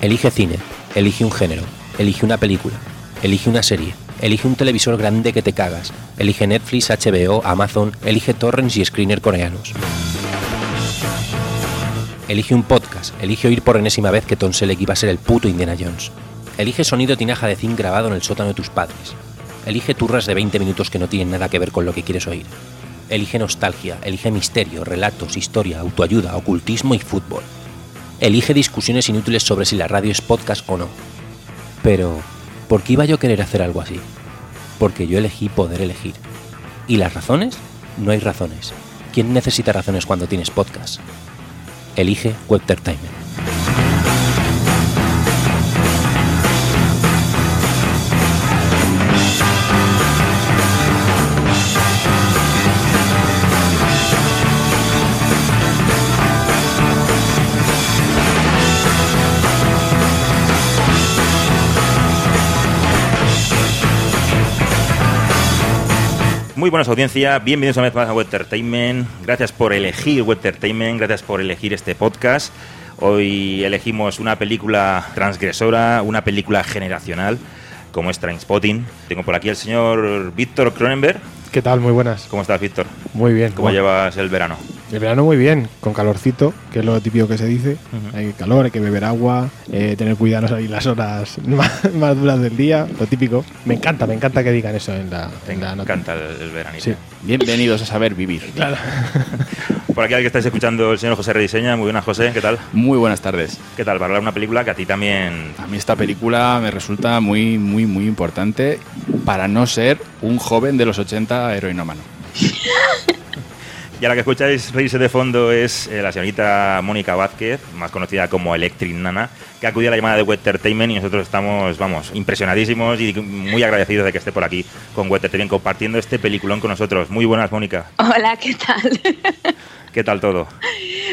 Elige cine, elige un género, elige una película, elige una serie, elige un televisor grande que te cagas, elige Netflix, HBO, Amazon, elige torrents y screener coreanos. Elige un podcast, elige oír por enésima vez que Tom Selleck iba a ser el puto Indiana Jones. Elige sonido tinaja de zinc grabado en el sótano de tus padres. Elige turras de 20 minutos que no tienen nada que ver con lo que quieres oír. Elige nostalgia, elige misterio, relatos, historia, autoayuda, ocultismo y fútbol. Elige discusiones inútiles sobre si la radio es podcast o no. Pero, ¿por qué iba yo a querer hacer algo así? Porque yo elegí poder elegir. ¿Y las razones? No hay razones. ¿Quién necesita razones cuando tienes podcast? Elige Webtertainment. Muy buenas audiencia, bienvenidos una vez más a Webtertainment. Gracias por elegir Webtertainment, gracias por elegir este podcast. Hoy elegimos una película transgresora, una película generacional, como es Trainspotting. Tengo por aquí al señor Víctor Cronenberg. ¿Qué tal? Muy buenas. ¿Cómo estás, Víctor? Muy bien. ¿Cómo llevas el verano? El verano muy bien, con calorcito, que es lo típico que se dice. Hay calor, hay que beber agua, eh, tener cuidado no salir las horas más, más duras del día, lo típico. Me encanta, me encanta que digan eso en la, Te en la encanta el, el veranito. Sí. Bienvenidos a saber vivir. Claro. Por aquí al que estáis escuchando el señor José Rediseña. Muy buenas, José. ¿Qué tal? Muy buenas tardes. ¿Qué tal? Para hablar de una película que a ti también... A mí esta película me resulta muy, muy, muy importante para no ser un joven de los 80 heroinómano. Y a la que escucháis reírse de fondo es eh, la señorita Mónica Vázquez, más conocida como Electric Nana, que acudió a la llamada de Webtertainment y nosotros estamos, vamos, impresionadísimos y muy agradecidos de que esté por aquí con Webtertainment compartiendo este peliculón con nosotros. Muy buenas, Mónica. Hola, ¿qué tal? ¿Qué tal todo?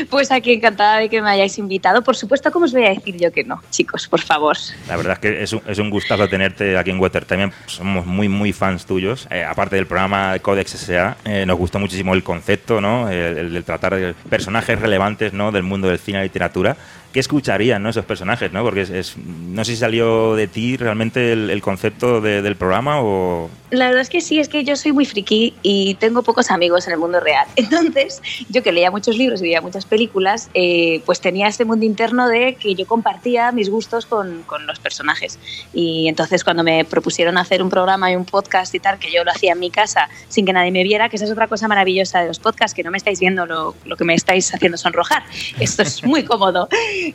Pues aquí encantada de que me hayáis invitado. Por supuesto, ¿cómo os voy a decir yo que no? Chicos, por favor. La verdad es que es un, es un gustazo tenerte aquí en Webtertainment. Somos muy, muy fans tuyos. Eh, aparte del programa Codex S.A., eh, nos gustó muchísimo el concepto, ¿no? El, el de tratar de personajes relevantes, ¿no? Del mundo del cine y literatura. ¿Qué escucharían ¿no? esos personajes? ¿no? Porque es, es- no sé si salió de ti realmente el, el concepto de- del programa o... La verdad es que sí, es que yo soy muy friki y tengo pocos amigos en el mundo real. Entonces, yo que leía muchos libros y veía muchas películas, eh, pues tenía este mundo interno de que yo compartía mis gustos con, con los personajes. Y entonces cuando me propusieron hacer un programa y un podcast y tal, que yo lo hacía en mi casa sin que nadie me viera, que esa es otra cosa maravillosa de los podcasts, que no me estáis viendo lo, lo que me estáis haciendo sonrojar. Esto es muy cómodo.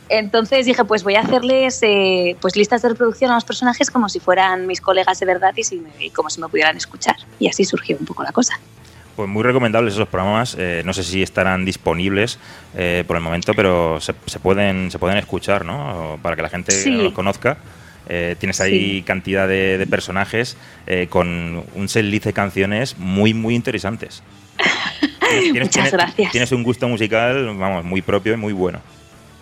Entonces dije, pues voy a hacerles eh, pues listas de reproducción a los personajes como si fueran mis colegas de verdad y, si me- y como si me pudieran escuchar. Y así surgió un poco la cosa. Pues muy recomendables esos programas. eh, no sé si estarán disponibles eh, por el momento, pero se, se pueden, se pueden escuchar, ¿no? Para que la gente Sí. los conozca. Eh, tienes ahí Sí. cantidad de, de personajes eh, con un setlist de canciones muy, muy interesantes. Tienes- Muchas gracias. Tienes un gusto musical, vamos, muy propio y muy bueno.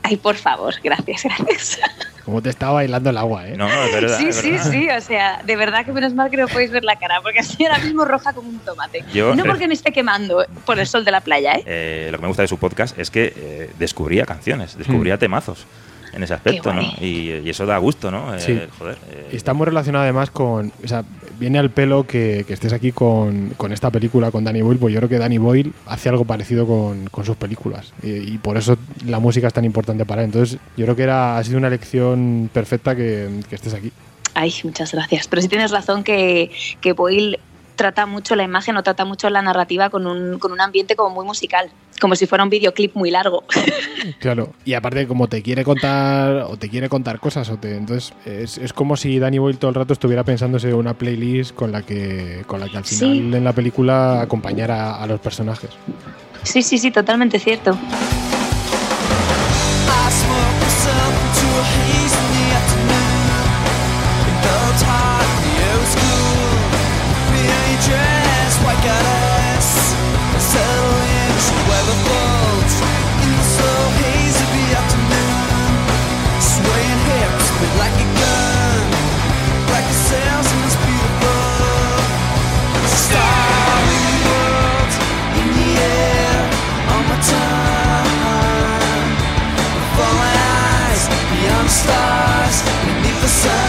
Ay, por favor, gracias, gracias. Como te estaba bailando el agua, ¿eh? No, no, es verdad. Sí, es sí, verdad. sí, o sea, de verdad que menos mal que no podéis ver la cara, porque estoy ahora mismo roja como un tomate. Yo- no porque me esté quemando por el sol de la playa, ¿eh? Eh, lo que me gusta de su podcast es que eh, descubría canciones, descubría temazos en ese aspecto, ¿no? Y, y eso da gusto, ¿no? Eh, Sí. Joder. eh, Y Está muy relacionado además con. O sea, viene al pelo que, estés aquí con, esta película, con Danny Boyle, pues yo creo que Danny Boyle hace algo parecido con, con sus películas. Y, por eso la música es tan importante para él. Entonces, yo creo que era, ha sido una elección perfecta que, estés aquí. Ay, muchas gracias. Pero sí tienes razón que Boyle trata mucho la imagen o trata mucho la narrativa con un, con un ambiente como muy musical, como si fuera un videoclip muy largo. Claro, y aparte como te quiere contar o te quiere contar cosas, o te, entonces es, es como si Danny Boyle todo el rato estuviera pensándose una playlist con la que con la que al Sí. final en la película acompañara a los personajes. Sí, sí, sí, totalmente cierto. stars beneath the sun.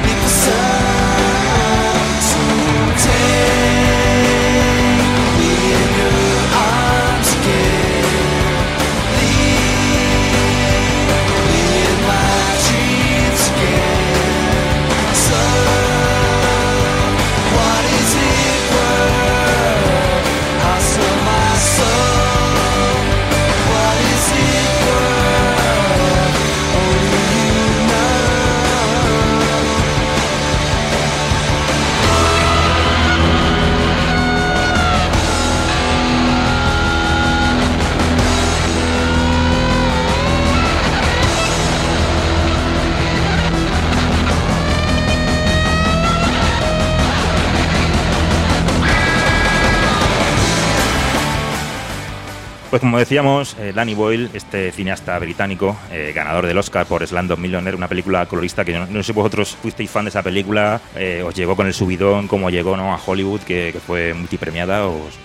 Pues como decíamos, eh, Danny Boyle, este cineasta británico, eh, ganador del Oscar por Slumdog Millionaire, una película colorista que no, no sé si vosotros fuisteis fan de esa película, eh, os llegó con el subidón, como llegó ¿no? a Hollywood, que, fue multipremiada. Os...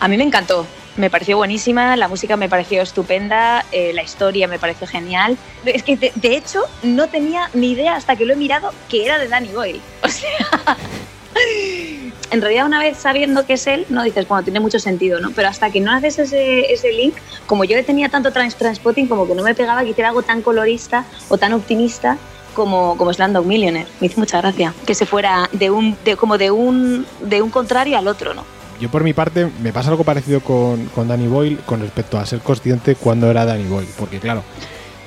A mí me encantó, me pareció buenísima, la música me pareció estupenda, la historia me pareció genial. Es que de, de hecho no tenía ni idea hasta que lo he mirado que era de Danny Boyle. O sea, en realidad una vez sabiendo que es él, no dices, bueno, tiene mucho sentido, ¿no? Pero hasta que no haces ese, ese link, como yo le tenía tanto trans transpotting, como que no me pegaba que hiciera algo tan colorista o tan optimista como, como Slumdog Millionaire. Me hizo mucha gracia que se fuera de un, de, como de un, de un contrario al otro, ¿no? Yo por mi parte me pasa algo parecido con, con Danny Boyle con respecto a ser consciente cuando era Danny Boyle. Porque claro,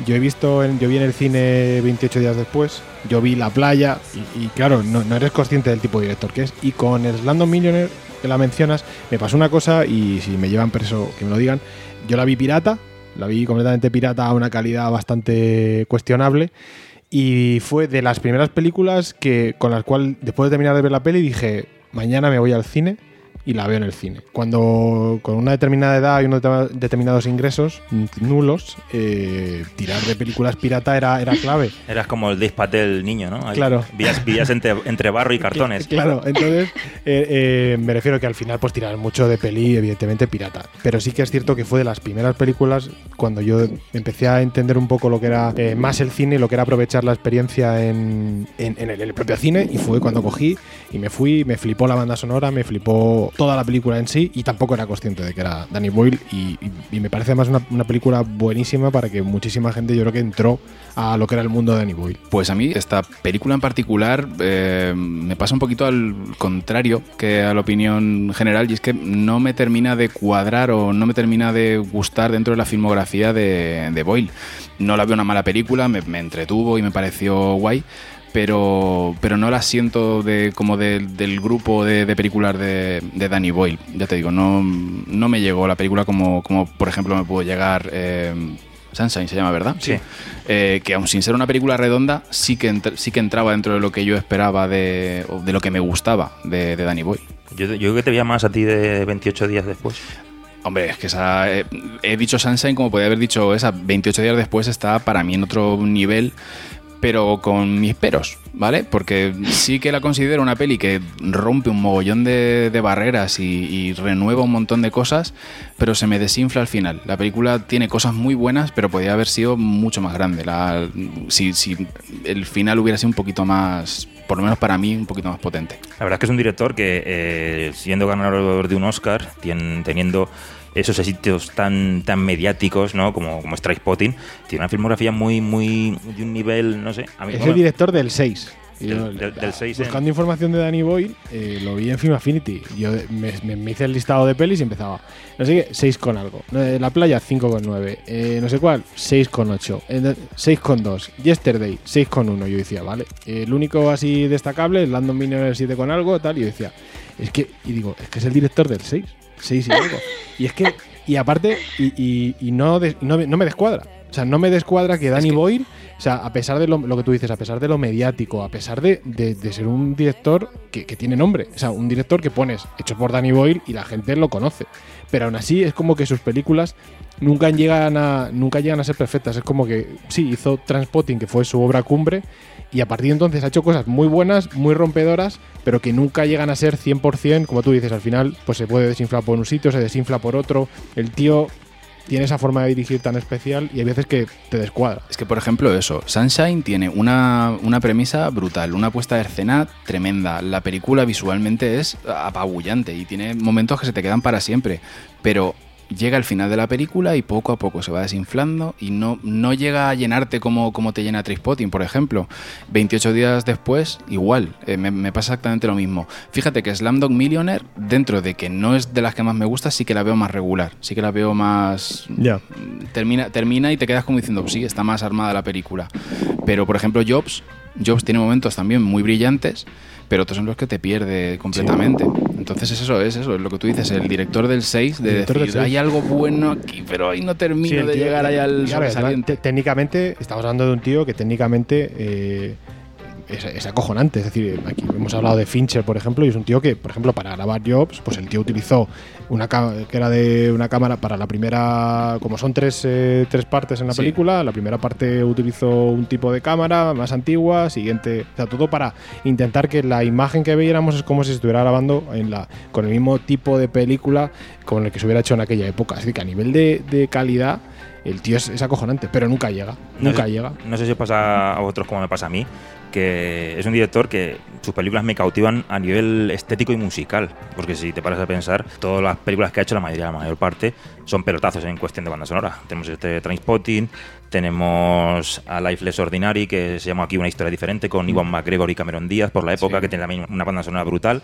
yo he visto, en- yo vi en el cine 28 días después, yo vi La Playa y, claro, no, eres consciente del tipo de director que es. Y con el Slumdog Millionaire que la mencionas, me pasó una cosa y si me llevan preso que me lo digan, yo la vi pirata, la vi completamente pirata a una calidad bastante cuestionable y fue de las primeras películas que con las cuales después de terminar de ver la peli dije, mañana me voy al cine y la veo en el cine. Cuando con una determinada edad y unos de- determinados ingresos nulos, eh, tirar de películas pirata era, era clave. Eras como el Dave Patel niño, ¿no? Ahí Claro. Vivías, vivías entre, entre barro y cartones. Claro, entonces eh, eh, me refiero que al final pues tirar mucho de peli, evidentemente pirata. Pero sí que es cierto que fue de las primeras películas cuando yo empecé a entender un poco lo que era más el cine, lo que era aprovechar la experiencia en, en- en el, en el propio cine y fue cuando cogí y me fui, me flipó la banda sonora, me flipó toda la película en sí y tampoco era consciente de que era Danny Boyle y, me parece además una, película buenísima para que muchísima gente yo creo que entró a lo que era el mundo de Danny Boyle. Pues a mí esta película en particular eh, me pasa un poquito al contrario que a la opinión general y es que no me termina de cuadrar o no me termina de gustar dentro de la filmografía de, de Boyle. No la veo una mala película, me, me entretuvo y me pareció guay. Pero, pero no la siento de, como de- del grupo de, de películas de, de Danny Boyle. Ya te digo, no, no me llegó la película como, como por ejemplo me pudo llegar eh, Sunshine, se llama, ¿verdad? Sí. Eh, que aun sin ser una película redonda, sí que, entr- sí que entraba dentro de lo que yo esperaba de, o de lo que me gustaba de, de Danny Boy. Yo, yo creo que te veía más a ti de 28 días después. Hombre, es que esa, eh, he dicho Sunshine como podía haber dicho esa, 28 días después está para mí en otro nivel, pero con mis peros, ¿vale? Porque sí que la considero una peli que rompe un mogollón de, de barreras y, y renueva un montón de cosas, pero se me desinfla al final. La película tiene cosas muy buenas, pero podría haber sido mucho más grande. La- si, si el final hubiera sido un poquito más, por lo menos para mí, un poquito más potente. La verdad es que es un director que, eh, siendo ganador de un Oscar, teniendo esos éxitos tan, tan mediáticos, ¿no? Como, como Strike Potting, tiene una filmografía muy, muy de un nivel, no sé. A mí, Es bueno, el director del 6. Del- del- del 6 Buscando en- información de Danny Boyle, eh, lo vi en Film Affinity. Yo me, me- me hice el listado de pelis y empezaba. No sé qué, 6 con algo. Eh, La playa, 5 con 9. Eh, no sé cuál, 6 con 8. Eh, 6 con 2. Yesterday, 6 con 1. Yo decía, vale. Eh, el único así destacable es Landon Millionaire 7 con algo, tal. Y yo decía, es que, y digo, es que es el director del 6. 6 y algo. y es que, y aparte, y, y- y no, no, me- no me descuadra. O sea, no me descuadra que Danny Boyle, o sea, a pesar de lo, lo que tú dices, a pesar de lo mediático, a pesar de, de- de ser un director que, que tiene nombre, o sea, un director que pones hecho por Danny Boyle y la gente lo conoce. Pero aún así es como que sus películas nunca llegan a, nunca llegan a ser perfectas. Es como que sí, hizo Transpotting, que fue su obra cumbre, Y a partir de entonces ha hecho cosas muy buenas, muy rompedoras, pero que nunca llegan a ser 100%, como tú dices, al final pues se puede desinflar por un sitio, se desinfla por otro. El tío tiene esa forma de dirigir tan especial y hay veces que te descuadra. Es que, por ejemplo, eso, Sunshine tiene una, una premisa brutal, una puesta de escena tremenda. La película visualmente es apabullante y tiene momentos que se te quedan para siempre. Pero llega al final de la película y poco a poco se va desinflando y no, no llega a llenarte como, como te llena Trispotting, por ejemplo. 28 días después, igual, eh, me, me pasa exactamente lo mismo. Fíjate que Slamdog Millionaire, dentro de que no es de las que más me gusta, sí que la veo más regular, sí que la veo más... Ya. Termina, termina y te quedas como diciendo, sí, está más armada la película. Pero, por ejemplo, Jobs, Jobs tiene momentos también muy brillantes, pero otros son los que te pierde completamente. Entonces es eso, es eso, es lo que tú dices, el director del 6, de del decir, hay algo bueno aquí, pero ahí no termino Sí, de tío- llegar ahí al sobresaliente. técnicamente, estamos hablando de un tío que técnicamente eh, es, es acojonante. Es decir, aquí hemos hablado de Fincher, por ejemplo, y es un tío que, por ejemplo, para grabar Jobs, pues el tío utilizó una que era de una cámara para la primera, como son tres, eh, tres partes en la Sí. película, la primera parte utilizó un tipo de cámara más antigua, siguiente, o sea, todo para intentar que la imagen que viéramos es como si estuviera grabando en la, con el mismo tipo de película con el que se hubiera hecho en aquella época. Así que a nivel de, de calidad, el tío es, es acojonante, pero nunca llega, No nunca sé- llega. No sé si os pasa a vosotros como me pasa a mí, que es un director que sus películas me cautivan a nivel estético y musical. Porque si te paras a pensar, todas las películas que ha hecho, la mayoría, la mayor parte, son pelotazos en cuestión de banda sonora. Tenemos este Trainspotting, tenemos a Life Less Ordinary, que se llama aquí una historia diferente, con Iwan McGregor y Cameron Díaz por la época, Sí. que tiene también una banda sonora brutal.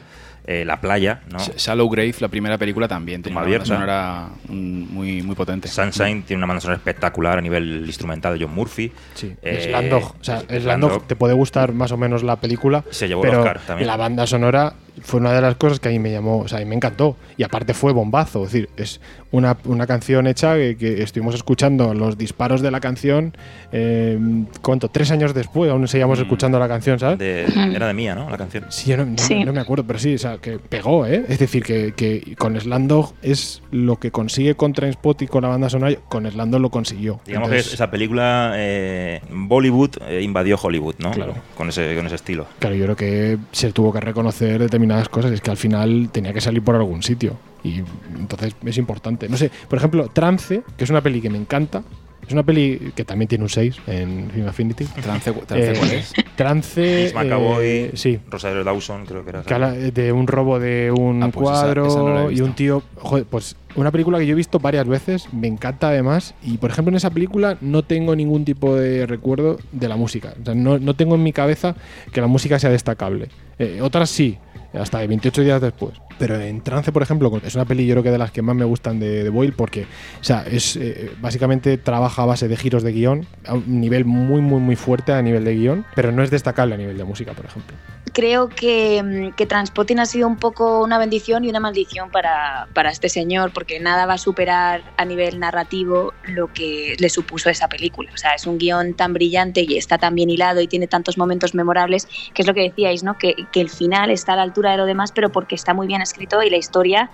Eh, la playa, ¿no? Sh- Shallow Grave, la primera película, también tiene una banda sonora mm, muy, muy potente. Sunshine tiene una banda sonora espectacular a nivel instrumental de John Murphy. Sí, Eh, Slandog. O sea, Slandog. Slandog te puede gustar más o menos la película, Se llevó el pero Oscar también. la banda sonora fue una de las cosas que a mí me llamó, o sea, a mí me encantó. Y aparte fue bombazo, es decir, es una, una canción hecha que, que estuvimos escuchando los disparos de la canción, eh, ¿cuánto? Tres años después aún seguíamos Mm. escuchando la canción, ¿sabes? De- era de mía, ¿no? La canción. Sí, yo no, no- Sí. no me acuerdo, pero sí, o sea, que pegó, ¿eh? Es decir, que, que con Slandog es lo que consigue con Trainspot y con la banda sonora, con Slandog lo consiguió. Digamos Entonces, que esa película eh, Bollywood eh, invadió Hollywood, ¿no? Claro. Con ese, con ese estilo. Claro, yo creo que se tuvo que reconocer determinadas cosas, es que al final tenía que salir por algún sitio. Y entonces es importante. No sé, por ejemplo, Trance, que es una peli que me encanta, es una peli que también tiene un 6 en Film Affinity. Trance, trance, Eh, ¿cuál es? Trance. McAvoy, eh, sí. Rosario Dawson, creo que era. de un robo de un Ah, pues cuadro esa no y un tío. Joder, pues una película que yo he visto varias veces, me encanta además. Y por ejemplo, en esa película no tengo ningún tipo de recuerdo de la música. O sea, no, no tengo en mi cabeza que la música sea destacable. Eh, otras sí, hasta de 28 días después. Pero en Trance, por ejemplo, es una peli yo creo que de las que más me gustan de, de Boyle porque, es eh, básicamente trabaja a base de giros de guion a un nivel muy, muy, muy fuerte a nivel de guion, pero no es destacable a nivel de música, por ejemplo. creo que, mm, que Transpotting ha sido un poco una bendición y una maldición para, para este señor, porque nada va a superar a nivel narrativo lo que le supuso esa película. O sea, es un guion tan brillante y está tan bien hilado y tiene tantos momentos memorables, que es lo que decíais, ¿no? Que el final está a la altura de lo demás, pero porque está muy bien escrito y la historia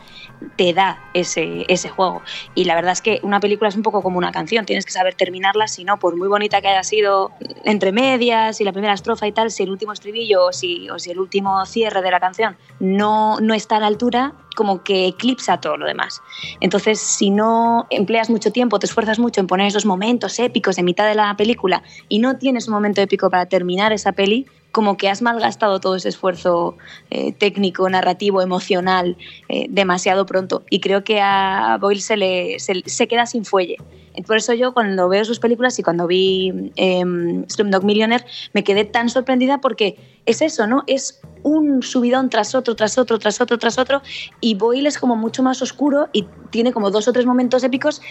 te da ese, ese juego. Y la verdad es que una película es un poco como una canción, tienes que saber terminarla, si no, por muy bonita que haya sido entre medias y la primera estrofa y tal, si el último estribillo o si, o si el último cierre de la canción no, no está a la altura, como que eclipsa todo lo demás. Entonces, si no empleas mucho tiempo, te esfuerzas mucho en poner esos momentos épicos en mitad de la película y no tienes un momento épico para terminar esa peli, como que has malgastado todo ese esfuerzo eh, técnico, narrativo, emocional eh, demasiado pronto. Y creo que a Boyle se, le, se, queda sin fuelle. Por eso yo cuando veo sus películas y cuando vi eh, Slumdog Millionaire me quedé tan sorprendida porque es eso, ¿no? Es un subidón tras otro, tras otro, tras otro, tras otro y Boyle es como mucho más oscuro y tiene como dos o tres momentos épicos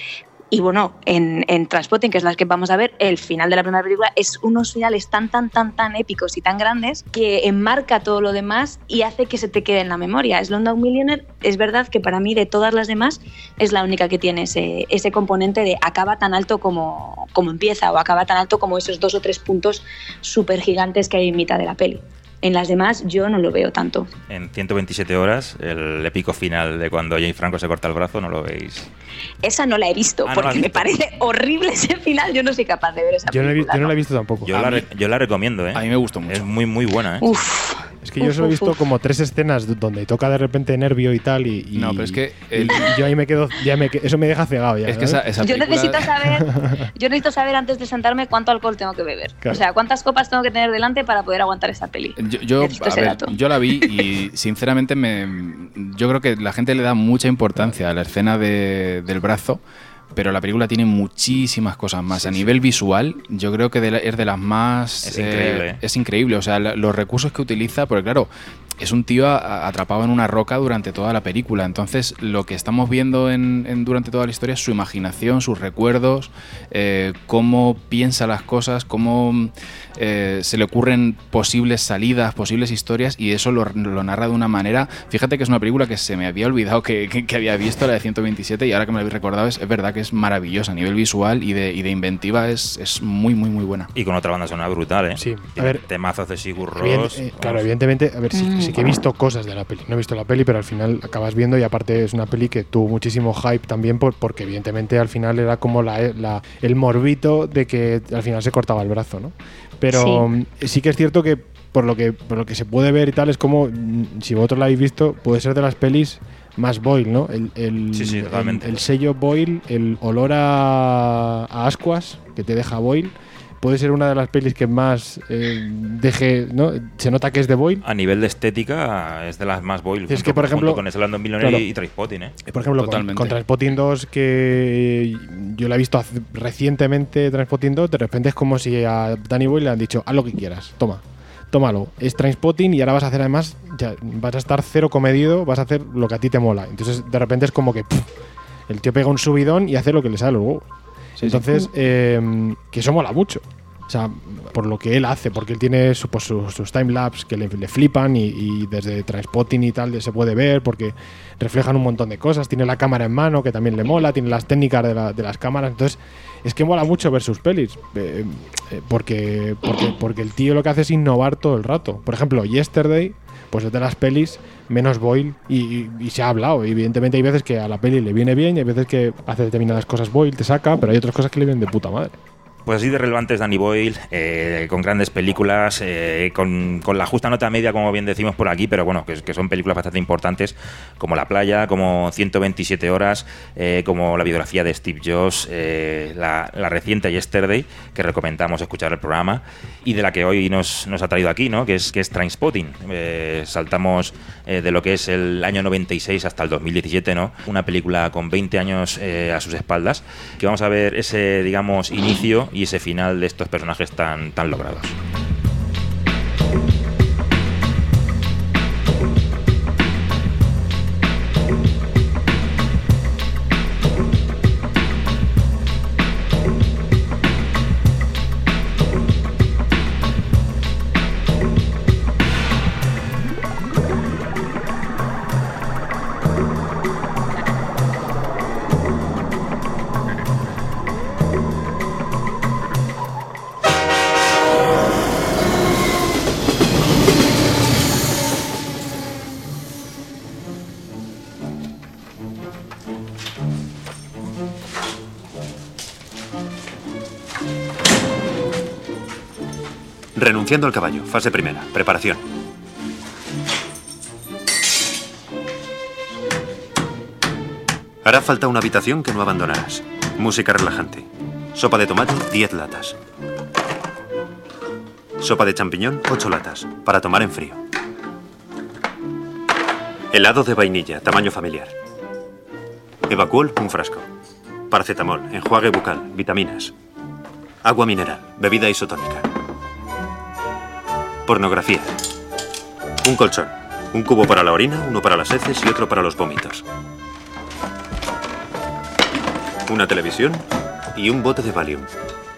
y bueno, en, en Transpotting, que es las que vamos a ver, el final de la primera película es unos finales tan, tan, tan, tan épicos y tan grandes que enmarca todo lo demás y hace que se te quede en la memoria. Slumdog Millionaire es verdad que para mí de todas las demás es la única que tiene ese, componente de acaba tan alto como, como empieza o acaba tan alto como esos dos o tres puntos súper gigantes que hay en mitad de la peli. En las demás yo no lo veo tanto. En 127 horas, el épico final de cuando Jane Franco se corta el brazo, ¿no lo veis? Esa no la he visto Ah, ¿no porque has me visto? parece horrible ese final. Yo no soy capaz de ver esa Yo no, he película. yo no la he ¿no? visto tampoco. Yo, la, mí- yo la recomiendo, ¿eh? A mí me gustó mucho. Es muy, muy buena, ¿eh? Uf. Es que yo solo he visto uf. como tres escenas donde toca de repente nervio y tal. Y, y- No, pero es que el- y yo ahí me quedo. Ya me, eso me deja cegado ya. Es que esa, esa Yo película- necesito saber, yo necesito saber antes de sentarme cuánto alcohol tengo que beber. Claro. O sea, cuántas copas tengo que tener delante para poder aguantar esa peli. Yo, yo, a ver, yo la vi y sinceramente me, yo creo que la gente le da mucha importancia a la escena de- del brazo, pero la película tiene muchísimas cosas más. a nivel visual, yo creo que de la- es de las más... Es increíble, ¿eh? Es increíble, o sea, la- los recursos que utiliza, porque claro, es un tío a- atrapado en una roca durante toda la película. Entonces, lo que estamos viendo en, en- durante toda la historia es su imaginación, sus recuerdos, eh, cómo piensa las cosas, cómo eh, se le ocurren posibles salidas, posibles historias, y eso lo, lo narra de una manera. Fíjate que es una película que se me había olvidado que, que- que había visto, la de 127, y ahora que me lo habéis recordado, es, es verdad que es maravillosa a nivel visual y de, y de inventiva, es, es muy, muy, muy buena. Y con otra banda sonora brutal, ¿eh? Sí, a ver, temazos de Sigur Rós. eh, claro, evidentemente, a ver, sí, Mm. sí que he visto cosas de la peli. No he visto la peli, pero al final acabas viendo y aparte es una peli que tuvo muchísimo hype también por- porque evidentemente al final era como la, la- el morbito de que al final se cortaba el brazo, ¿no? Pero Sí. mm, sí, que es cierto que por lo que por lo que se puede ver y tal es como mm, si vosotros la habéis visto puede ser de las pelis más Boyle, ¿no? El, el- Sí, sí, el- el sello Boyle, el olor a, a ascuas que te deja Boyle. Puede ser una de las pelis que más eh, deje, ¿no? Se nota que es de Boyle. A nivel de estética, es de las más boil. Es que, por ejemplo- con Slumdog Millionaire Claro. y Trainspotting, ¿eh? Por ejemplo, con, Totalmente. con Transpotting 2, que yo la he visto hace- recientemente, Transpotting 2, de repente es como si a Danny Boyle le han dicho, haz lo que quieras, toma, tómalo. Es Transpotting y ahora vas a hacer además, ya, vas a estar cero comedido, vas a hacer lo que a ti te mola. Entonces, de repente es como que pff, el tío pega un subidón y hace lo que le sale luego. Entonces, eh, que eso mola mucho. O sea, por lo que él hace, porque él tiene su- pues, sus, sus timelapse que le, le flipan y, y desde Transpotting y tal se puede ver porque reflejan un montón de cosas. Tiene la cámara en mano que también le mola, tiene las técnicas de, la- de las cámaras. Entonces, es que mola mucho ver sus pelis eh, eh, porque, porque, porque el tío lo que hace es innovar todo el rato. Por ejemplo, Yesterday, pues es de las pelis menos Boyle y se ha hablado. Evidentemente, hay veces que a la peli le viene bien y hay veces que hace determinadas cosas Boyle, te saca, pero hay otras cosas que le vienen de puta madre. Pues así de relevante es Danny Boyle, eh, con grandes películas, eh, con, con la justa nota media, como bien decimos por aquí, pero bueno, que, que son películas bastante importantes, como La Playa, como 127 Horas, eh, como la biografía de Steve Jobs, eh, la, la reciente Yesterday, que recomendamos escuchar el programa, y de la que hoy nos, nos ha traído aquí, ¿no? que es, que es Trainspotting. Eh, saltamos eh, de lo que es el año 96 hasta el 2017, ¿no? una película con 20 años a sus espaldas, que vamos a ver ese, digamos, inicio y ese final de estos personajes tan, tan logrados. Renunciando al caballo. Fase primera. Preparación. Hará falta una habitación que no abandonarás. Música relajante. Sopa de tomate, 10 latas. Sopa de champiñón, 8 latas. Para tomar en frío. Helado de vainilla, tamaño familiar. Evacuol, un frasco. Paracetamol, enjuague bucal, vitaminas. Agua mineral, bebida isotónica. Pornografía. Un colchón. Un cubo para la orina, uno para las heces y otro para los vómitos. Una televisión y un bote de Valium,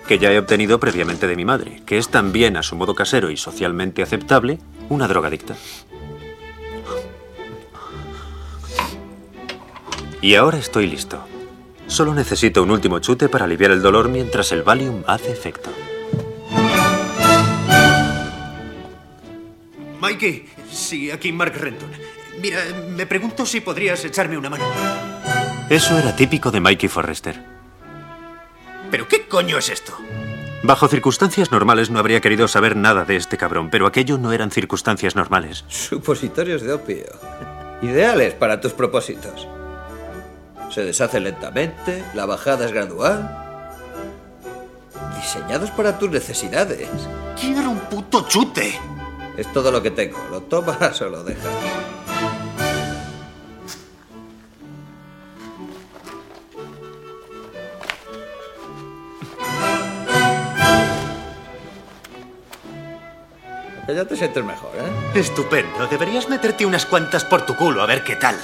que ya he obtenido previamente de mi madre, que es también a su modo casero y socialmente aceptable una drogadicta. Y ahora estoy listo. Solo necesito un último chute para aliviar el dolor mientras el Valium hace efecto. Mikey. Sí, aquí Mark Renton. Mira, me pregunto si podrías echarme una mano. Eso era típico de Mikey Forrester. ¿Pero qué coño es esto? Bajo circunstancias normales no habría querido saber nada de este cabrón, pero aquello no eran circunstancias normales. Supositorios de opio. Ideales para tus propósitos. Se deshace lentamente, la bajada es gradual. Diseñados para tus necesidades. Quiero un puto chute. Es todo lo que tengo. ¿Lo tomas o lo dejas? Que ya te sientes mejor, ¿eh? Estupendo. Deberías meterte unas cuantas por tu culo a ver qué tal.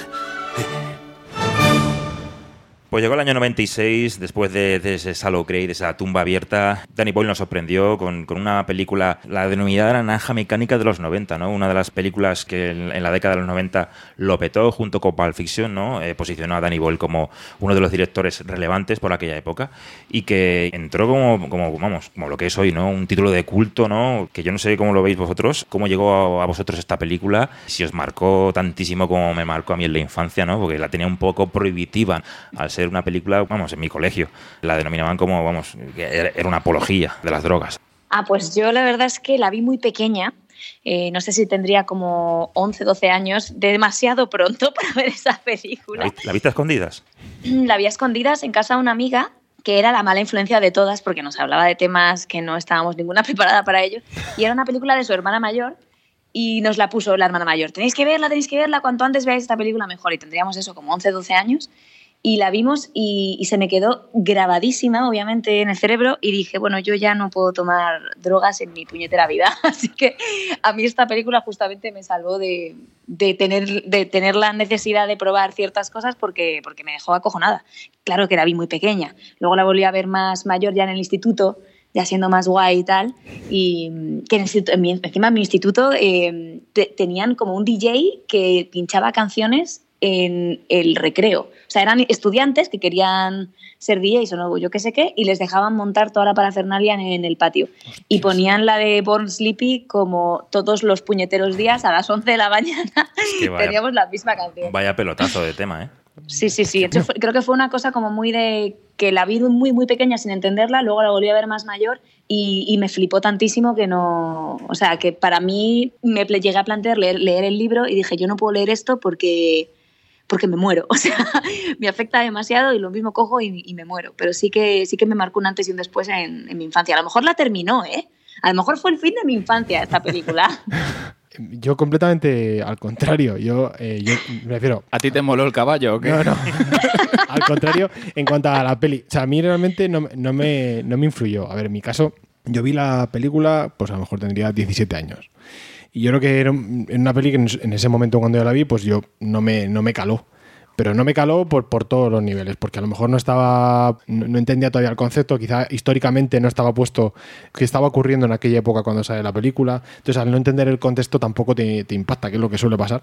Pues llegó el año 96, después de, de ese Salo Grey, de esa tumba abierta. Danny Boyle nos sorprendió con, con una película, la denominada Naranja Mecánica de los 90, ¿no? Una de las películas que en, en la década de los 90 lo petó junto con Pulp Fiction, ¿no? Eh, posicionó a Danny Boyle como uno de los directores relevantes por aquella época y que entró como, como, vamos, como lo que es hoy, ¿no? Un título de culto, ¿no? Que yo no sé cómo lo veis vosotros, cómo llegó a, a vosotros esta película, si os marcó tantísimo como me marcó a mí en la infancia, ¿no? Porque la tenía un poco prohibitiva al ser una película, vamos, en mi colegio. La denominaban como, vamos, era una apología de las drogas. Ah, pues yo la verdad es que la vi muy pequeña. Eh, no sé si tendría como 11, 12 años, demasiado pronto para ver esa ¿La, película. la viste a escondidas? La vi a escondidas en casa de una amiga que era la mala influencia de todas porque nos hablaba de temas que no estábamos ninguna preparada para ello. Y era una película de su hermana mayor y nos la puso la hermana mayor. Tenéis que verla, tenéis que verla, cuanto antes veáis esta película mejor. Y tendríamos eso como 11, 12 años. Y la vimos y, y se me quedó grabadísima, obviamente, en el cerebro. Y dije, bueno, yo ya no puedo tomar drogas en mi puñetera vida. Así que a mí esta película justamente me salvó de, de tener, de tener la necesidad de probar ciertas cosas porque, porque me dejó acojonada. Claro que la vi muy pequeña. Luego la volví a ver más mayor ya en el instituto, ya siendo más guay y tal. Y mm, que en el encima en mi instituto eh, te- tenían como un DJ que pinchaba canciones en el recreo. O sea, eran estudiantes que querían ser DJs o no, yo qué sé qué, y les dejaban montar toda la parafernalia en, en el patio. Y ponían la de Born Sleepy como todos los puñeteros días a las 11 de la mañana. que vaya- Teníamos la misma canción. Vaya pelotazo de tema, ¿eh? Sí, sí, sí. Entonces, creo que fue una cosa como muy de que la vi muy, muy pequeña sin entenderla, luego la volví a ver más mayor y, y me flipó tantísimo que no. O sea, que para mí me llegué a plantear leer, leer el libro y dije, yo no puedo leer esto porque porque me muero, o sea, me afecta demasiado y lo mismo cojo y, y me muero, pero sí que sí que me marcó un antes y un después en, en mi infancia. A lo mejor la terminó, ¿eh? A lo mejor fue el fin de mi infancia esta película. Yo completamente al contrario. Yo, eh, yo me refiero. ¿A ti te moló el caballo o qué? No, no. al contrario, en cuanto a la peli. O sea, a mí realmente no, no me, no me influyó. A ver, en mi caso, yo vi la película, pues a lo mejor tendría 17 años. Y yo creo que era un- era una peli que en ese momento cuando yo la vi, pues yo no me, no me caló. Pero no me caló por, por todos los niveles, porque a lo mejor no estaba, no, no entendía todavía el concepto, quizá históricamente no estaba puesto que estaba ocurriendo en aquella época cuando sale la película. Entonces, al no entender el contexto tampoco te, te impacta, que es lo que suele pasar.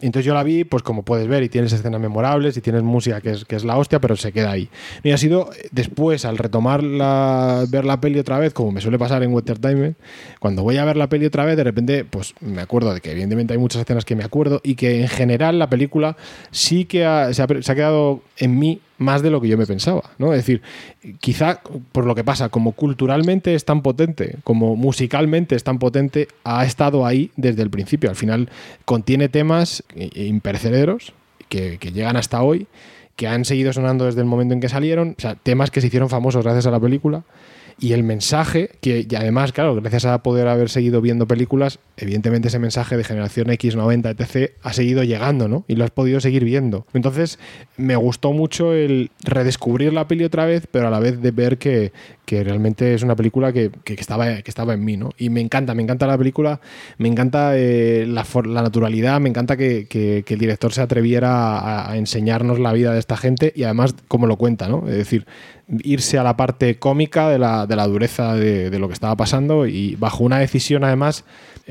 Entonces yo la vi, pues como puedes ver, y tienes escenas memorables y tienes música que es, que es la hostia, pero se queda ahí. Y ha sido eh, después, al retomar la, ver la peli otra vez, como me suele pasar en Entertainment, cuando voy a ver la peli otra vez, de repente, pues me acuerdo de que evidentemente hay muchas escenas que me acuerdo y que en general la película sí que se ha quedado en mí más de lo que yo me pensaba, ¿no? Es decir, quizá por lo que pasa, como culturalmente es tan potente, como musicalmente es tan potente, ha estado ahí desde el principio. Al final contiene temas impercederos que, que llegan hasta hoy, que han seguido sonando desde el momento en que salieron, o sea, temas que se hicieron famosos gracias a la película. Y el mensaje, que y además, claro, gracias a poder haber seguido viendo películas, evidentemente ese mensaje de generación X, 90, etc., ha seguido llegando, ¿no? Y lo has podido seguir viendo. Entonces, me gustó mucho el redescubrir la peli otra vez, pero a la vez de ver que, que realmente es una película que, que estaba, que estaba en mí, ¿no? Y me encanta, me encanta la película, me encanta eh, la, for- la naturalidad, me encanta que, que- que el director se atreviera a, a enseñarnos la vida de esta gente y además cómo lo cuenta, ¿no? Es decir, irse a la parte cómica de la, de la dureza de, de lo que estaba pasando y bajo una decisión además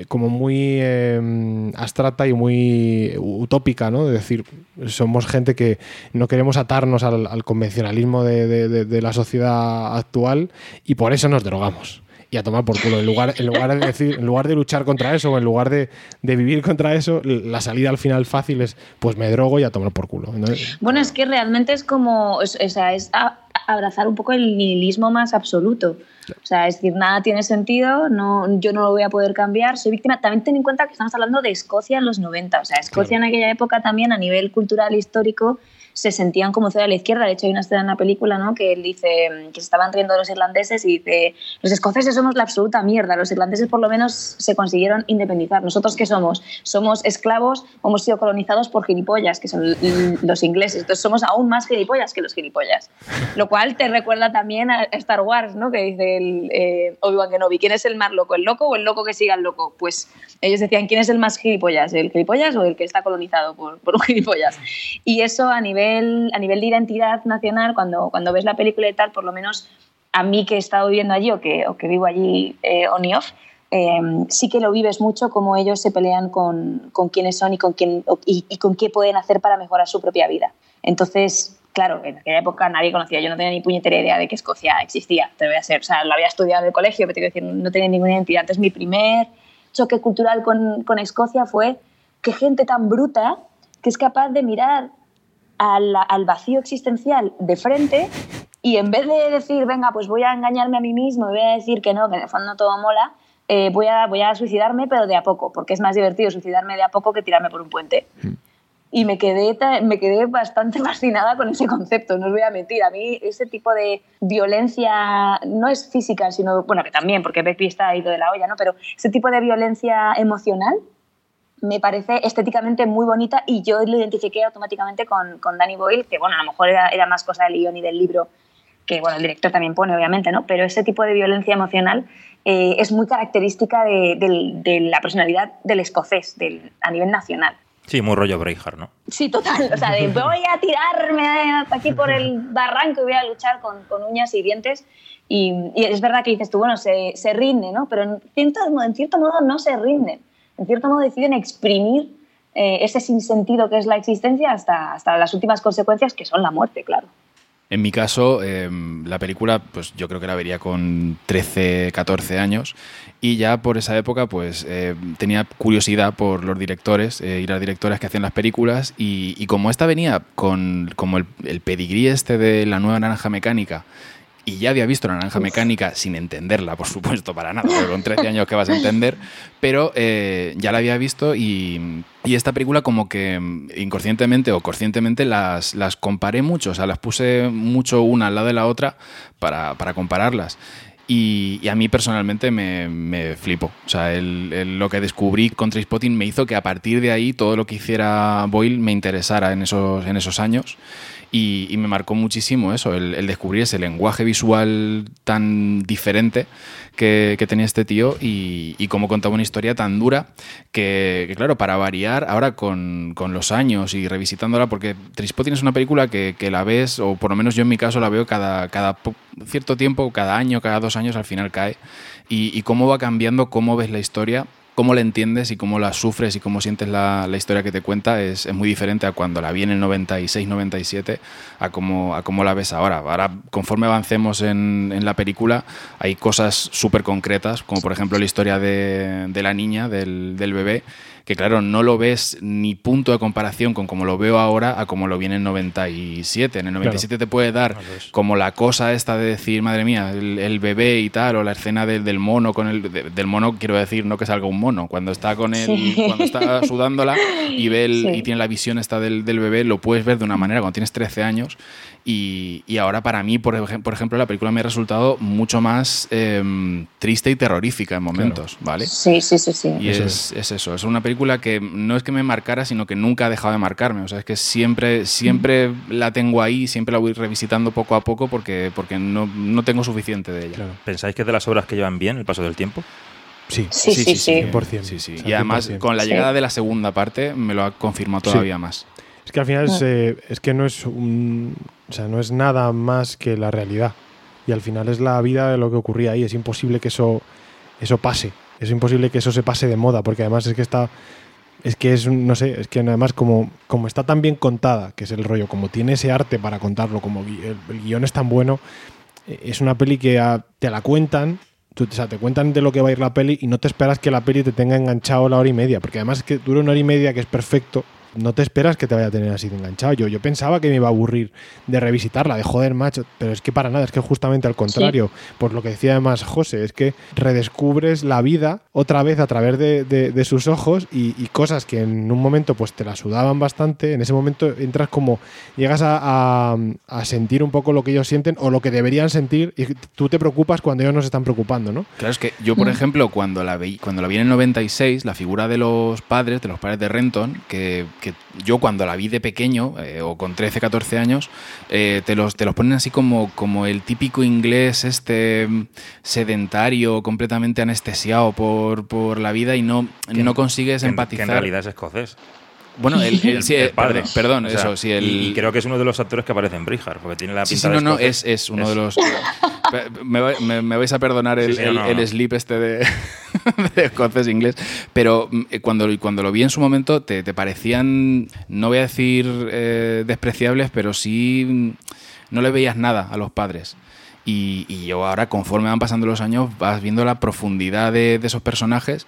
como muy eh, abstracta y muy utópica, ¿no? Es decir, somos gente que no queremos atarnos al, al convencionalismo de, de- de- de la sociedad actual y por eso nos drogamos. Y a tomar por culo. En lugar, en lugar de decir, en lugar de luchar contra eso, o en lugar de, de vivir contra eso, la salida al final fácil es pues me drogo y a tomar por culo. Entonces, Bueno, es que realmente es como, es, o sea, es a- abrazar un poco el nihilismo más absoluto. O sea, es decir, nada tiene sentido, no, yo no lo voy a poder cambiar, soy víctima. También ten en cuenta que estamos hablando de Escocia en los 90. O sea, Escocia en aquella época también a nivel cultural, histórico, se sentían como ciudad de la izquierda. De hecho, hay una escena en la película ¿no? que él dice que se estaban riendo de los irlandeses y dice, los escoceses somos la absoluta mierda, los irlandeses por lo menos se consiguieron independizar. ¿Nosotros qué somos? Somos esclavos, hemos sido colonizados por gilipollas, que son los ingleses. Entonces somos aún más gilipollas que los gilipollas. Lo cual te recuerda también a Star Wars, ¿no? que dice el, eh, Obi-Wan Kenobi, ¿quién es el más loco? ¿El loco o el loco que siga al loco? Pues ellos decían, ¿quién es el más gilipollas? ¿El gilipollas o el que está colonizado por, por un gilipollas? Y eso a nivel, a nivel de identidad nacional, cuando, cuando ves la película y tal, por lo menos a mí que he estado viviendo allí o que, o que vivo allí eh, on y off, eh, sí que lo vives mucho como ellos se pelean con, con quiénes son y con, quién, y, y con qué pueden hacer para mejorar su propia vida. Entonces, claro, en aquella época nadie conocía, yo no tenía ni puñetera idea de que Escocia existía, te voy a ser, o sea, lo había estudiado en el colegio, pero te quiero decir, no tenía ninguna identidad. Entonces, mi primer choque cultural con, con Escocia fue qué gente tan bruta que es capaz de mirar al, al vacío existencial de frente y en vez de decir, venga, pues voy a engañarme a mí mismo y voy a decir que no, que en el fondo todo mola, eh, voy, a, voy a suicidarme, pero de a poco, porque es más divertido suicidarme de a poco que tirarme por un puente. Y me quedé, me quedé bastante fascinada con ese concepto, no os voy a mentir. A mí ese tipo de violencia no es física, sino, bueno, que también, porque Becky está ido de la olla, ¿no? Pero ese tipo de violencia emocional me parece estéticamente muy bonita y yo lo identifiqué automáticamente con, con Danny Boyle, que bueno, a lo mejor era, era más cosa del guion y del libro, que bueno, el director también pone, obviamente, ¿no? Pero ese tipo de violencia emocional eh, es muy característica de, del- de la personalidad del escocés del, a nivel nacional. Sí, muy rollo Braveheart, ¿no? Sí, total. O sea, de voy a tirarme hasta aquí por el barranco y voy a luchar con, con uñas y dientes. Y, y es verdad que dices tú, bueno, se, se rinde, ¿no? Pero en cierto, en cierto modo no se rinden. En cierto modo deciden exprimir eh, ese sinsentido que es la existencia hasta, hasta las últimas consecuencias, que son la muerte, claro. En mi caso, eh, la película, pues yo creo que la vería con 13, 14 años y ya por esa época, pues eh, tenía curiosidad por los directores, eh, ir a directores que hacían las películas y, y como esta venía con como el, el pedigrí este de la nueva naranja mecánica y ya había visto naranja mecánica sin entenderla, por supuesto, para nada, porque con 13 años que vas a entender, pero eh, ya la había visto y, y esta película como que mm, inconscientemente o conscientemente las, las comparé mucho, o sea, las puse mucho una al lado de la otra para, para compararlas. Y, y a mí personalmente me, me flipo. O sea, el- el- lo que descubrí con Trainspotting me hizo que a partir de ahí todo lo que hiciera Boyle me interesara en esos, en esos años. Y, y me marcó muchísimo eso, el, el descubrir ese lenguaje visual tan diferente que, que tenía este tío y, y cómo contaba una historia tan dura que, que, claro, para variar, ahora con, con los años y revisitándola, porque Trainspotting es una película que, que la ves, o por lo menos yo en mi caso la veo cada, cada cierto tiempo, cada año, cada dos años, al final cae. Y, y cómo va cambiando, cómo ves la historia cómo la entiendes y cómo la sufres y cómo sientes la, la historia que te cuenta es, es muy diferente a cuando la vi en el 96, 97, a cómo, a cómo la ves ahora. Ahora, conforme avancemos en, en la película, hay cosas súper concretas, como por ejemplo la historia de, de la niña, del, del bebé, que claro, no lo ves ni punto de comparación con como lo veo ahora a como lo vi en el 97. En el 97 te puede dar como la cosa esta de decir, madre mía, el, el bebé y tal, o la escena del, del mono con el de- del mono, quiero decir, no que salga un mono, cuando está con él, Sí. cuando está sudándola y ve el- Sí. y tiene la visión esta del, del bebé, lo puedes ver de una manera cuando tienes 13 años. Y, y ahora para mí, por, por ejemplo, la película me ha resultado mucho más em, triste y terrorífica en momentos, ¿vale? Sí, sí, sí, sí. Y es, es eso, es una película que no es que me marcara, sino que nunca ha dejado de marcarme. O sea, es que siempre, siempre la tengo ahí, siempre la voy revisitando poco a poco porque, porque no, no tengo suficiente de ella. ¿Pensáis que es de las obras que llevan bien el paso del tiempo? Sí, Sí, sí, sí. 100%. Sí, sí. O sea, Y además, 100%. con la Sí. llegada de la segunda parte, me lo ha confirmado Sí. todavía más. Es que al final es, Ah. eh, es que no es un, o sea, no es nada más que la realidad. Y al final es la vida de lo que ocurría ahí. Es imposible que eso, eso pase. Es imposible que eso se pase de moda, porque además es que está. Es que es, no sé, es que además como, como está tan bien contada, que es el rollo, como tiene ese arte para contarlo, como el, el guion es tan bueno, eh, es una peli que te la cuentan o sea, te cuentan de lo que va a ir la peli y no te esperas que la peli te tenga enganchado la hora y media, porque además es que dura una hora y media que es perfecto. No te esperas que te vaya a tener así de enganchado. Yo, yo pensaba que me iba a aburrir de revisitarla, de joder, macho, pero es que para nada, es que justamente al contrario. Por lo que decía además José, es que redescubres la vida otra vez a través de, de- de sus ojos y, y cosas que en un momento pues te la sudaban bastante. En ese momento entras como, llegas a, a- a sentir un poco lo que ellos sienten o lo que deberían sentir y tú te preocupas cuando ellos no se están preocupando, ¿no? Claro, es que yo, por ejemplo, cuando la, vi, cuando la vi en el 96, la figura de los padres, de los padres de Renton, que, que yo cuando la vi de pequeño, eh, o con 13, 14 años, eh, te, los, te los ponen así como, como el típico inglés este mm, sedentario, completamente anestesiado por, por la vida y no, no consigues que empatizar. Que en realidad es escocés. Bueno, el, el- sí, El eh, padre. Perdón, O sea, eso, sí, el, y, creo que es uno de los actores que aparece en Brijar, porque tiene la Sí, pinta sí, de no, no, escocés. es, es uno de los... me, me- me vais a perdonar el, Sí, sí, el- no, no. slip este de, de escocés inglés, pero mm, eh, cuando, cuando lo vi en su momento te, te parecían, no voy a decir eh, despreciables, pero sí mm, no le veías nada a los padres. Y, y yo ahora, conforme van pasando los años, vas viendo la profundidad de, de esos personajes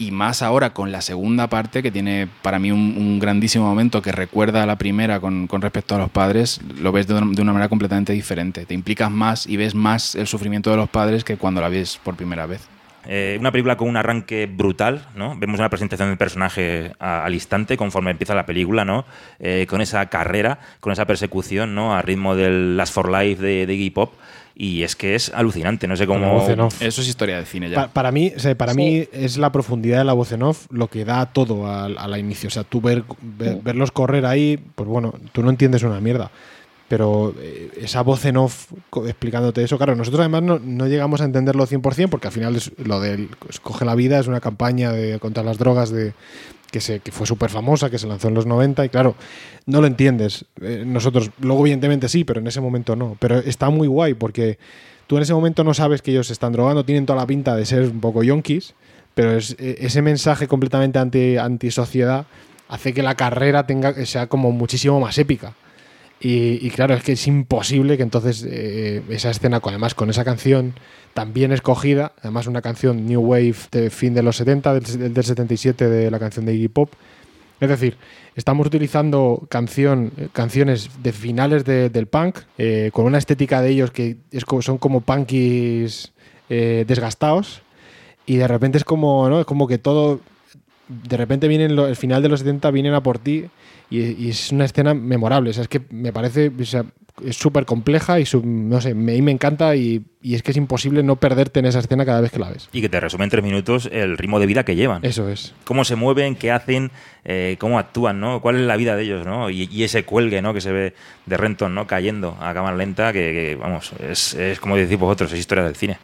y más ahora con la segunda parte, que tiene para mí un, grandísimo momento que recuerda a la primera con, con respecto a los padres, lo ves de una, de una manera completamente diferente. Te implicas más y ves más el sufrimiento de los padres que cuando la ves por primera vez. Eh, una película con un arranque brutal, ¿no? Vemos una presentación del personaje al instante conforme empieza la película, ¿no? Eh, con esa carrera, con esa persecución, ¿no? A ritmo del Last for Life de, de Iggy Pop. Y es que es alucinante, no sé la cómo... Eso es historia de cine ya. Pa- para mí, o sea, para mí es la profundidad de la voz en off lo que da todo al, al inicio. O sea, tú ver, ver- verlos correr ahí, pues bueno, tú no entiendes una mierda. Pero eh, esa voz en off explicándote eso, claro, nosotros además no, no llegamos a entenderlo 100% porque al final es lo del Escoge la vida es una campaña de, contra las drogas de, que, se, que fue súper famosa, que se lanzó en los 90 y claro, no lo entiendes. Eh, nosotros, luego evidentemente sí, pero en ese momento no. Pero está muy guay porque tú en ese momento no sabes que ellos se están drogando, tienen toda la pinta de ser un poco yonkis, pero eh, ese mensaje completamente anti, antisociedad hace que la carrera tenga, sea como muchísimo más épica. Y, claro, es que es imposible que entonces eh, esa escena, además con esa canción tan bien escogida, además una canción New Wave de fin de los 70, del, del 77 de la canción de Iggy Pop, es decir, estamos utilizando canción, canciones de finales de- del punk, eh, con una estética de ellos que es como- son como punkies eh, desgastados, y de repente es como, ¿no? Es como que todo. De repente vienen lo- el final de los 70 vienen a por ti y, y es una escena memorable. O sea, es que me parece. o sea, es súper compleja y no sé, me, me encanta y, y es que es imposible no perderte en esa escena cada vez que la ves. Y que te resume en tres minutos el ritmo de vida que llevan. Eso es. Cómo se mueven, qué hacen, eh, cómo actúan, ¿no? Cuál es la vida de ellos, ¿no? Y, y ese cuelgue, ¿no? Que se ve de Renton, ¿no? Cayendo a cámara lenta, que, que, vamos, es, es como decís vosotros, es historia del cine.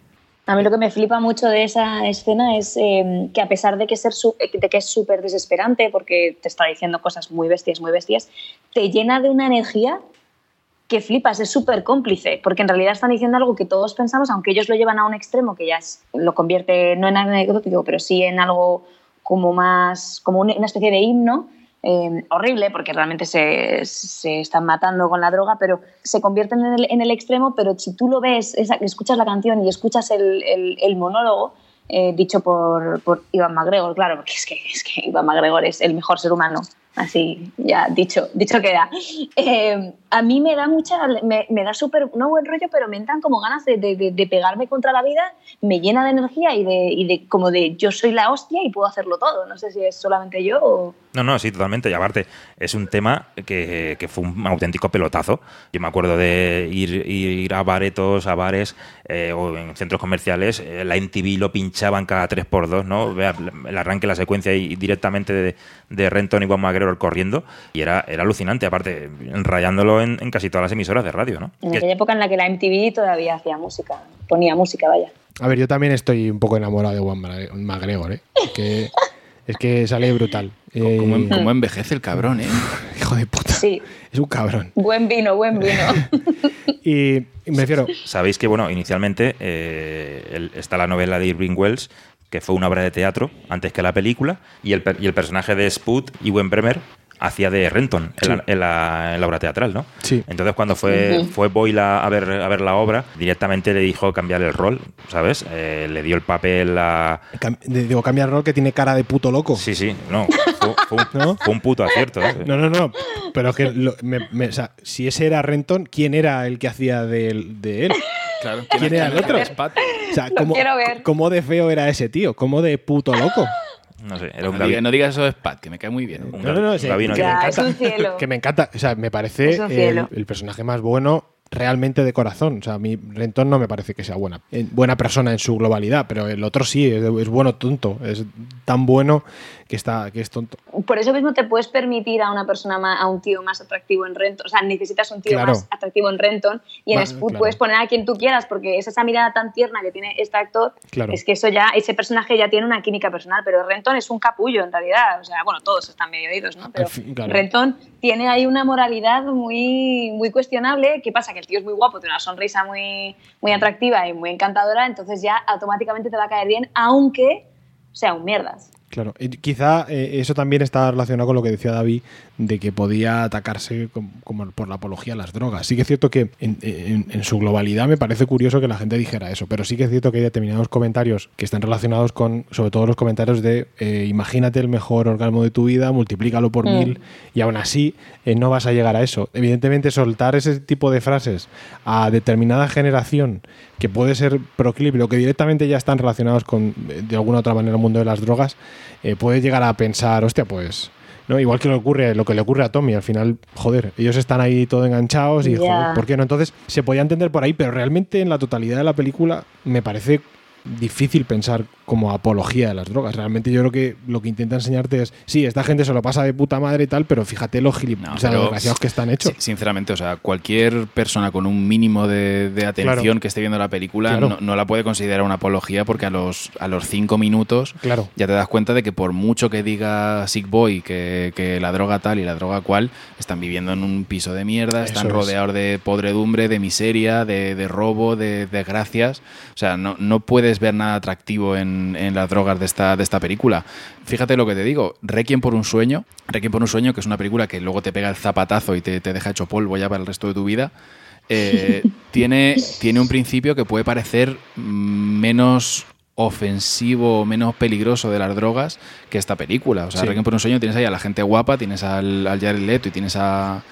A mí lo que me flipa mucho de esa escena es eh, que a pesar eh, de que es súper desesperante, porque te está diciendo cosas muy bestias, muy bestias, te llena de una energía que flipas, es súper cómplice, porque en realidad están diciendo algo que todos pensamos, aunque ellos lo llevan a un extremo que ya es- lo convierte no en anecdótico, pero sí en algo como más, como un- una especie de himno, eh, horrible, porque realmente se, se están matando con la droga, pero se convierten en el, en el extremo, pero si tú lo ves, esa- escuchas la canción y escuchas el, el- el monólogo, eh, dicho por, por Iván MacGregor, claro, porque es que, es que Iván MacGregor es el mejor ser humano, así ya dicho, dicho queda. Eh, a mí me da mucha, me, me da súper, no buen rollo, pero me entran como ganas de, de- pegarme contra la vida, me llena de energía y de, y de como de yo soy la hostia y puedo hacerlo todo, no sé si es solamente yo o... No, no, sí, totalmente. Y aparte, es un tema que, que fue un auténtico pelotazo. Yo me acuerdo de ir, ir a baretos, a bares eh, o en centros comerciales. eh, la NTV lo pinchaban cada 3x2, ¿no? El arranque, la secuencia y directamente de, de Renton y Juan Corriendo. Y era, era alucinante, aparte, rayándolo en, en casi todas las emisoras de radio, ¿no? En Que- aquella época en la que la MTV todavía hacía música, ponía música, vaya. A ver, yo también estoy un poco enamorado de Juan McGregor, ¿eh? Que, es que sale brutal. Eh, ¿Cómo, cómo envejece el cabrón, eh? hijo de puta. Sí, Es un cabrón. buen vino, buen vino. Y, y me refiero, Sabéis que, bueno, inicialmente eh, el- está la novela de Irving Wells, que fue una obra de teatro antes que la película, y el, y el personaje de Spud, Ewen Bremer, hacía de Renton en, la, en la- en la obra teatral, ¿no? Sí. Entonces cuando fue, fue Boyle a, a ver, a ver la obra, directamente le dijo cambiar el rol, ¿sabes? Eh, le dio el papel a... Cam- Digo, cambia el rol que tiene cara de puto loco. Sí, sí, no, fue, fue un, ¿No? fue un puto acierto. ¿eh? No, no, no. Pero que lo- me- me- o sea, si ese era Renton, ¿quién era el que hacía de, de él? Claro. ¿Quién era el otro? O sea, Lo ¿cómo, quiero ver. cómo de feo era ese tío? ¿Cómo de puto loco? No sé, era un No, diga- gavi- no digas eso de Spat, que me cae muy bien. un No, no, no, sí, que, es un cielo. que me encanta. O sea, me parece el, el personaje más bueno realmente de corazón. O sea, a mí Renton no me parece que sea buena, eh, buena persona en su globalidad, pero el otro sí, es, es bueno tonto. Es tan bueno que, está, que es tonto. Por eso mismo te puedes permitir a una persona, ma- a un tío más atractivo en Renton. O sea, necesitas un tío Claro. más atractivo en Renton. Y en Spud claro. puedes poner a quien tú quieras, porque es esa mirada tan tierna que tiene este actor. Claro. Es que eso ya, ese personaje ya tiene una química personal. Pero Renton es un capullo en realidad. O sea, bueno, todos están medio oídos, ¿no? Pero fin. Renton tiene ahí una moralidad muy, muy cuestionable. ¿Qué pasa? Que el tío es muy guapo, tiene una sonrisa muy, muy atractiva y muy encantadora. Entonces ya automáticamente te va a caer bien, aunque sea un mierdas. Claro, y quizá eh, eso también está relacionado con lo que decía David de que podía atacarse com- como por la apología a las drogas. Sí que es cierto que en, en- en su globalidad me parece curioso que la gente dijera eso, pero sí que es cierto que hay determinados comentarios que están relacionados con, sobre todo los comentarios de eh, imagínate el mejor orgasmo de tu vida, multiplícalo por Mm. mil y aún así eh, no vas a llegar a eso. Evidentemente soltar ese tipo de frases a determinada generación que puede ser proclive o que directamente ya están relacionados con eh, de alguna u otra manera el mundo de las drogas, eh, puede llegar a pensar, hostia, pues ¿no? Igual que lo, ocurre, lo que le ocurre a Tommy, al final, joder, ellos están ahí todo enganchados y, joder, ¿por qué no? Entonces, se podía entender por ahí, pero realmente en la totalidad de la película me parece difícil pensar como apología de las drogas. Realmente yo creo que lo que intenta enseñarte es, sí, esta gente se lo pasa de puta madre y tal, pero fíjate los gilip- No, o sea, que están hechos. Sinceramente, o sea, cualquier persona con un mínimo de, de atención Claro. que esté viendo la película Claro. no, no la puede considerar una apología porque a los, a los cinco minutos Claro. ya te das cuenta de que por mucho que diga Sick Boy que, que la droga tal y la droga cual, están viviendo en un piso de mierda, están es. rodeados de podredumbre, de miseria, de, de robo, de desgracias. O sea, no, no puedes ver nada atractivo en, en las drogas de esta, de esta película. Fíjate lo que te digo, Requiem por un sueño, Requiem por un sueño, que es una película que luego te pega el zapatazo y te, te deja hecho polvo ya para el resto de tu vida. eh, tiene, tiene un principio que puede parecer menos ofensivo, menos peligroso de las drogas que esta película. O sea, Sí. Requiem por un sueño tienes ahí a la gente guapa, tienes al, al Jared Leto y tienes a,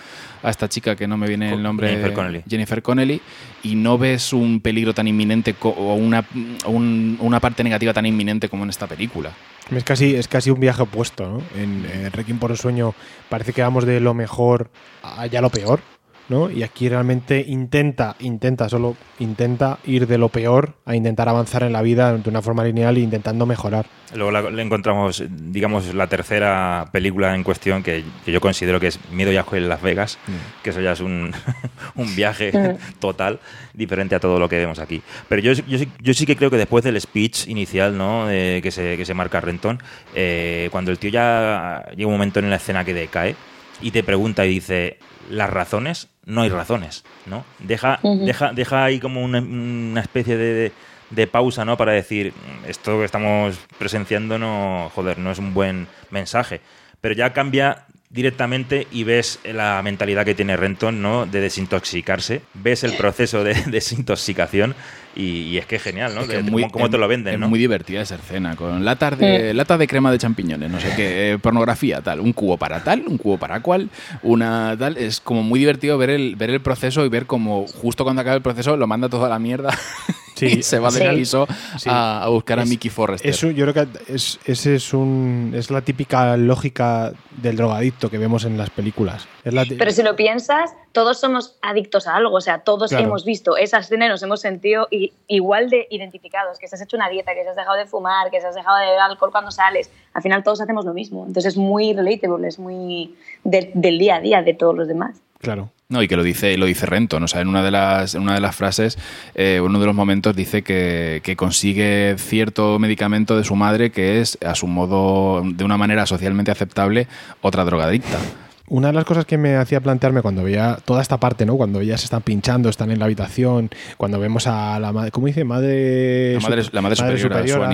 a esta chica que no me viene el nombre. Jennifer Connelly. Jennifer Connelly, y no ves un peligro tan inminente o una, un- una parte negativa tan inminente como en esta película. Es casi, es casi un viaje opuesto, ¿no? En, en Requiem por un sueño parece que vamos de lo mejor a ya lo peor, ¿no? Y aquí realmente intenta, intenta, solo intenta ir de lo peor a intentar avanzar en la vida de una forma lineal e intentando mejorar. Luego la- le encontramos, digamos, la tercera película en cuestión que, que yo considero que es Miedo y Asco en Las Vegas, que eso ya es un, un viaje total, diferente a todo lo que vemos aquí. Pero yo, yo, sí, yo sí que creo que después del speech inicial ¿no? de- que, se, que se marca Renton, eh, cuando el tío ya llega un momento en la escena que decae y te pregunta y dice, ¿las razones? No hay razones, ¿no? Deja, deja, deja ahí como una, una especie de, de- de pausa, ¿no? Para decir, esto que estamos presenciando no, joder, no es un buen mensaje. Pero ya cambia directamente y ves la mentalidad que tiene Renton, ¿no? De desintoxicarse. Ves el proceso de desintoxicación y, y es que es genial, ¿no? Es que De- es muy- cómo, cómo te lo venden, es ¿no? muy divertida esa escena, con latas de, lata de crema de champiñones, no sé qué, eh, pornografía, tal, un cubo para tal, un cubo para cual, una tal. Es como muy divertido ver el, ver el proceso y ver como justo cuando acaba el proceso lo manda todo a la mierda y se va del sí. piso a, a buscar a Es- Mickey Forrester. Eso yo creo que es, ese es un es la típica lógica del drogadicto que vemos en las películas. Es la Pero si lo piensas, todos somos adictos a algo, o sea, todos Claro. hemos visto esa escena y nos hemos sentido igual de identificados, que se has hecho una dieta, que se has dejado de fumar, que se has dejado de beber alcohol cuando sales, al final todos hacemos lo mismo, entonces es muy relatable, es muy de- del día a día de todos los demás. claro. No, y que lo dice, lo dice Renton. O sea, en una de las, en una de las frases, eh, uno de los momentos dice que, que consigue cierto medicamento de su madre que es, a su modo, de una manera socialmente aceptable, otra drogadicta. Una de las cosas que me hacía plantearme cuando veía toda esta parte, ¿no? Cuando ellas están pinchando, están en la habitación, cuando vemos a la madre, ¿cómo dice? Madre, La madre- la madre superiora,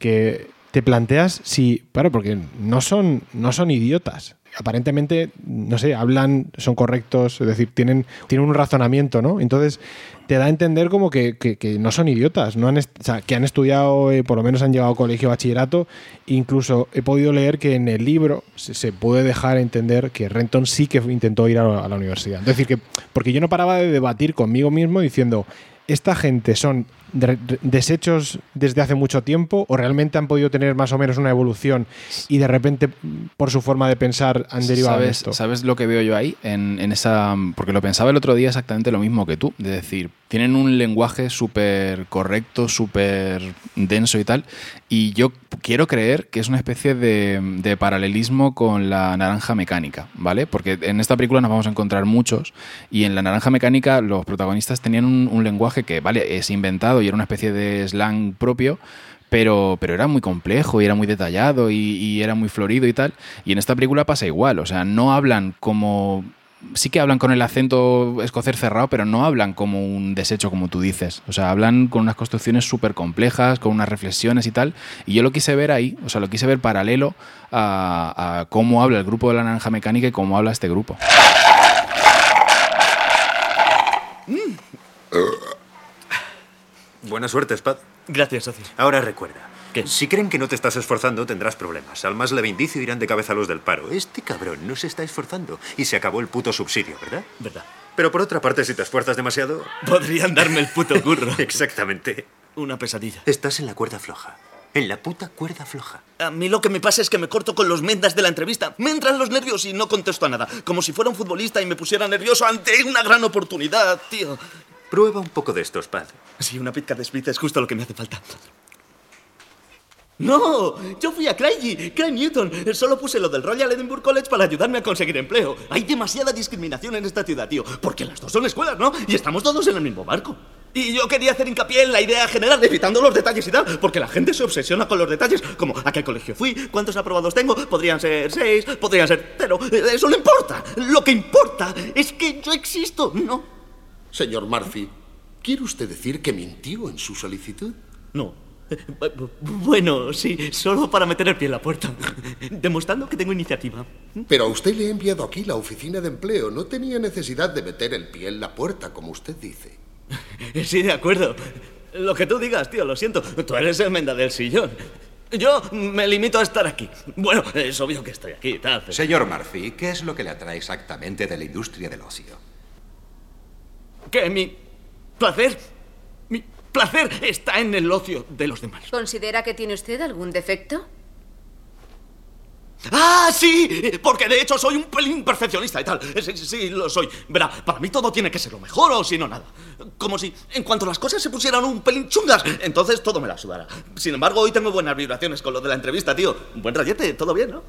que te planteas si, claro, porque no son, no son idiotas. Aparentemente, no sé, hablan, son correctos, es decir, tienen, tienen un razonamiento, ¿no? Entonces te da a entender como que, que- no son idiotas, no han o sea, que han estudiado, eh, por lo menos han llegado a colegio bachillerato. Incluso he podido leer que en el libro se, puede dejar entender que Renton sí que intentó ir a, a la universidad. Es decir, que porque yo no paraba de debatir conmigo mismo diciendo, esta gente son de- de- desechos desde hace mucho tiempo o realmente han podido tener más o menos una evolución y de repente por su forma de pensar han derivado de ¿Sabes, esto. ¿Sabes lo que veo yo ahí? En, en esa. Porque lo pensaba el otro día exactamente lo mismo que tú. De decir, tienen un lenguaje súper correcto, súper denso y tal. Y yo quiero creer que es una especie de, de paralelismo con la naranja mecánica, ¿vale? Porque en esta película nos vamos a encontrar muchos. Y en la naranja mecánica los protagonistas tenían un, lenguaje que, vale, es inventado y era una especie de slang propio pero, pero era muy complejo y era muy detallado y era muy florido y tal. Y en esta película pasa igual, o sea, no hablan como... Sí que hablan con el acento escocés cerrado, pero no hablan como un desecho, como tú dices. O sea, hablan con unas construcciones súper complejas, con unas reflexiones y tal. Y yo lo quise ver ahí, o sea, lo quise ver paralelo a, a cómo habla el grupo de la naranja mecánica y cómo habla este grupo. Buena suerte, Spad. Gracias, socio. Ahora recuerda. Si creen que no te estás esforzando, tendrás problemas. Al más leve indicio irán de cabeza los del paro. Este cabrón no se está esforzando. Y se acabó el puto subsidio, ¿verdad? ¿Verdad? Pero por otra parte, si te esfuerzas demasiado... Podrían darme el puto curro. Exactamente. Una pesadilla. Estás en la cuerda floja. En la puta cuerda floja. A mí lo que me pasa es que me corto con los mendas de la entrevista. Me entran los nervios y no contesto a nada. Como si fuera un futbolista y me pusiera nervioso ante una gran oportunidad, tío. Prueba un poco de esto, Spad. Sí, una pizca de spritz es justo lo que me hace falta. No, yo fui a Craigie, Craig Newton. Solo puse lo del Royal Edinburgh College para ayudarme a conseguir empleo. Hay demasiada discriminación en esta ciudad, tío. Porque las dos son escuelas, ¿no? Y estamos todos en el mismo barco. Y yo quería hacer hincapié en la idea general, evitando los detalles y tal, porque la gente se obsesiona con los detalles, como a qué colegio fui, cuántos aprobados tengo, podrían ser seis, podrían ser cero. Eso no importa. Lo que importa es que yo existo, ¿no? Señor Murphy, ¿quiere usted decir que mintió en su solicitud? No. Bu- Bueno, sí, solo para meter el pie en la puerta, demostrando que tengo iniciativa. Pero a usted le he enviado aquí la oficina de empleo. No tenía necesidad de meter el pie en la puerta, como usted dice. Sí, de acuerdo. Lo que tú digas, tío, lo siento. Tú eres el menda del sillón. Yo me limito a estar aquí. Bueno, es obvio que estoy aquí, tal. Señor Murphy, ¿qué es lo que le atrae exactamente de la industria del ocio? Que mi placer, placer está en el ocio de los demás. ¿Considera que tiene usted algún defecto? ¡Ah, sí! Porque de hecho soy un pelín perfeccionista y tal. Sí, sí, sí, lo soy. Verá, para mí todo tiene que ser lo mejor o si no, nada. Como si en cuanto las cosas se pusieran un pelín chungas, entonces todo me la sudara. Sin embargo, hoy tengo buenas vibraciones con lo de la entrevista, tío. Un buen rayete, todo bien, ¿no?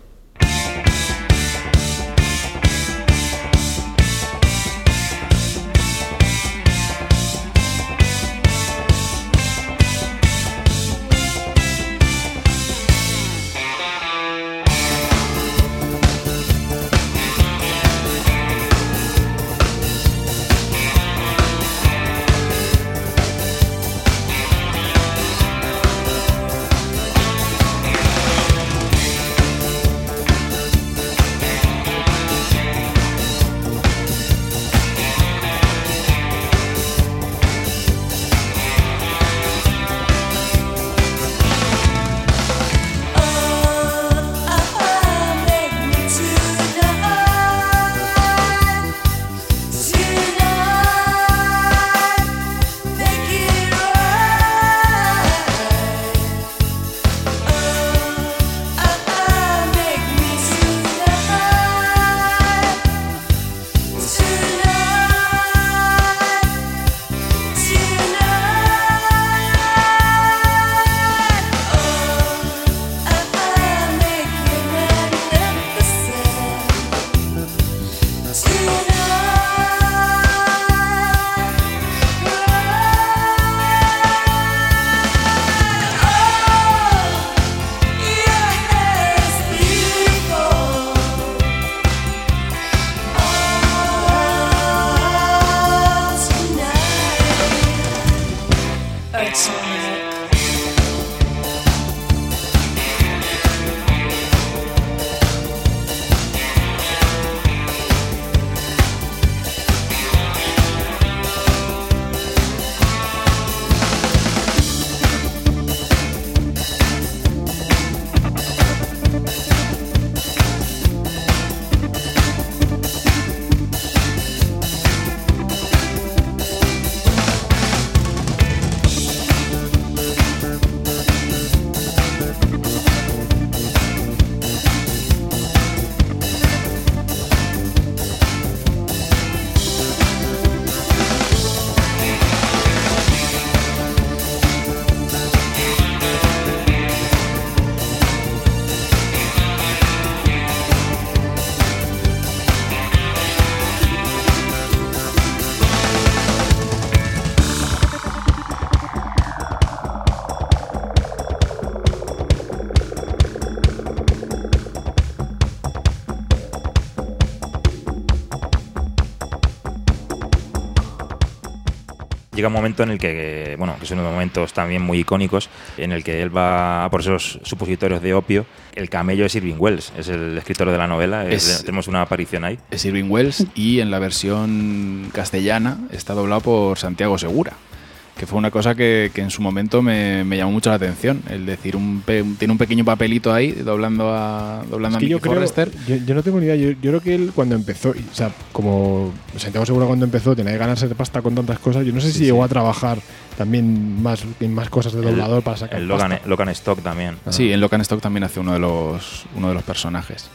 Llega un momento en el que, bueno, que son unos momentos también muy icónicos, en el que él va a por esos supositorios de opio. El camello es Irving Wells, es el escritor de la novela. es- Es- tenemos una aparición ahí. Es Irving Wells y en la versión castellana está doblado por Santiago Segura. Que fue una cosa que, que en su momento me, me llamó mucho la atención. El decir, un pe- tiene un pequeño papelito ahí doblando a, doblando Es a yo creo, Forrester. yo, yo no tengo ni idea. Yo, yo creo que él cuando empezó, o sea, como Santiago Seguro cuando empezó tenía que ganarse de pasta con tantas cosas. Yo no sé si Sí, llegó a trabajar también más en más cosas de El- doblador para sacar El Logan, pasta. Logan Stock también. Sí, en Locan Stock también hace uno de los, uno de los personajes.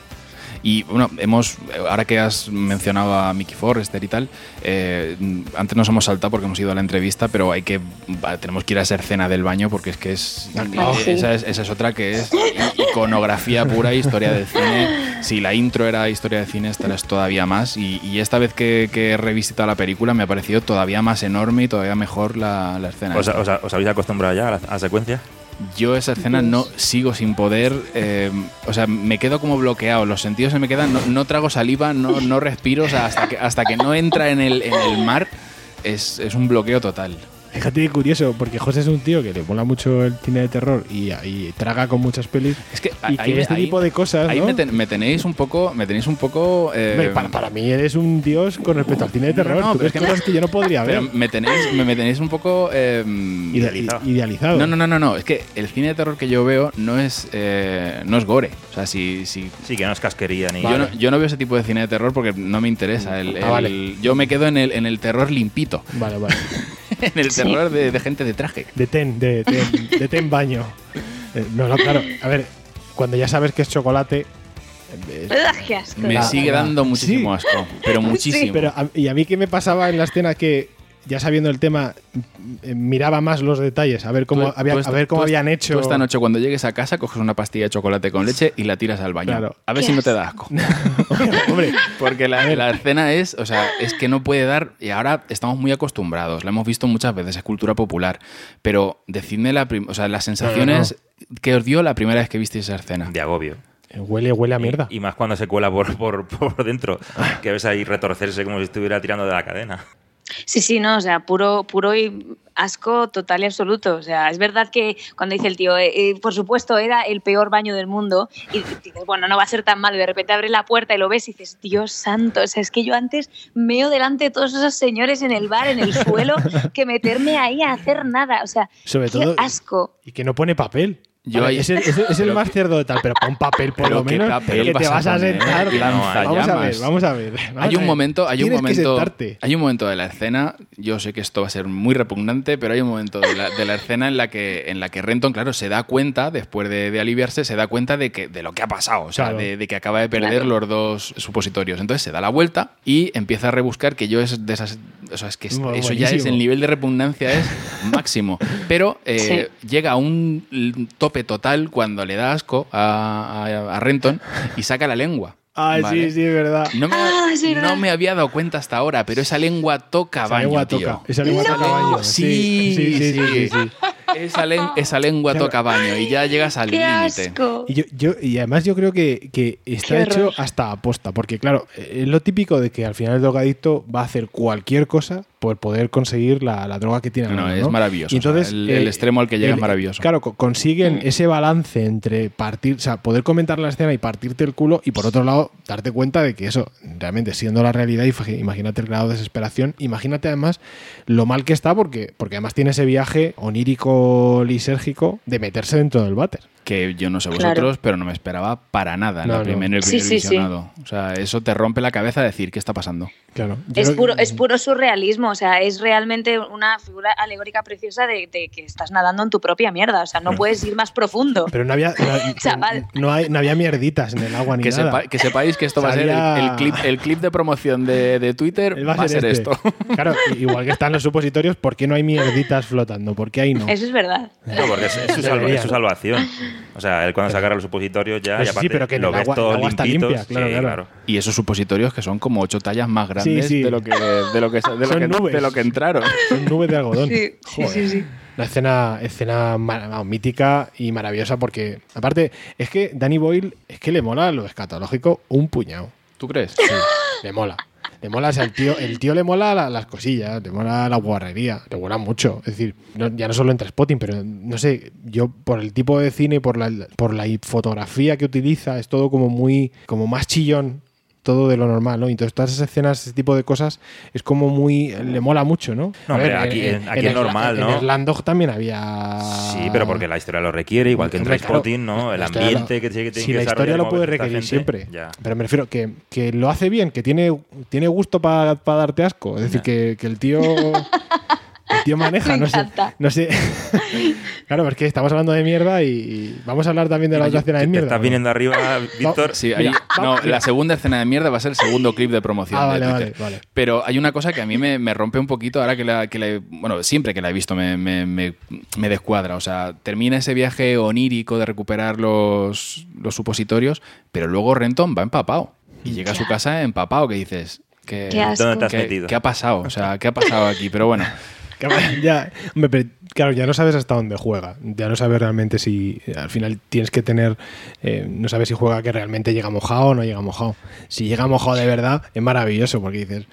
Y bueno, hemos, ahora que has mencionado a Mickey Forrester y tal, eh, antes nos hemos saltado porque hemos ido a la entrevista, pero hay que va, tenemos que ir a esa escena del baño porque es que es, claro. eh, esa, es esa es otra que es iconografía pura, historia del cine. Si la intro era historia de cine, esta es todavía más. Y, y esta vez que, que he revisitado la película me ha parecido todavía más enorme y todavía mejor la, la escena. ¿Os, esta. os- os habéis acostumbrado ya a la, a la secuencia? Yo esa escena no sigo sin poder, eh, o sea, me quedo como bloqueado, los sentidos se me quedan, no, no trago saliva, no, no respiro, o sea, hasta que, hasta que no entra en el, en el mar es, es un bloqueo total. Fíjate qué curioso, porque José es un tío que le mola mucho el cine de terror y, y traga con muchas pelis. Es que, y que este tipo de cosas. Ahí ¿no? me, ten- me tenéis un poco, me tenéis un poco... eh, para, para mí eres un dios con respecto al cine de terror. no, Tú pero es que cosas que yo no podría ver. pero me tenéis, me, me tenéis un poco... eh, Idealizado. idealizado. No, no, no, no, no, es que el cine de terror que yo veo no es, eh, no es gore. O sea, si, si Sí, que no es casquería ni. Yo, no, yo no veo ese tipo de cine de terror porque no me interesa. El- Ah, el-. Yo me quedo en el, en el terror limpito. Vale, vale. en el Sí. terror de, de gente de traje. De ten, de ten, de ten baño. Eh, no, no, claro. A ver, cuando ya sabes que es chocolate. eh, Ugh, qué asco. Me La- sigue la- dando muchísimo asco, pero muchísimo. Pero a- y a mí qué me pasaba en la escena que ya sabiendo el tema eh, miraba más los detalles, a ver cómo, Tú- había- tú a ver cómo tú habían hecho. Tú esta noche cuando llegues a casa coges una pastilla de chocolate con leche y la tiras al baño. Claro. A ver si no te da asco. Hombre, Porque la, la escena es, o sea, es que no puede dar, y ahora estamos muy acostumbrados, la hemos visto muchas veces, es cultura popular, pero decidme la o sea, las sensaciones que os dio la primera vez que visteis esa escena. De agobio. Eh, Huele, huele a mierda. Y más cuando se cuela por, por, por dentro, que ves ahí retorcerse como si estuviera tirando de la cadena. Sí, sí, no, o sea, puro, puro y asco total y absoluto. O sea, es verdad que cuando dice el tío, eh, eh, por supuesto, era el peor baño del mundo, y dices, bueno, no va a ser tan malo, y de repente abres la puerta y lo ves y dices, Dios santo, o sea, es que yo antes meo delante de todos esos señores en el bar, en el suelo, que meterme ahí a hacer nada. O sea, Sobre qué todo- asco. Y que no pone papel. Yo Vale, ahí- es el, es el- es el Pero más cerdo de tal, pero pon papel por Pero lo menos. papel que te vas a vas a poner, sentar. vamos a ver, vamos a ver. vamos Hay a un ver. momento, hay un que momento, hay un momento de la escena. Yo sé que esto va a ser muy repugnante, pero hay un momento de la, de la escena en la que en la que Renton, claro, se da cuenta después de, de aliviarse, se da cuenta de que de lo que ha pasado, o sea, Claro. de, de que acaba de perder Claro. los dos supositorios. Entonces se da la vuelta y empieza a rebuscar que yo es de esas, o sea, es que eso ya es el nivel de repugnancia es máximo. Pero eh, llega a un tope total cuando le da asco a, a- a Renton y saca la lengua. Ay, ¿vale? sí, sí, es verdad. No me, Ah, verdad. no me había dado cuenta hasta ahora, pero esa lengua toca Esa baño, lengua tío. toca. Esa lengua toca baño. Sí, sí, sí, sí, sí, sí. Esa, len- esa lengua Claro. toca baño y ya llegas al ¡Qué límite. Y, yo, yo- y además yo creo que, que está Qué hecho horror. hasta aposta, porque claro, es lo típico de que al final el drogadicto va a hacer cualquier cosa por poder conseguir la, la droga que tiene. No, mano, es maravilloso, Y entonces, o sea, el- el extremo al que llega es maravilloso. Claro, co- consiguen ese balance entre partir, o sea, poder comentar la escena y partirte el culo y por otro lado darte cuenta de que eso, realmente siendo la realidad, imagínate el grado de desesperación, imagínate además lo mal que está porque, porque además tiene ese viaje onírico lisérgico de meterse dentro del váter. Que yo no sé Claro. vosotros, pero no me esperaba para nada en, No, la no. primer- en el Sí, primer sí, sí. visionado. O sea, eso te rompe la cabeza decir qué está pasando. Claro. Yo Es puro, que- es puro surrealismo, o sea, es realmente una figura alegórica preciosa de, de que estás nadando en tu propia mierda, o sea, no puedes ir más profundo. Pero no había, no, Chaval. no hay- no había mierditas en el agua ni Que, nada. sepa- que sepáis que esto va a ser el, el clip, el clip de promoción de, de Twitter. Él Va, a ser este. esto. Claro, igual que están los supositorios, ¿por qué no hay mierditas flotando? ¿Por qué ahí no? Eso es verdad. No, porque es, es su, salva- Debería. es su salvación. O sea, él cuando sacara los supositorios ya, Pues y sí, pero que lo el ves agua- todo el agua está limpia, claro, sí, claro. Y esos supositorios que son como ocho tallas más grandes sí. de lo que de lo que, de lo Son que, nubes. de lo que entraron. Son nubes de algodón. Sí, sí, Joder. sí, sí. Una escena, escena mítica y maravillosa porque, aparte, es que Danny Boyle es que le mola lo escatológico un puñado. ¿Tú crees? Le mola. Le mola, o sea, el tío, el tío le mola la- las cosillas, le mola la guarrería, le mola mucho. Es decir, ya no solo entre spotting, pero no sé, yo por el tipo de cine, por la, por la fotografía que utiliza, es todo como muy, como más chillón. Todo de lo normal, ¿no? Entonces todas esas escenas, ese tipo de cosas, es como muy. le mola mucho, ¿no? No, A ver, aquí- en- aquí en es normal, ¿no? En Slandog también había. Sí, pero porque la historia lo requiere, igual que en Trainspotting, claro, ¿no? El ambiente lo- que tiene que Si la historia lo puede requerir gente, siempre. ya. Pero me refiero que, que lo hace bien, que tiene, tiene gusto para darte asco. Es decir, que, que el tío. El tío maneja, Me no sé. No sé. claro, es que estamos hablando de mierda y, vamos a hablar también de la otra escena de ¿Te mierda. estás viniendo arriba, Víctor? Sí, hay- Mira, no, mira. la segunda escena de mierda va a ser el segundo clip de promoción. Ah, de vale, Twitter. vale, vale. Pero hay una cosa que a mí me, me rompe un poquito ahora que la, que la he- Bueno, siempre que la he visto me, me- me- me descuadra. O sea, termina ese viaje onírico de recuperar los, los supositorios, pero luego Renton va empapado. Y llega a su casa empapado, que dices... Que, Qué asco. ¿Dónde te has ¿qué- metido? ¿Qué ha pasado? O sea, ¿qué ha pasado aquí? Pero bueno, ya, hombre, claro, ya no sabes hasta dónde juega. Ya no sabes realmente si. Al final tienes que tener. eh, no sabes si juega que realmente llega mojado o no llega mojado. Si llega mojado de verdad, es maravilloso porque dices.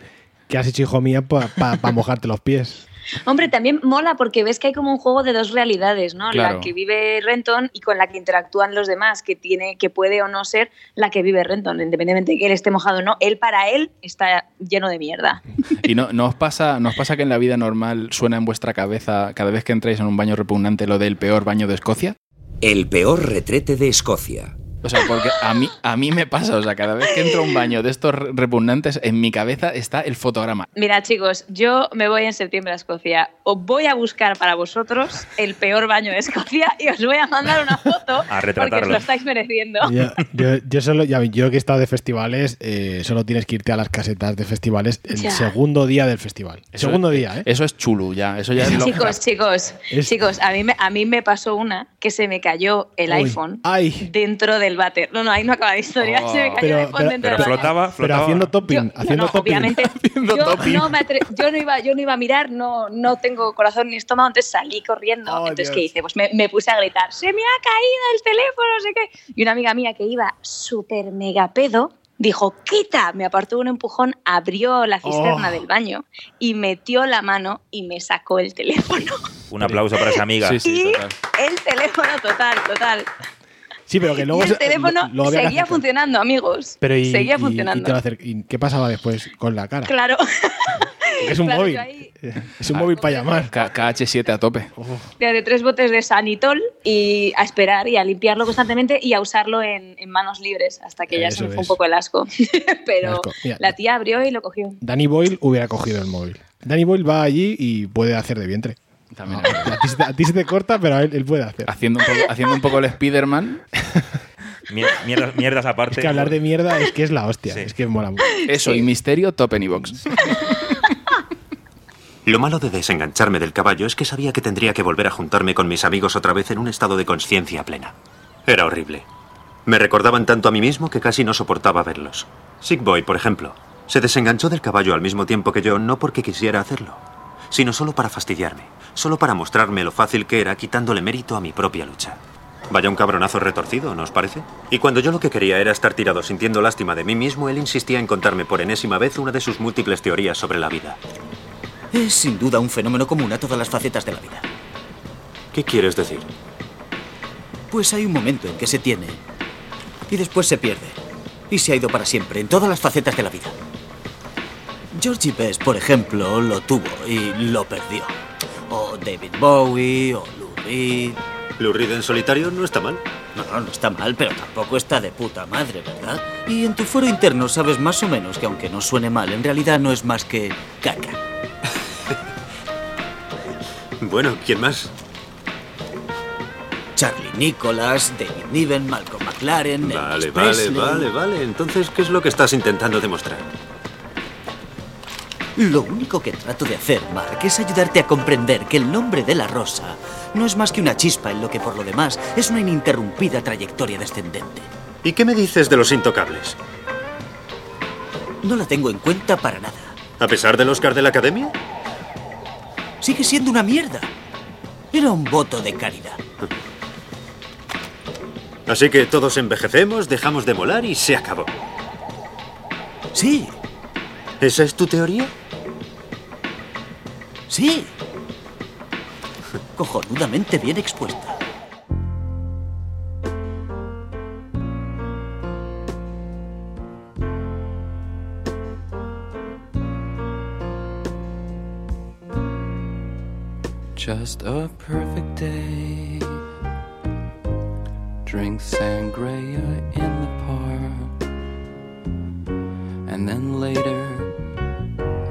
¿Qué has hecho, hijo mía, para mojarte los pies? Hombre, también mola porque ves que hay como un juego de dos realidades, ¿no? Claro. La que vive Renton y con la que interactúan los demás, que tiene, que puede o no ser la que vive Renton, independientemente de que él esté mojado o no. Él para él está lleno de mierda. ¿y no, no, os pasa, no os pasa que en la vida normal suena en vuestra cabeza cada vez que entráis en un baño repugnante lo del peor baño de Escocia? El peor retrete de Escocia. O sea, porque a mí, a mí me pasa, o sea, cada vez que entro a un baño de estos re- repugnantes, en mi cabeza está el fotograma. Mira, chicos, yo me voy en septiembre a Escocia. Os voy a buscar para vosotros el peor baño de Escocia y os voy a mandar una foto A porque os lo estáis mereciendo. Yo, yo, yo solo, ya, yo que he estado de festivales, eh, solo tienes que irte a las casetas de festivales el Ya. segundo día del festival. Eso- segundo día, ¿eh? Eso es chulo ya, eso ya es Chicos, chicos, Es- chicos, a mí, me, a mí me pasó una que se me cayó el Uy, iPhone Ay. dentro del váter. No, no, ahí no acaba la historia. Oh. se me cayó Pero- el iPhone pero- dentro Pero del baño. flotaba, Pero flotaba. haciendo topping, Yo, haciendo no, topping. obviamente, Haciendo yo topping. no, me atre- yo, no iba, yo no iba a mirar, no, no tengo corazón ni estómago, entonces salí corriendo. Oh, entonces, Dios. ¿qué hice? Pues me, me puse a gritar, se me ha caído el teléfono, no sé qué. Y una amiga mía que iba súper mega pedo, dijo, quita, me apartó un empujón, abrió la cisterna Oh. del baño y metió la mano y me sacó el teléfono. Un aplauso para esa amiga. Sí, sí, y total. el teléfono total, total. Sí, pero que luego. y el teléfono lo- lo seguía funcionando, amigos. Pero y, seguía y- funcionando. y te lo acer- ¿y qué pasaba después con la cara? Claro. Es un Claro, móvil. ahí- Es un móvil para llamar. K- KH7 a tope. de tres botes de sanitol y a esperar y a limpiarlo constantemente y a usarlo en, en manos libres hasta que ya Eso se me fue es. un poco el asco. Pero Asco. Mira. la tía abrió y lo cogió. Danny Boyle hubiera cogido el móvil. Danny Boyle va allí y puede hacer de vientre. También. A ti, se te- a ti se te corta, pero él, él puede hacer. Haciendo un poco, haciendo un poco el Spider-Man. Mier- Mierdas, mierdas aparte. Es que hablar de mierda es que es la hostia. Sí. Es que mola mucho. Eso, y Misterio, top en iVox. Lo malo de desengancharme del caballo es que sabía que tendría que volver a juntarme con mis amigos otra vez en un estado de conciencia plena. Era horrible. Me recordaban tanto a mí mismo que casi no soportaba verlos. Sick Boy, por ejemplo, se desenganchó del caballo al mismo tiempo que yo, no porque quisiera hacerlo, sino solo para fastidiarme, solo para mostrarme lo fácil que era quitándole mérito a mi propia lucha. Vaya un cabronazo retorcido, ¿no os parece? Y cuando yo lo que quería era estar tirado sintiendo lástima de mí mismo, él insistía en contarme por enésima vez una de sus múltiples teorías sobre la vida. Es sin duda un fenómeno común a todas las facetas de la vida. ¿Qué quieres decir? Pues hay un momento en que se tiene y después se pierde. Y se ha ido para siempre en todas las facetas de la vida. Georgie Best, por ejemplo, lo tuvo y lo perdió. O David Bowie, o Lou Reed. Lou Reed en solitario no está mal. No, no, no está mal, pero tampoco está de puta madre, ¿verdad? Y en tu foro interno sabes más o menos que aunque no suene mal, en realidad no es más que caca. Bueno, ¿quién más? Charlie Nicholas, David Niven, Malcolm McLaren, Vale, Elvis vale, Presley. vale, vale. Entonces, ¿qué es lo que estás intentando demostrar? Lo único que trato de hacer, Mark, es ayudarte a comprender que el nombre de la rosa no es más que una chispa en lo que por lo demás es una ininterrumpida trayectoria descendente. ¿Y qué me dices de los intocables? No la tengo en cuenta para nada. ¿A pesar del Oscar de la Academia? Sigue siendo una mierda. Era un voto de caridad. Así que todos envejecemos, dejamos de molar y se acabó. Sí. ¿Esa es tu teoría? Sí. Cojonudamente bien expuesta. Just a perfect day. Drink sangria in the park. And then later,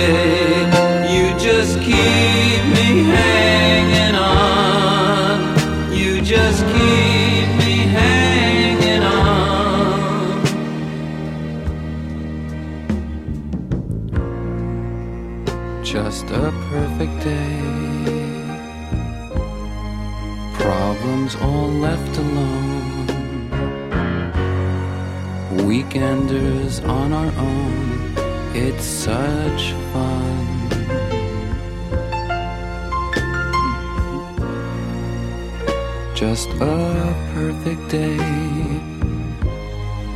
day. You just keep me hanging on. You just keep me hanging on. Just a perfect day. Problems all left alone. Weekenders on our own. It's such Just a perfect day.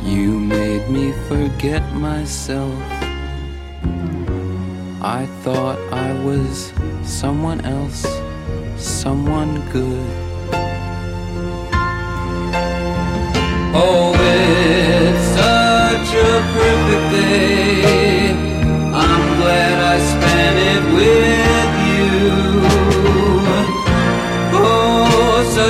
You made me forget myself. I thought I was someone else, someone good. Oh, it's such a perfect day.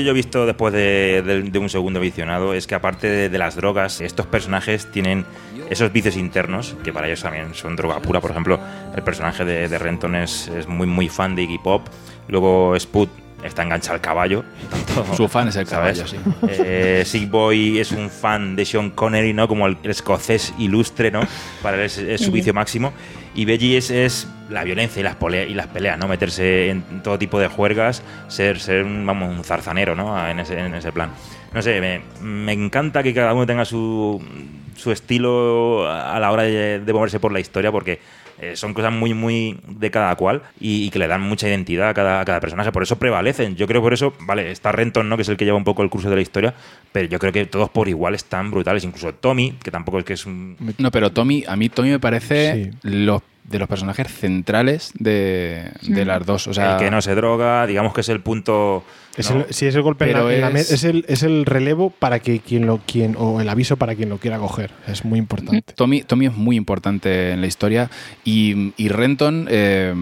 que yo he visto después de, un segundo visionado es que aparte de, las drogas, estos personajes tienen esos vicios internos que para ellos también son droga pura. Por ejemplo, el personaje de, de Renton es, es muy muy fan de Iggy Pop. Luego Spud está enganchado al caballo. Tanto- Su fan es el ¿sabes? caballo, sí. Eh, Sick Boy es un fan de Sean Connery, ¿no? Como el, el escocés ilustre, ¿no? Para él es, es su vicio máximo. Y Veggie es, es la violencia y las, polea- y las peleas, ¿no? Meterse en todo tipo de juergas, ser, ser un, vamos, un zarzanero, ¿no? En ese, en ese plan. No sé, me, me encanta que cada uno tenga su, su estilo a la hora de, de moverse por la historia, porque eh, son cosas muy, muy de cada cual y, y que le dan mucha identidad a cada, a cada personaje. Por eso prevalecen. Yo creo por eso, vale, está Renton, ¿no? Que es el que lleva un poco el curso de la historia, pero yo creo que todos por igual están brutales. Incluso Tommy, que tampoco es que es un. No, pero Tommy, a mí Tommy me parece los, de los personajes centrales de, de las dos. O sea, el que no se droga, digamos que es el punto. Es ¿no? el, sí, es el golpe en la- Pero en la, me- es- es el, es el relevo para que quien lo quien o el aviso para quien lo quiera coger. Es muy importante. Tommy, Tommy es muy importante en la historia y, y Renton, eh,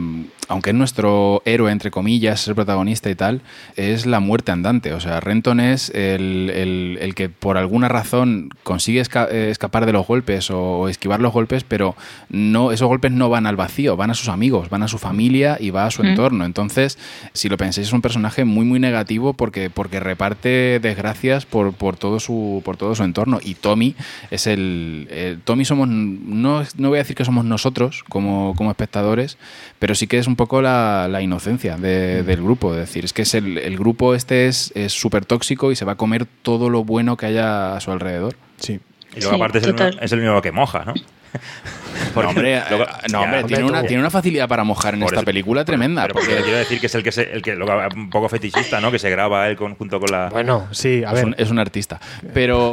aunque es nuestro héroe, entre comillas, es el protagonista y tal, es la muerte andante. O sea, Renton es el, el- el que por alguna razón consigue esca- eh, escapar de los golpes o, o esquivar los golpes, pero no esos golpes no van al vacío, van a sus amigos, van a su familia y va a su Mm. entorno. Entonces, si lo pensáis, es un personaje muy, muy negativo porque, porque reparte desgracias por, por, todo su, por todo su entorno. Y Tommy es el. eh, Tommy somos. No, no voy a decir que somos nosotros como, como espectadores, pero sí que es un poco la, la inocencia de- del grupo. Es decir, es que es el, el grupo este es súper tóxico y se va a comer todo lo bueno que haya a su alrededor. Sí. Y luego, aparte, es el, es el único que moja, ¿no? No, hombre, luego- eh, no, hombre, Ya, tiene, una, tú- tiene una facilidad para mojar en Por esta eso- película tremenda. Pero porque quiero decir que es el que, se, el que un poco fetichista, ¿no? Que se graba él con, junto con la. Bueno, sí, a es, ver. un, es un artista. Pero,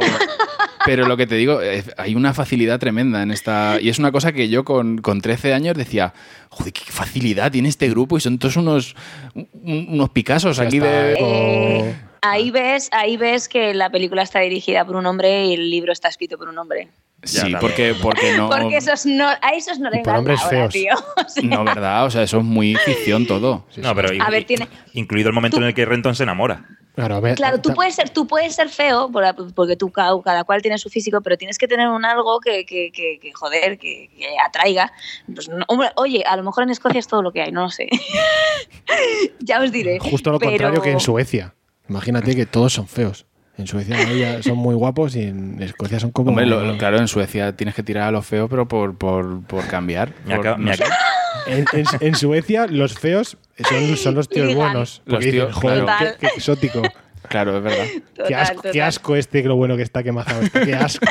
pero lo que te digo, eh, hay una facilidad tremenda en esta. Y es una cosa que yo con, con 13 años decía, joder, qué facilidad tiene este grupo y son todos unos, un- unos Picassos aquí de. Eh, ahí ves, ahí ves que la película está dirigida por un hombre y el libro está escrito por un hombre. Sí, porque, porque no. Porque esos no, a esos no le por hombres feos. tío. O sea, No, ¿verdad? O sea, eso es muy ficción todo. No, pero A ver, tiene- incluido el momento en el que Renton se enamora. Claro, a ver, Claro, tú puedes ser, tú puedes ser feo, por- porque tú ca- cada cual tiene su físico, pero tienes que tener un algo que, que, que, que, joder, que, que atraiga. Pues, no, hombre, oye, a lo mejor en Escocia es todo lo que hay, no lo sé. ya os diré. Justo lo pero- contrario que en Suecia. Imagínate que todos son feos. En Suecia ella son muy guapos y en Escocia son como. Hombre, lo- lo- claro, en Suecia tienes que tirar a lo feo, pero por, por, por cambiar. Me por- acaba- no me sé. En, en- en Suecia los feos son, son los tíos buenos. Los tíos, dicen, joder, claro. qué, qué exótico. Claro, es verdad. qué, asco, qué total. asco este, que lo bueno que está, qué mazado está. Qué asco.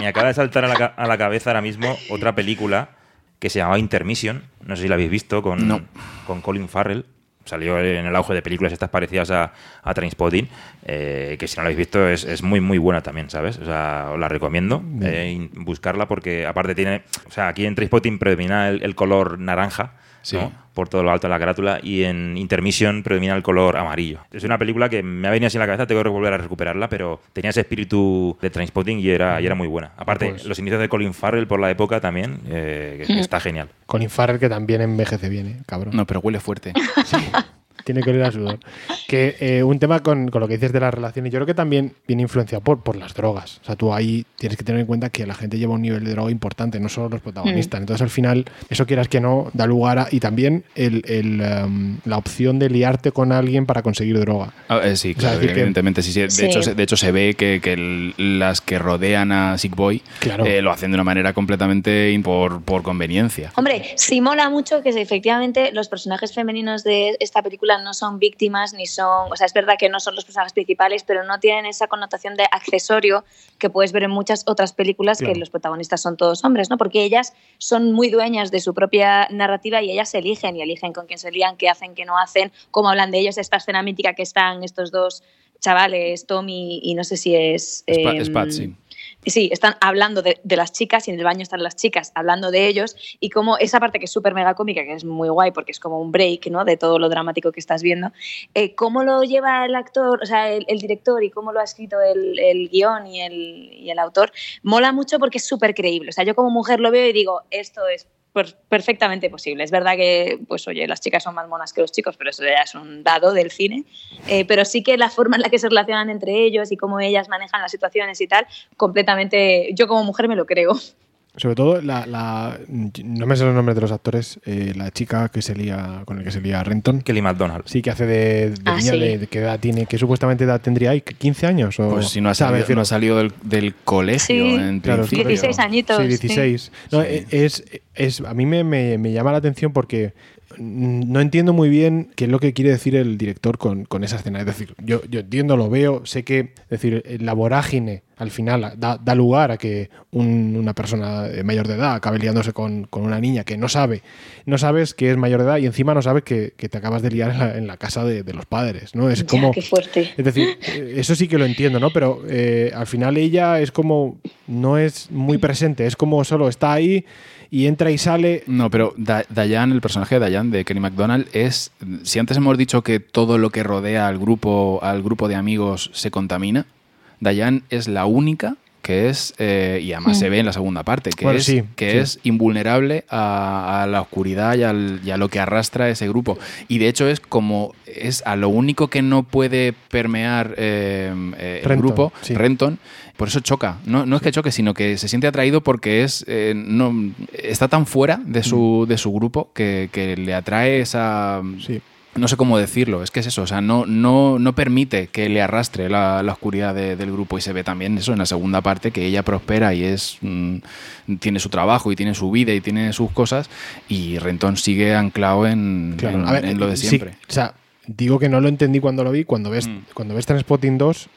Me acaba de saltar a la, a la cabeza ahora mismo otra película que se llamaba Intermission. No sé si la habéis visto con, con Colin Farrell. Salió en el auge de películas estas parecidas a, a Trainspotting. eh, que si no la habéis visto es, es muy, muy buena también, ¿sabes? O sea, os la recomiendo eh, buscarla porque, aparte, tiene. O sea, aquí en Trainspotting predomina el, el color naranja. Sí. ¿no? por todo lo alto de la carátula y en Intermission predomina el color amarillo. Es una película que me ha venido así en la cabeza, tengo que volver a recuperarla, pero tenía ese espíritu de Trainspotting y era, y era muy buena. Aparte, Pues- los inicios de Colin Farrell por la época también, eh, que Mm. está genial. Colin Farrell que también envejece bien, ¿eh? cabrón. No, pero huele fuerte. Tiene que oler a sudor. Que eh, un tema con, con lo que dices de las relaciones, yo creo que también viene influenciado por, por las drogas. O sea, tú ahí tienes que tener en cuenta que la gente lleva un nivel de droga importante, no solo los protagonistas. Entonces, al final, eso quieras que no, da lugar a. Y también el, el, em, la opción de liarte con alguien para conseguir droga. Ah, eh, sí, O sea, claro, que- evidentemente. Sí, sí. De, Sí. Hecho, se- de hecho, se ve que, que el- las que rodean a Sick Boy Claro. eh, lo hacen de una manera completamente por, por conveniencia. Hombre, sí mola mucho que efectivamente los personajes femeninos de esta película no son víctimas ni son, o sea, es verdad que no son los personajes principales, pero no tienen esa connotación de accesorio que puedes ver en muchas otras películas Claro. que los protagonistas son todos hombres, ¿no? Porque ellas son muy dueñas de su propia narrativa y ellas eligen y eligen con quién se lían, qué hacen, qué no hacen, cómo hablan de ellos, esta escena mítica que están estos dos chavales, Tommy y no sé si es... Spa- em, Spad, sí. Sí, están hablando de, las chicas y en el baño están las chicas hablando de ellos y como esa parte que es súper mega cómica, que es muy guay porque es como un break ¿no? de todo lo dramático que estás viendo, eh, cómo lo lleva el actor, o sea, el, el director y cómo lo ha escrito el, el guion y el, y el autor, mola mucho porque es súper creíble. O sea, yo como mujer lo veo y digo, esto es per- perfectamente posible. Es verdad que, pues oye, las chicas son más monas que los chicos, pero eso ya es un dado del cine. Eh, pero sí que la forma en la que se relacionan entre ellos y cómo ellas manejan las situaciones y tal, completamente, yo como mujer me lo creo. Sobre todo, la, la- no me sé los nombres de los actores, eh, la chica que se lía, con el que se lía Renton. Kelly MacDonald. Sí, que hace de, de Ah, niña, sí. de, de qué edad tiene, que supuestamente edad tendría ahí, 15 años. O, Pues si no ha salido, no ha salido del, del colegio, Sí. en Claro, principio. 16 añitos. Sí, sí. 16. No, Es, es, a mí me, me- me llama la atención porque no entiendo muy bien qué es lo que quiere decir el director con, con esa escena. Es decir, yo, yo entiendo, lo veo, sé que es decir, la vorágine al final da, da lugar a que un- una persona mayor de edad acabe liándose con, con una niña que no sabe, no sabes que es mayor de edad y encima no sabes que, que te acabas de liar en la, en la casa de, de los padres. ¿no? Es Ya, como, qué fuerte. es decir, eso sí que lo entiendo, ¿no? Pero eh, al final ella es como, no es muy presente, es como solo está ahí y entra y sale. No, pero Da- Diane, el personaje de Diane, de Kenny MacDonald, es. Si antes hemos dicho que todo lo que rodea al grupo, al grupo de amigos se contamina, Diane es la única que es, eh, y además Mm. se ve en la segunda parte, que, Bueno, es, sí, que sí. es invulnerable a, a la oscuridad y, al- y a lo que arrastra ese grupo. Y de hecho es como, es a lo único que no puede permear eh, eh, el Renton, grupo, sí. Renton, por eso choca. No, no es que choque, sino que se siente atraído porque es eh, no está tan fuera de su, Mm. de su grupo que, que le atrae esa. No sé cómo decirlo, es que es eso, o sea, no, no, no permite que le arrastre la, la oscuridad de- del grupo y se ve también eso en la segunda parte, que ella prospera y es mm, tiene su trabajo y tiene su vida y tiene sus cosas y Renton sigue anclado en, Claro, en- ver, en lo de sí, siempre. o sea, digo que no lo entendí cuando lo vi. Cuando ves, Mm. cuando ves Transpotting 2,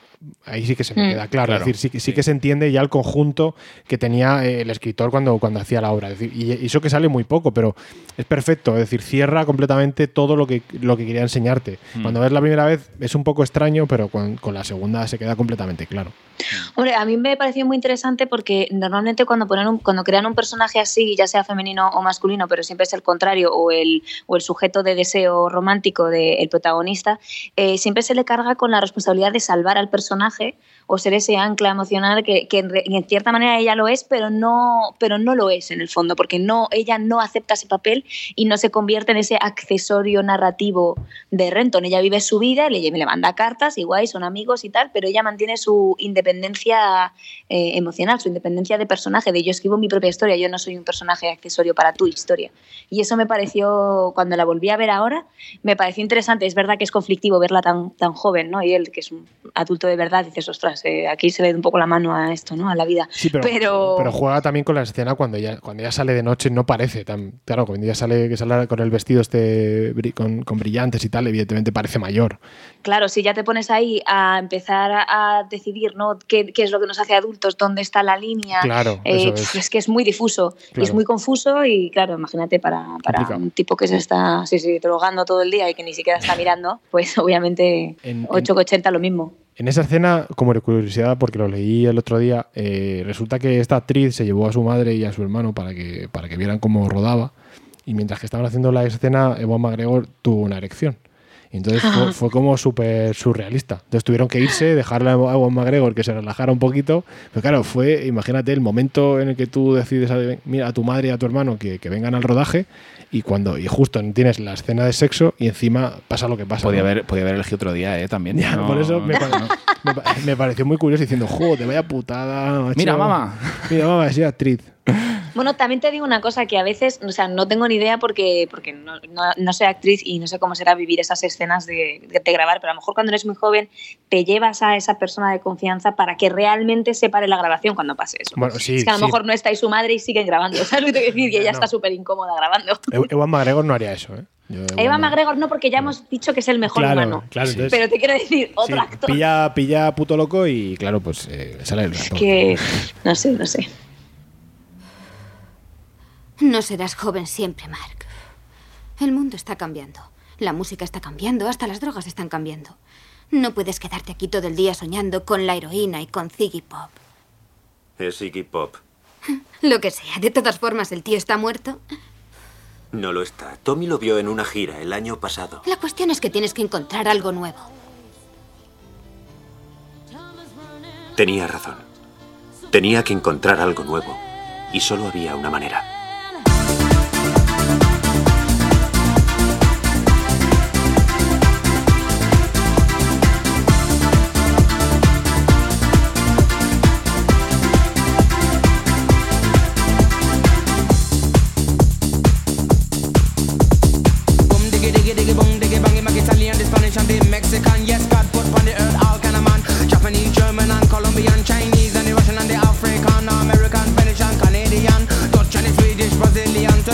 ahí sí que se me Mm. queda claro. Claro, es decir, sí, que- sí que se entiende ya el conjunto que tenía eh, el escritor cuando, cuando hacía la obra. Es decir, y eso que sale muy poco, pero es perfecto. Es decir, cierra completamente todo lo que, lo que quería enseñarte. Mm. Cuando ves la primera vez es un poco extraño, pero con, con la segunda se queda completamente claro. Hombre, a mí me pareció muy interesante porque normalmente cuando ponen un- cuando crean un personaje así, ya sea femenino o masculino, pero siempre es el contrario, o el, o el sujeto de deseo romántico del protagonista, eh, siempre se le carga con la responsabilidad de salvar al personaje personaje o ser ese ancla emocional que, que en, en cierta manera ella lo es, pero no, pero no lo es en el fondo, porque no, ella no acepta ese papel y no se convierte en ese accesorio narrativo de Renton. Ella vive su vida, le, le manda cartas, igual son amigos y tal, pero ella mantiene su independencia eh, emocional, su independencia de personaje, de yo escribo mi propia historia, yo no soy un personaje accesorio para tu historia. Y eso me pareció, cuando la volví a ver ahora, me pareció interesante. Es verdad que es conflictivo verla tan, tan joven, ¿no? Y él, que es un adulto de verdad, dices, ostras, eh, aquí se le da un poco la mano a esto, ¿no? A la vida. Sí, pero, pero, pero juega también con la escena cuando ella, cuando ella sale de noche, no parece tan. Claro, cuando ella sale, que sale con el vestido este con, con brillantes y tal, evidentemente parece mayor. Claro, si ya te pones ahí a empezar a, a decidir ¿no? ¿Qué, qué es lo que nos hace adultos, dónde está la línea, Claro, eh, es. que es muy difuso y es muy confuso y claro, imagínate para, para Complicado. un tipo que se está sí, sí, drogando todo el día y que ni siquiera está mirando, pues obviamente En- en- 8 que 80 lo mismo. En esa escena, como curiosidad, porque lo leí el otro día, eh, resulta que esta actriz se llevó a su madre y a su hermano para que, para que vieran cómo rodaba. Y mientras que estaban haciendo la escena, Ewan McGregor tuvo una erección. Y entonces fue, fue como súper surrealista. Entonces tuvieron que irse, dejarle a Ewan McGregor que se relajara un poquito. Pero claro, fue, imagínate, el momento en el que tú decides a, mira, a tu madre y a tu hermano que, que vengan al rodaje y cuando y justo tienes la escena de sexo y encima pasa lo que pasa. Podía ¿no? haber, podía haber elegido otro día, ¿eh? También. Ya, No, por eso me, no, me me pareció muy curioso diciendo, joder, vaya putada. macho". Mira, mamá. Mira, mamá, sí, actriz. Bueno, también te digo una cosa que a veces, o sea, no tengo ni idea porque, porque no, no, no soy actriz y no sé cómo será vivir esas escenas de, de- de grabar, pero a lo mejor cuando eres muy joven te llevas a esa persona de confianza para que realmente se pare la grabación cuando pase eso. Bueno, sí, es que a lo sí. mejor no está ahí su madre y siguen grabando, ¿sabes lo que te decir? Y ella No. está súper incómoda grabando. Ewan McGregor no haría eso, ¿eh? Yo, Eva Mc- McGregor no, porque ya hemos dicho que es el mejor Claro, humano. claro, entonces- Pero te quiero decir, otro Sí, actor pilla, pilla puto loco y claro, pues eh, sale el rato. que no sé, no sé. No serás joven siempre, Mark. El mundo está cambiando. La música está cambiando, hasta las drogas están cambiando. No puedes quedarte aquí todo el día soñando con la heroína y con Ziggy Pop. Es Iggy Pop. Lo que sea, de todas formas, el tío está muerto. No lo está. Tommy lo vio en una gira el año pasado. La cuestión es que tienes que encontrar algo nuevo. Tenía razón. Tenía que encontrar algo nuevo. Y solo había una manera.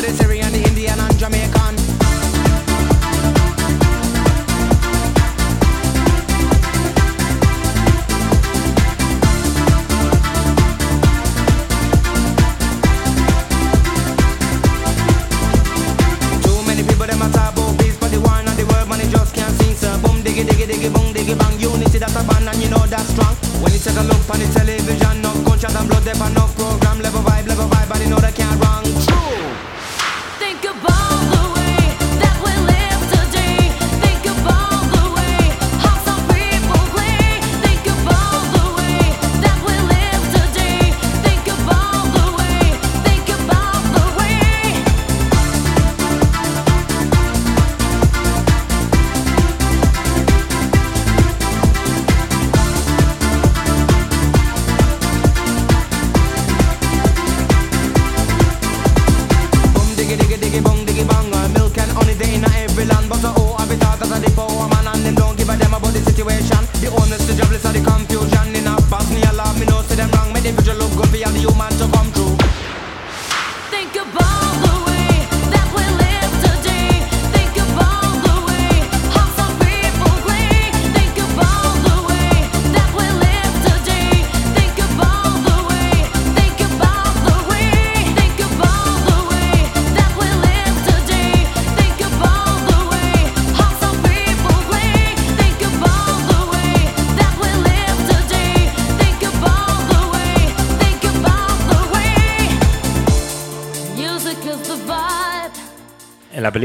Brazilian, to the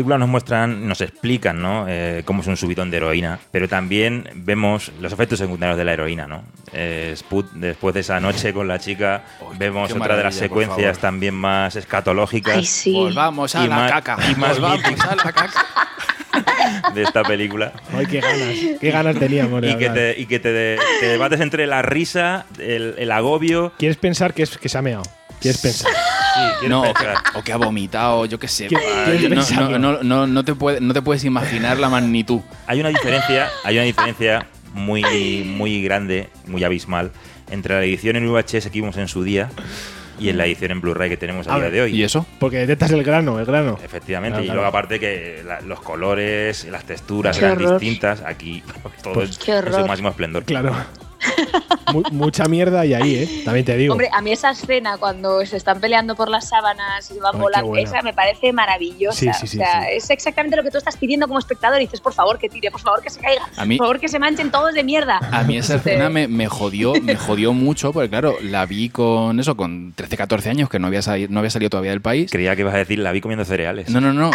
película nos muestran, nos explican, ¿no? Eh, cómo es un subidón de heroína, pero también vemos los efectos secundarios de la heroína, ¿no? Eh, Spud, después de esa noche con la chica, vemos otra de las secuencias también más escatológicas Ay, sí. Volvamos a Y la más- caca. y más Volvamos míticas. a la caca. de esta película. Ay, qué ganas. Qué ganas teníamos. de Y que, te, y que te, te debates entre la risa, el, el agobio. ¿Quieres pensar que, es, que se ha meado? ¿Quieres pensar? Sí, No, o que, pensar. o que ha vomitado, yo qué sé. ¿Qué- Ah, quieres yo no, no, no, no, no te puede- no te puedes imaginar la magnitud. Hay una diferencia, hay una diferencia muy, muy grande, muy abismal, entre la edición en VHS que vimos en su día y en la edición en Blu-ray que tenemos a, A día ver, de hoy. ¿Y eso? Porque detectas el grano, el grano. Efectivamente, Claro, y claro. luego aparte que la- los colores, las texturas Qué eran horror. distintas, aquí todo Pues, es en su máximo esplendor. Claro. Mu- mucha mierda hay ahí, ¿eh? También te digo. Hombre, a mí esa escena cuando se están peleando por las sábanas y se van Ay, volando, esa me parece maravillosa. Sí, sí, sí, o sea, sí. es exactamente lo que tú estás pidiendo como espectador y dices, por favor que tire, por favor que se caiga, A mí- por favor que se manchen todos de mierda. A mí esa Sí. escena me, me jodió, me jodió mucho, porque claro, la vi con eso, con 13, 14 años, que no había, sali- no había salido todavía del país. Creía que ibas a decir, la vi comiendo cereales. No, no, no.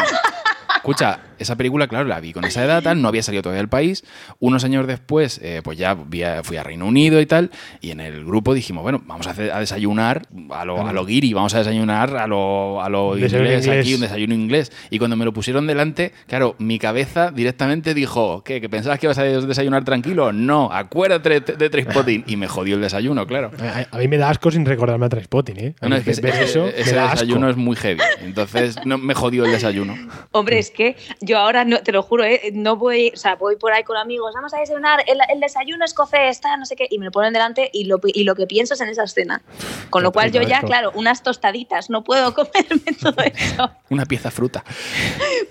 Escucha, esa película, claro, la vi con esa edad, tal, no había salido todavía del país. Unos años después, eh, pues ya fui a Reino Unido y tal, y en el grupo dijimos, bueno, vamos a, hacer- a desayunar a lo, a lo guiri, vamos a desayunar a lo, a lo inglés, inglés. aquí, un desayuno inglés. Y cuando me lo pusieron delante, claro, mi cabeza directamente dijo, ¿qué? ¿Que pensabas que ibas a desayunar tranquilo? No, acuérdate de, Trainspotting. Y me jodió el desayuno, claro. A, a mí me da asco sin recordarme a Trainspotting, ¿eh? A No, es que ese, eso ese asco. desayuno es muy heavy. Entonces, no, me jodió el desayuno. Hombre, es que yo ahora, no, te lo juro, ¿eh? no voy, o sea, voy por ahí con amigos, vamos a desayunar, el, el desayuno escocés, está, no sé qué, y me lo ponen delante y lo, y lo que pienso es en esa escena. Con lo cual yo ya, asco. claro, unas tostaditas, no puedo comerme todo eso. Una pieza fruta.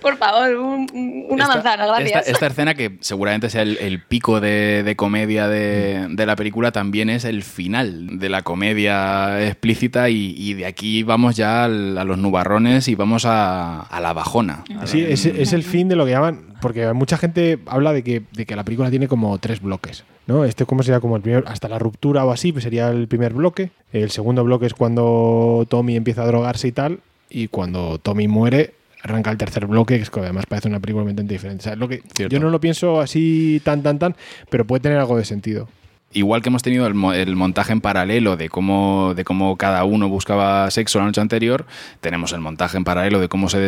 Por favor, un- un- una Esta- manzana, gracias. Esta, esta escena, que seguramente sea el, el pico de, de comedia de, de la película, también es el final de la comedia explícita y, y de aquí vamos ya al- a los nubarrones y vamos a, a la bajona. Sí, es, es el fin de lo que llaman. Porque mucha gente habla de que, de que la película tiene como tres bloques. ¿no? Este, ¿cómo sería? Como el primer. Hasta la ruptura o así, pues sería el primer bloque. El segundo bloque es cuando Tommy empieza a drogarse y tal. Y cuando Tommy muere, arranca el tercer bloque, que es que además parece una película completamente diferente. O sea, es lo que, Cierto. yo no lo pienso así tan, tan, tan, pero puede tener algo de sentido. Igual que hemos tenido el, el montaje en paralelo de cómo, de cómo cada uno buscaba sexo la noche anterior, tenemos el montaje en paralelo de cómo se,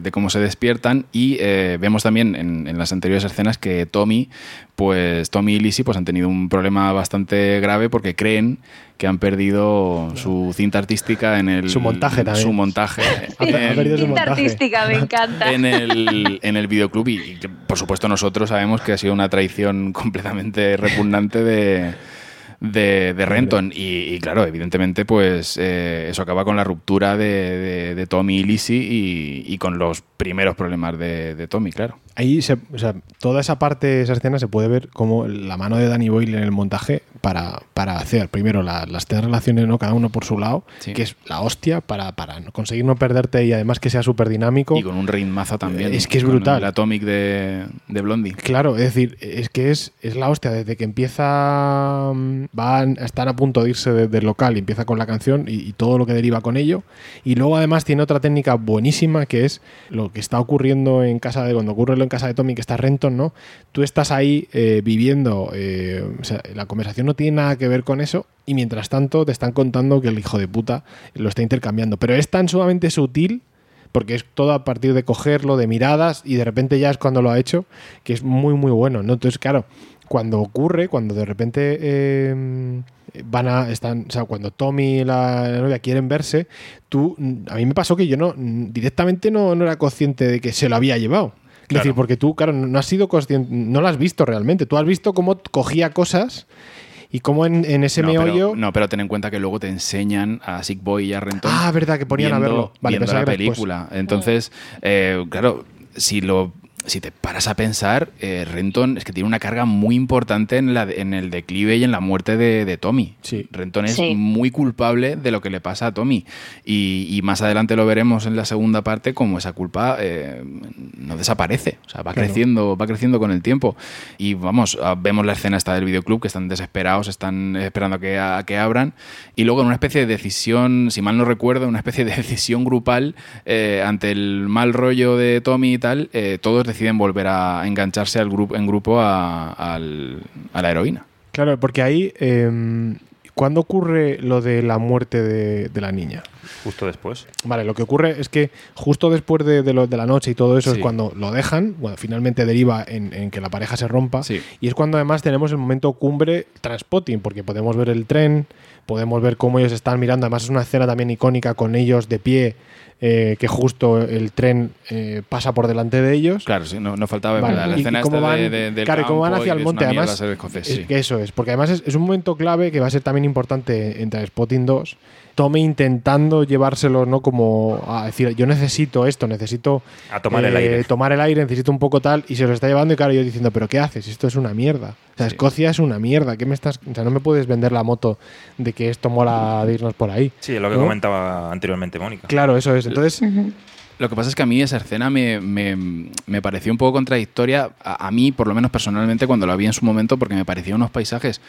de, cómo se despiertan y eh, vemos también en, en las anteriores escenas que Tommy, pues Tommy y Lizzie pues, han tenido un problema bastante grave porque creen que han perdido su cinta artística en el... Su montaje también. Su montaje. Ha- ha en- perdido su Cinta montaje. artística, me encanta. en el, en el videoclub y, por supuesto nosotros sabemos que ha sido una traición completamente repugnante de, de, de Renton y, y, claro, evidentemente pues eh, eso acaba con la ruptura de, de- de Tommy y Lizzie y, y con los primeros problemas de, de Tommy, claro. Ahí, se- o sea, toda esa parte, esa escena, se puede ver como la mano de Danny Boyle en el montaje para, para hacer, primero, la- las tres relaciones, ¿no? cada uno por su lado, Sí. que es la hostia para, para conseguir no perderte y además que sea súper dinámico. Y con un ritmazo también. Es que es brutal. El Atomic de, de Blondie. Claro, es decir, es que es, es la hostia, desde que empieza, mm, van, están a punto de irse de- del local y empieza con la canción y, y todo lo que deriva con ello. Y luego además tiene otra técnica buenísima que es lo que está ocurriendo en casa de, cuando ocurre lo en casa de Tommy, que está Renton, ¿no? Tú estás ahí eh, viviendo, eh, o sea, la conversación no tiene nada que ver con eso y mientras tanto te están contando que el hijo de puta lo está intercambiando. Pero es tan sumamente sutil porque es todo a partir de cogerlo, de miradas, y de repente ya es cuando lo ha hecho, que es muy, muy bueno, ¿no? Entonces, claro, cuando ocurre, cuando de repente eh, van a, están, o sea, cuando Tommy y la, la novia quieren verse, tú, a mí me pasó que yo no, directamente no, no era consciente de que se lo había llevado. Es decir, porque tú, claro, no has sido consciente, no lo has visto realmente, tú has visto cómo cogía cosas y cómo en, en ese no, meollo... pero, no, pero ten en cuenta que luego te enseñan a Sick Boy y a Renton. Ah, verdad, que ponían a viendo- verlo. Vale, viendo la después. película. Entonces, eh, claro, si lo si te paras a pensar, eh, Renton es que tiene una carga muy importante en, la, en el declive y en la muerte de, de Tommy. Renton es Sí. muy culpable de lo que le pasa a Tommy. Y, y más adelante lo veremos en la segunda parte, como esa culpa eh, no desaparece. O sea, va Claro. creciendo, va creciendo con el tiempo. Y vamos, ah, vemos la escena esta del videoclub, que están desesperados, están esperando a que, a que abran. Y luego en una especie de decisión, si mal no recuerdo, una especie de decisión grupal eh, ante el mal rollo de Tommy y tal, eh, todos deciden volver a engancharse al grupo, en grupo a, la heroína. Claro, porque ahí, eh, ¿cuándo ocurre lo de la muerte de, de la niña? Justo después. Vale, lo que ocurre es que justo después de, de lo- de la noche y todo eso Sí. es cuando lo dejan, bueno, finalmente deriva en, en que la pareja se rompa, y es cuando además tenemos el momento cumbre transpotting, porque podemos ver el tren, podemos ver cómo ellos están mirando, además es una escena también icónica con ellos de pie, eh, que justo el tren eh, pasa por delante de ellos. Claro, sí, no, no faltaba Vale, ¿verdad? la escena esta de- van- de- del claro, y cómo van campo hacia el monte, además. es sí. que eso es, porque además es, es un momento clave que va a ser también importante entre Spotting 2. Tome intentando llevárselo, ¿no? Como a decir, yo necesito esto, necesito A tomar el aire. tomar el aire, necesito un poco tal, y se lo está llevando, y claro, yo diciendo, ¿pero qué haces? Esto es una mierda. O sea, Escocia es una mierda. ¿Qué me estás.? O sea, no me puedes vender la moto de que esto mola de irnos por ahí. Sí, lo que ¿no? comentaba anteriormente Mónica. Claro, eso es. Entonces. Lo que pasa es que a mí esa escena me, me- me pareció un poco contradictoria, a, a mí por lo menos personalmente cuando la vi en su momento, porque me parecían unos paisajes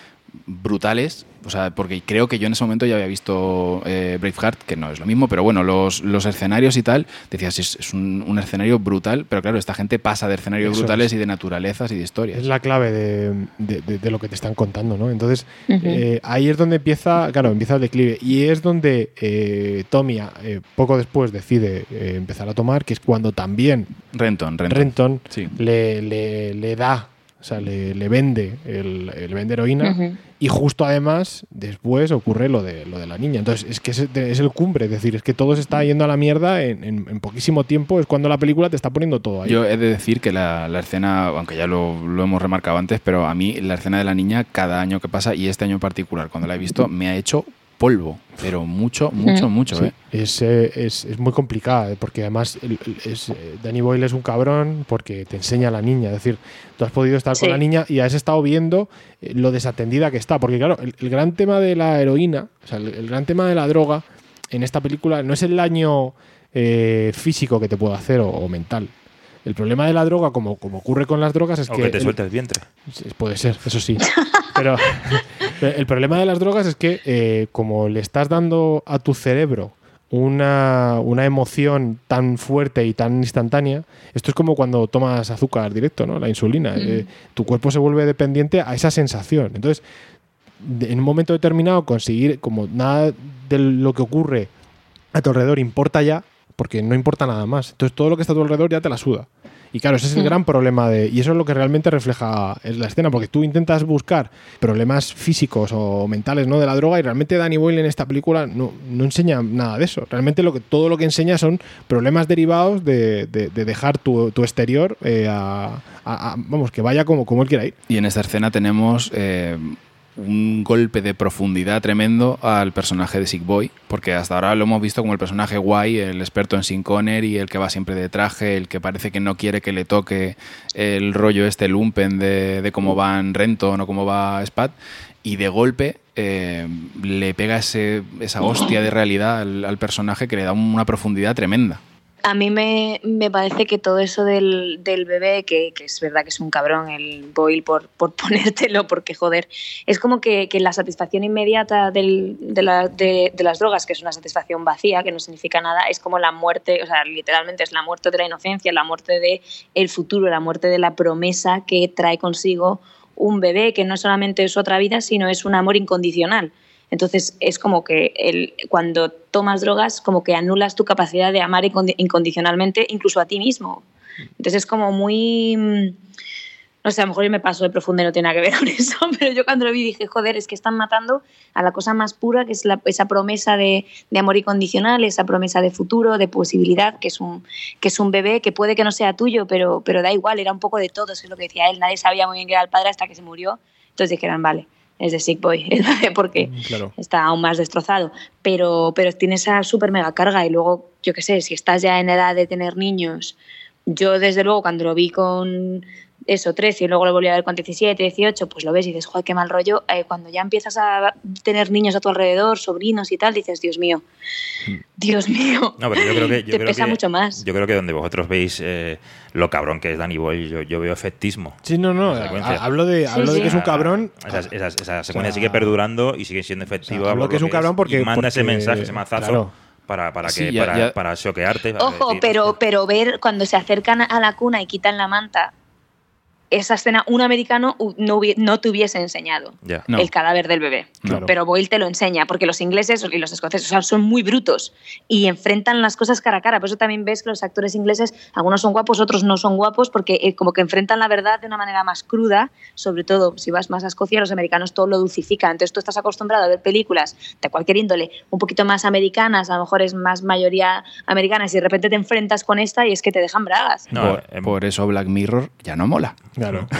brutales, o sea, porque creo que yo en ese momento ya había visto eh, Braveheart, que no es lo mismo, pero bueno, los, los escenarios y tal, decías, es, es un, un escenario brutal, pero claro, esta gente pasa de escenarios Eso brutales es. y de naturalezas y de historias. Es la clave de, de- de- de lo que te están contando, ¿no? Entonces, eh, ahí es donde empieza, claro, empieza el declive. Y es donde eh, Tommy, eh, poco después, decide eh, empezar a tomar, que es cuando también Renton, Renton. Renton Sí. le, le- le da, o sea, le, le vende el, el vende heroína. Y justo además, después ocurre lo de, lo de la niña. Entonces, es que es, es el cumbre, es decir, es que todo se está yendo a la mierda en, en- en poquísimo tiempo, es cuando la película te está poniendo todo ahí. Yo he de decir que la, la escena, aunque ya lo, lo hemos remarcado antes, pero a mí la escena de la niña, cada año que pasa, y este año en particular, cuando la he visto, me ha hecho polvo. Pero mucho, mucho, mucho, Sí, ¿eh? Es, eh, es, es muy complicada, eh, porque además es, eh, Danny Boyle es un cabrón porque te enseña a la niña. Es decir, tú has podido estar Sí. con la niña y has estado viendo lo desatendida que está. Porque, claro, el, el gran tema de la heroína, o sea, el, el gran tema de la droga en esta película no es el daño eh, físico que te puede hacer o, o mental. El problema de la droga, como, como ocurre con las drogas, es O que. que te el- suelta el vientre. Puede ser, eso sí. Pero el problema de las drogas es que eh, como le estás dando a tu cerebro una, una emoción tan fuerte y tan instantánea, esto es como cuando tomas azúcar directo, ¿no? La insulina. Eh, tu cuerpo se vuelve dependiente a esa sensación. Entonces, de- en un momento determinado, conseguir, como nada de lo que ocurre a tu alrededor importa ya, porque no importa nada más. Entonces, todo lo que está a tu alrededor ya te la suda. Y claro, ese es el Mm. gran problema de. Y eso es lo que realmente refleja es la escena, porque tú intentas buscar problemas físicos o mentales ¿no? de la droga, y realmente Danny Boyle en esta película no, no enseña nada de eso. Realmente lo que, todo lo que enseña son problemas derivados de, de- de dejar tu, tu exterior eh, a, a- a- Vamos, que vaya como, como él quiera ir. Y en esta escena tenemos eh, un golpe de profundidad tremendo al personaje de Sick Boy, porque hasta ahora lo hemos visto como el personaje guay, el experto en Sin y el que va siempre de traje, el que parece que no quiere que le toque el rollo este lumpen de, de cómo van Renton o cómo va Spat, y de golpe eh, le pega ese, esa hostia de realidad al, al personaje que le da una profundidad tremenda. A mí me, me parece que todo eso del, del bebé, que, que es verdad que es un cabrón el Boyle por, por ponértelo, porque joder, es como que, que la satisfacción inmediata del- de, la- de- las drogas, que es una satisfacción vacía, que no significa nada, es como la muerte, o sea, literalmente es la muerte de la inocencia, la muerte del el futuro, la muerte de la promesa que trae consigo un bebé, que no solamente es otra vida, sino es un amor incondicional. Entonces es como que el, cuando tomas drogas, como que anulas tu capacidad de amar incondi- incondicionalmente, incluso a ti mismo. Entonces es como muy... mm, No sé, a lo mejor yo me paso de profunda y no tiene nada que ver con eso, pero yo cuando lo vi dije, joder, es que están matando a la cosa más pura, que es la- esa promesa de, de amor incondicional, esa promesa de futuro, de posibilidad, que es un, que es un bebé que puede que no sea tuyo, pero, pero da igual, era un poco de todo, eso es lo que decía él, nadie sabía muy bien que era el padre hasta que se murió, entonces dijeron, vale, es de Sick Boy, porque Claro. está aún más destrozado. Pero, pero tiene esa súper mega carga y luego, yo qué sé, si estás ya en edad de tener niños, yo desde luego cuando lo vi con eso, 13 y luego lo volví a ver con 17, 18, pues lo ves y dices, joder, qué mal rollo. Eh, cuando ya empiezas a tener niños a tu alrededor, sobrinos y tal, dices, Dios mío, Dios mío. No, pero yo creo que. Yo Te creo pesa que- mucho más. Yo creo que donde vosotros veis eh, lo cabrón que es Danny Boyle, yo, yo veo efectismo. Sí, no, no. Hablo de, hablo de que es un cabrón. Esa, esa- esa secuencia sea, sigue perdurando y sigue siendo efectiva. hablo por que es un cabrón porque- y manda ese mensaje, ese mazazo claro. para, para, que, ya- para, ya- para choquearte. para Ojo, decir, pero, pero ver cuando se acercan a la cuna y quitan la manta, esa escena un americano no, no te hubiese enseñado Ya. el cadáver del bebé. Claro. Pero Boyle te lo enseña, porque los ingleses y los escoceses o sea, son muy brutos y enfrentan las cosas cara a cara. Por eso también ves que los actores ingleses, algunos son guapos, otros no son guapos, porque eh, como que enfrentan la verdad de una manera más cruda, sobre todo si vas más a Escocia, los americanos todo lo dulcifican. Entonces tú estás acostumbrado a ver películas de cualquier índole, un poquito más americanas, a lo mejor es más mayoría americanas, y de repente te enfrentas con esta y es que te dejan bragas. por, em, por eso Black Mirror ya no mola. Claro.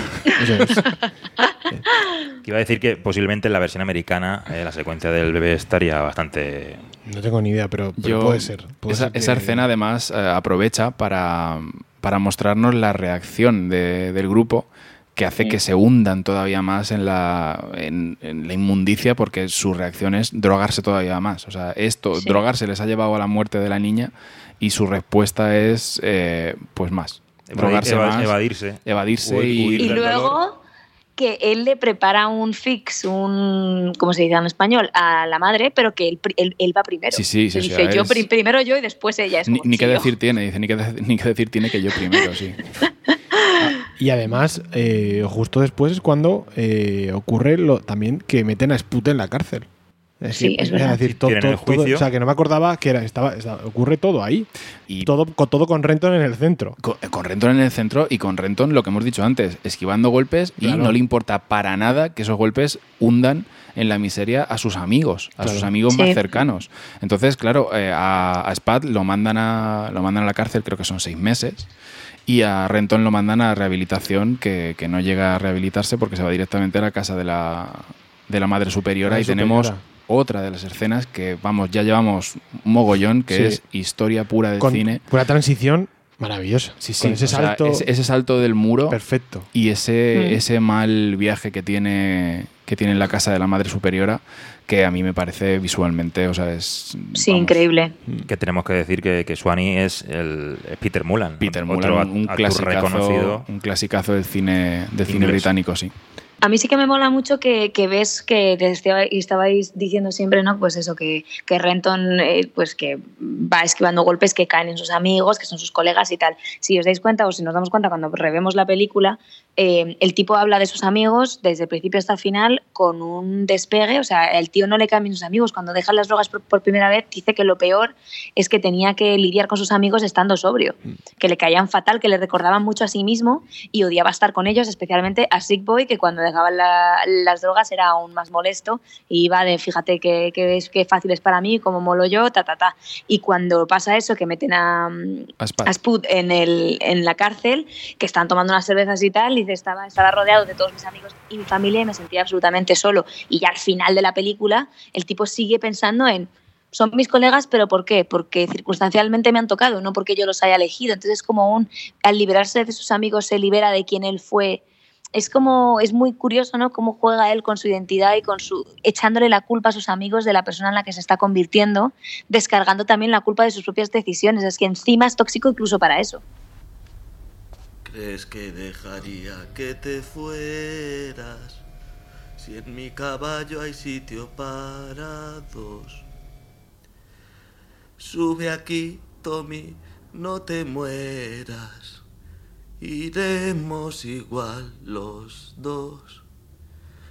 Que iba a decir que posiblemente en la versión americana eh, la secuencia del bebé estaría bastante. No tengo ni idea, pero, pero Yo- puede ser. puede esa, ser que- esa escena además eh, aprovecha para, para mostrarnos la reacción de- del grupo que hace que se hundan todavía más en la, en, en la inmundicia porque su reacción es drogarse todavía más. O sea, esto, Sí. drogarse les ha llevado a la muerte de la niña y su respuesta es pues pues más. Evadir- Drogarse eva- más. evadirse. Evadirse Huir- y, huir Y del dolor. luego que él le prepara un fix, un, ¿cómo se dice en español? A la madre, pero que él, él, él va primero. Sí, sí, sí, Le o sea, dice, yo es- pri- primero yo y después ella. Es Ni, como, ni qué tío. decir tiene, dice, ni qué, de- ni qué decir tiene que yo primero, sí. Y además, eh, justo después es cuando eh, ocurre lo, también que meten a Sput en la cárcel. Es Sí, que- es verdad. decir, todo, todo- todo- o sea, que no me acordaba que era, estaba, estaba- ocurre todo ahí. Y Todo, con, todo con Renton en el centro. con, con Renton en el centro y con Renton lo que hemos dicho antes, esquivando golpes y no le importa para nada que esos golpes hundan en la miseria a sus amigos, a Claro. sus amigos Sí. más cercanos. Entonces, claro, eh, a, a Spad lo mandan a, lo mandan a la cárcel, creo que son seis meses. Y a Renton lo mandan a rehabilitación, que, que no llega a rehabilitarse porque se va directamente a la casa de la, de la madre superiora. Y tenemos. Otra de las escenas que, vamos, ya llevamos un mogollón, que Sí. es historia pura Con cine. una transición maravillosa. Sí, sí, Con ese sea, salto ese, ese salto del muro perfecto. y ese, Mm. ese mal viaje que tiene, que tiene en la casa de la madre superiora, que a mí me parece visualmente, o sea, es... Sí, vamos, increíble. Que tenemos que decir que, que Swanee es, el, es Peter Mullan. Peter Mullan, un actor clasicazo, reconocido. un clasicazo del cine, del cine británico, sí. A mí sí que me mola mucho que, ves que te estaba- y estabais diciendo siempre, ¿no? Pues eso, que, que Renton eh, pues que va esquivando golpes que caen en sus amigos, que son sus colegas y tal. Si os dais cuenta o si nos damos cuenta cuando revemos la película, eh, el tipo habla de sus amigos desde el principio hasta el final con un despegue. O sea, el tío no le cambian sus amigos. Cuando deja las drogas por, por primera vez, dice que lo peor es que tenía que lidiar con sus amigos estando sobrio, que le caían fatal, que le recordaban mucho a sí mismo y odiaba estar con ellos, especialmente a Sick Boy, que cuando dejaban la- las drogas era aún más molesto y iba de fíjate que, que es que fácil es para mí, como molo yo, ta, ta, ta. Y cuando pasa eso, que meten a, A Spad. a Spud en, el, en la cárcel, que están tomando unas cervezas y tal, y estaba, estaba rodeado de todos mis amigos y mi familia y me sentía absolutamente solo. Y ya al final de la película, el tipo sigue pensando en, son mis colegas, pero ¿por qué? Porque circunstancialmente me han tocado, no porque yo los haya elegido. Entonces es como un, al liberarse de sus amigos, se libera de quien él fue. Es como, es muy curioso, ¿no? Cómo juega él con su identidad y con su, echándole la culpa a sus amigos de la persona en la que se está convirtiendo, descargando también la culpa de sus propias decisiones. Es que encima es tóxico incluso para eso. ¿Crees que dejaría que te fueras? Si en mi caballo hay sitio para dos. Sube aquí, Tommy, no te mueras. Iremos igual los dos.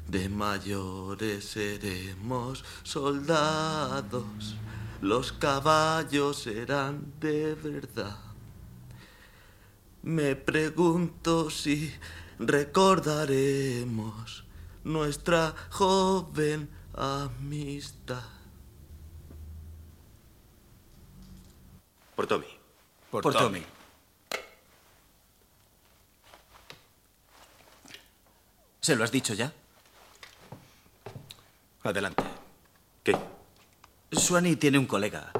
De mayores seremos soldados. Los caballos serán de verdad. Me pregunto si recordaremos nuestra joven amistad. Por Tommy. Por, Por Tommy. Tommy. ¿Se lo has dicho ya? Adelante. ¿Qué? Swanee tiene un colega.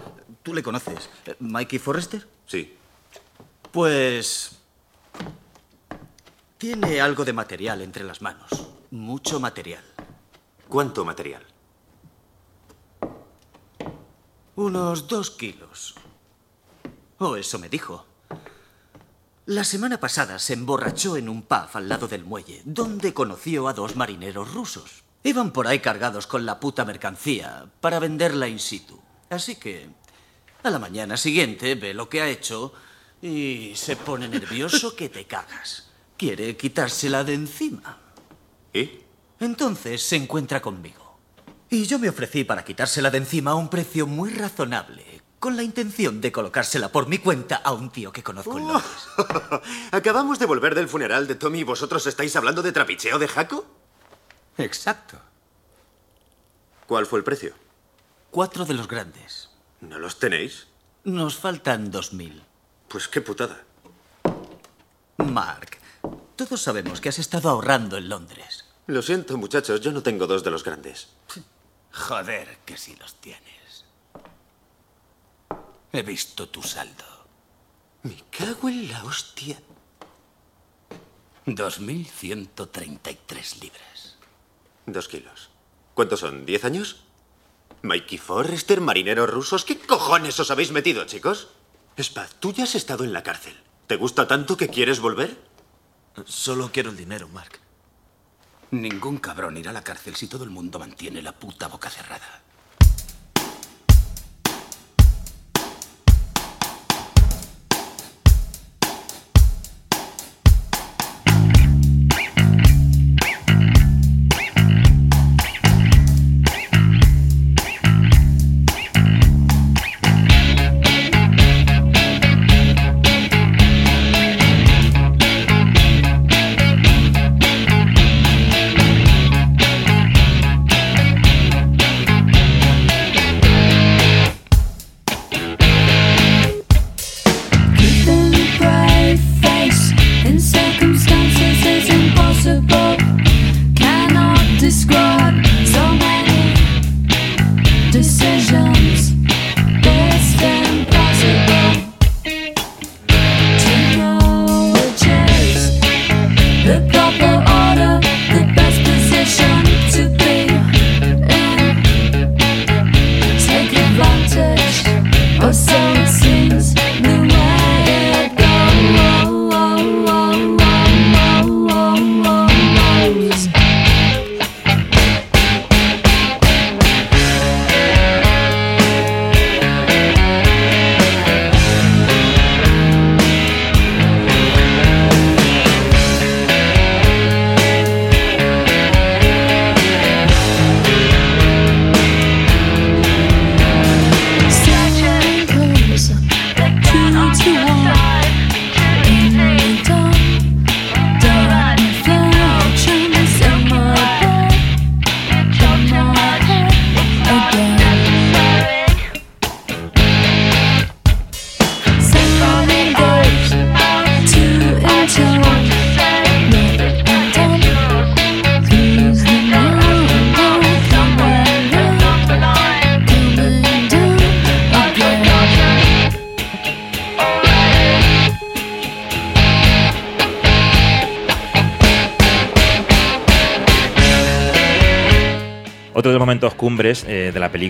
Tú le conoces. ¿Mikey Forrester? Sí. Pues... Tiene algo de material entre las manos. Mucho material. ¿Cuánto material? Unos dos kilos. O eso me dijo. La semana pasada se emborrachó en un pub al lado del muelle, donde conoció a dos marineros rusos. Iban por ahí cargados con la puta mercancía para venderla in situ. Así que a la mañana siguiente ve lo que ha hecho y se pone nervioso que te cagas. Quiere quitársela de encima. ¿Y? Entonces se encuentra conmigo. Y yo me ofrecí para quitársela de encima a un precio muy razonable, con la intención de colocársela por mi cuenta a un tío que conozco en Londres. Acabamos de volver del funeral de Tommy y vosotros estáis hablando de trapicheo de Jaco. Exacto. ¿Cuál fue el precio? Cuatro de los grandes. ¿No los tenéis? Nos faltan dos mil. Pues qué putada. Mark, todos sabemos que has estado ahorrando en Londres. Lo siento, muchachos, yo no tengo dos de los grandes. Joder, que sí los tienes. He visto tu saldo. Me cago en la hostia. 2.133 libras. Dos kilos. ¿Cuántos son? ¿Diez años? Mikey Forrester, marineros rusos. ¿Qué cojones os habéis metido, chicos? Spad, tú ya has estado en la cárcel. ¿Te gusta tanto que quieres volver? Solo quiero el dinero, Mark. Ningún cabrón irá a la cárcel si todo el mundo mantiene la puta boca cerrada.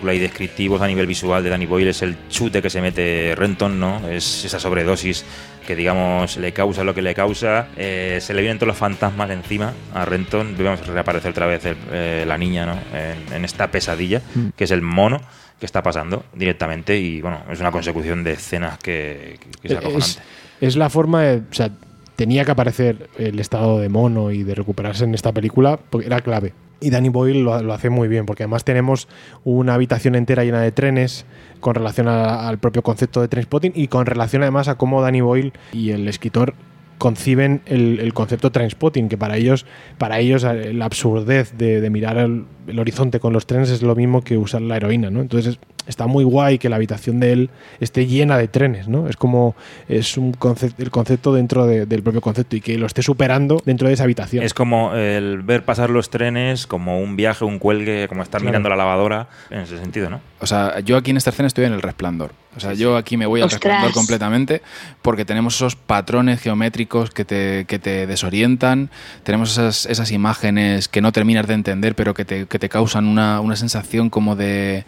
Película y descriptivos a nivel visual de Danny Boyle es el chute que se mete Renton, ¿no? Es esa sobredosis que, digamos, le causa lo que le causa. Eh, se le vienen todos los fantasmas encima a Renton. Vemos que reaparece otra vez el- eh, la niña, ¿no? En, en esta pesadilla, Mm. que es el mono que está pasando directamente y, bueno, es una consecución de escenas que, que- que es acojonante. es, es la forma de. O sea, tenía que aparecer el estado de mono y de recuperarse en esta película porque era clave. Y Danny Boyle lo, hace muy bien, porque además tenemos una habitación entera llena de trenes con relación al propio concepto de Trainspotting y con relación además a cómo Danny Boyle y el escritor conciben el, el concepto Trainspotting, que para ellos, para ellos eh, la absurdez de, de mirar el, el horizonte con los trenes es lo mismo que usar la heroína, ¿no? Entonces está muy guay que la habitación de él esté llena de trenes, ¿no? Es como es un concepto, el concepto dentro de- del propio concepto y que lo esté superando dentro de esa habitación. Es como el ver pasar los trenes como un viaje, un cuelgue, como estar Claro. mirando la lavadora, en ese sentido, ¿no? O sea, yo aquí en esta escena estoy en el resplandor. O sea, yo aquí me voy al Ostras. resplandor completamente porque tenemos esos patrones geométricos que te, que te desorientan, tenemos esas, esas imágenes que no terminas de entender, pero que te, que te causan una, una sensación como de,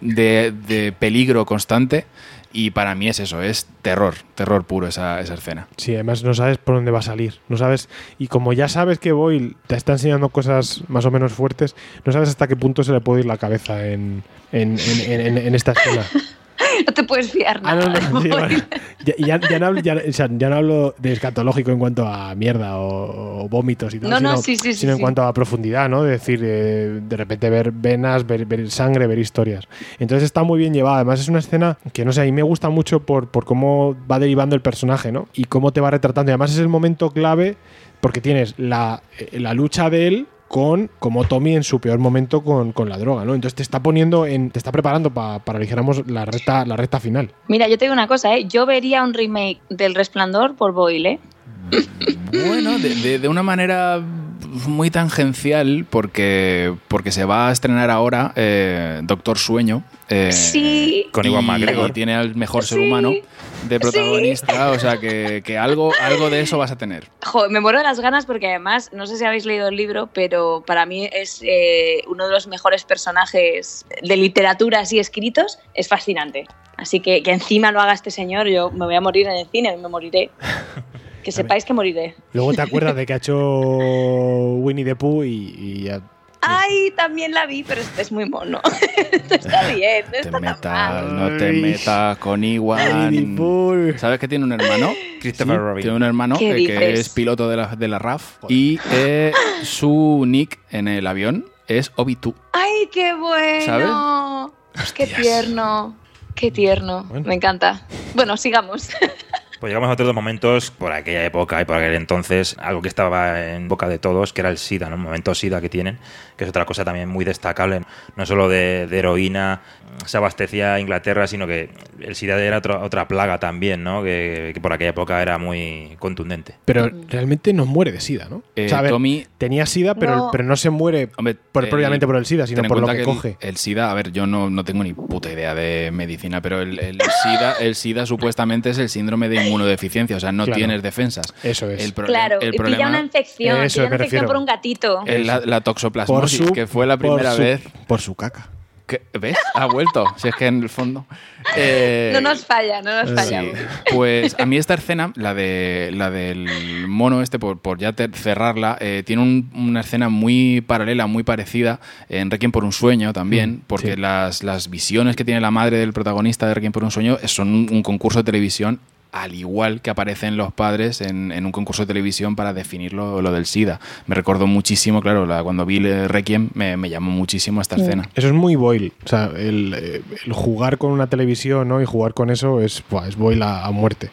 de, de peligro constante. Y para mí es eso, es terror, terror puro esa, esa escena. Sí, además no sabes por dónde va a salir. No sabes. Y como ya sabes que Boyle te está enseñando cosas más o menos fuertes, no sabes hasta qué punto se le puede ir la cabeza en, en, en- en- en esta escena. No te puedes fiar Ah, no, no, sí, vale. Ya, ya- ya no hablo, ya- o sea, ya no hablo de escatológico en cuanto a mierda o, o vómitos y tal, No, no, sino, sí, sí, sino en cuanto a profundidad, ¿no? De decir, eh, de repente ver venas, ver, ver sangre, ver historias. Entonces está muy bien llevada. Además es una escena que, no sé, a mí me gusta mucho por, por cómo va derivando el personaje, ¿no? Y cómo te va retratando. Y además es el momento clave porque tienes la, eh, la lucha de él con como Tommy en su peor momento con, con la droga, ¿no? Entonces te está poniendo en, te está preparando pa- para dijéramos la recta, la recta final. Mira, yo te digo una cosa, ¿eh? Yo vería un remake del Resplandor por Boyle, ¿eh? Bueno, de, de- de una manera muy tangencial porque, porque se va a estrenar ahora eh, Doctor Sueño. eh, Sí. Con Iwan McGregor. y tiene al mejor ser Sí. humano de protagonista, o sea que, que algo, algo de eso vas a tener. Joder, me muero de las ganas porque además, no sé si habéis leído el libro, pero para mí es eh, uno de los mejores personajes de literatura así escritos. Es fascinante. Así que que encima lo haga este señor, yo me voy a morir en el cine, me moriré. Que sepáis que moriré. Luego te acuerdas de que ha hecho Winnie the Pooh y, y ya. Ay, también la vi, pero es, es muy mono. Esto está bien, no Te está tan mal. no te metas con Iwan. ¿Sabes que tiene un hermano? Christopher Sí, Robin. Tiene un hermano ¿Qué eh, que es piloto de la, de la RAF y eh, su nick en el avión es Obi-Tu. Ay, qué bueno. Qué tierno. Qué tierno. Me encanta. Bueno, sigamos. Pues llegamos a otros momentos por aquella época y por aquel entonces, algo que estaba en boca de todos, que era el SIDA, ¿no? Un momento SIDA que tienen, que es otra cosa también muy destacable, no solo de, de heroína se abastecía Inglaterra, sino que el SIDA era otra otra plaga también, ¿no? Que, que por aquella época era muy contundente. Pero realmente no muere de SIDA, ¿no? Eh, O sea, a ver, Tommy- tenía SIDA, pero, No. pero no se muere por, el- propiamente por el SIDA, sino por lo que, el- coge. El, SIDA, a ver, yo no, no tengo ni puta idea de medicina, pero el, el SIDA, el SIDA supuestamente es el síndrome de inmunodeficiencia, o sea, no Claro. tienes defensas. Eso es. El problema, claro, el y pilla problema una infección. Eso pilla me una infección refiero. por un gatito. es la, la toxoplasmosis, Por su- que fue la por primera su- vez. Por su caca. Que- ¿Ves? Ha vuelto. Si es que en el fondo. Eh, No nos falla, no nos Sí. falla. Pues a mí esta escena, la de la del mono este, por, por ya ter- cerrarla, eh, tiene un- una escena muy paralela, muy parecida en Requiem por un sueño también, Mm, porque sí. las, las visiones que tiene la madre del protagonista de Requiem por un sueño son un, un concurso de televisión al igual que aparecen los padres en, en un concurso de televisión para definir lo, lo del SIDA. Me recordó muchísimo, claro, la- cuando vi el Requiem me, me llamó muchísimo esta escena. Eso es muy Boyle. O sea, el, eh, el jugar con una televisión ¿no? y jugar con eso es, es Boyle a, a muerte.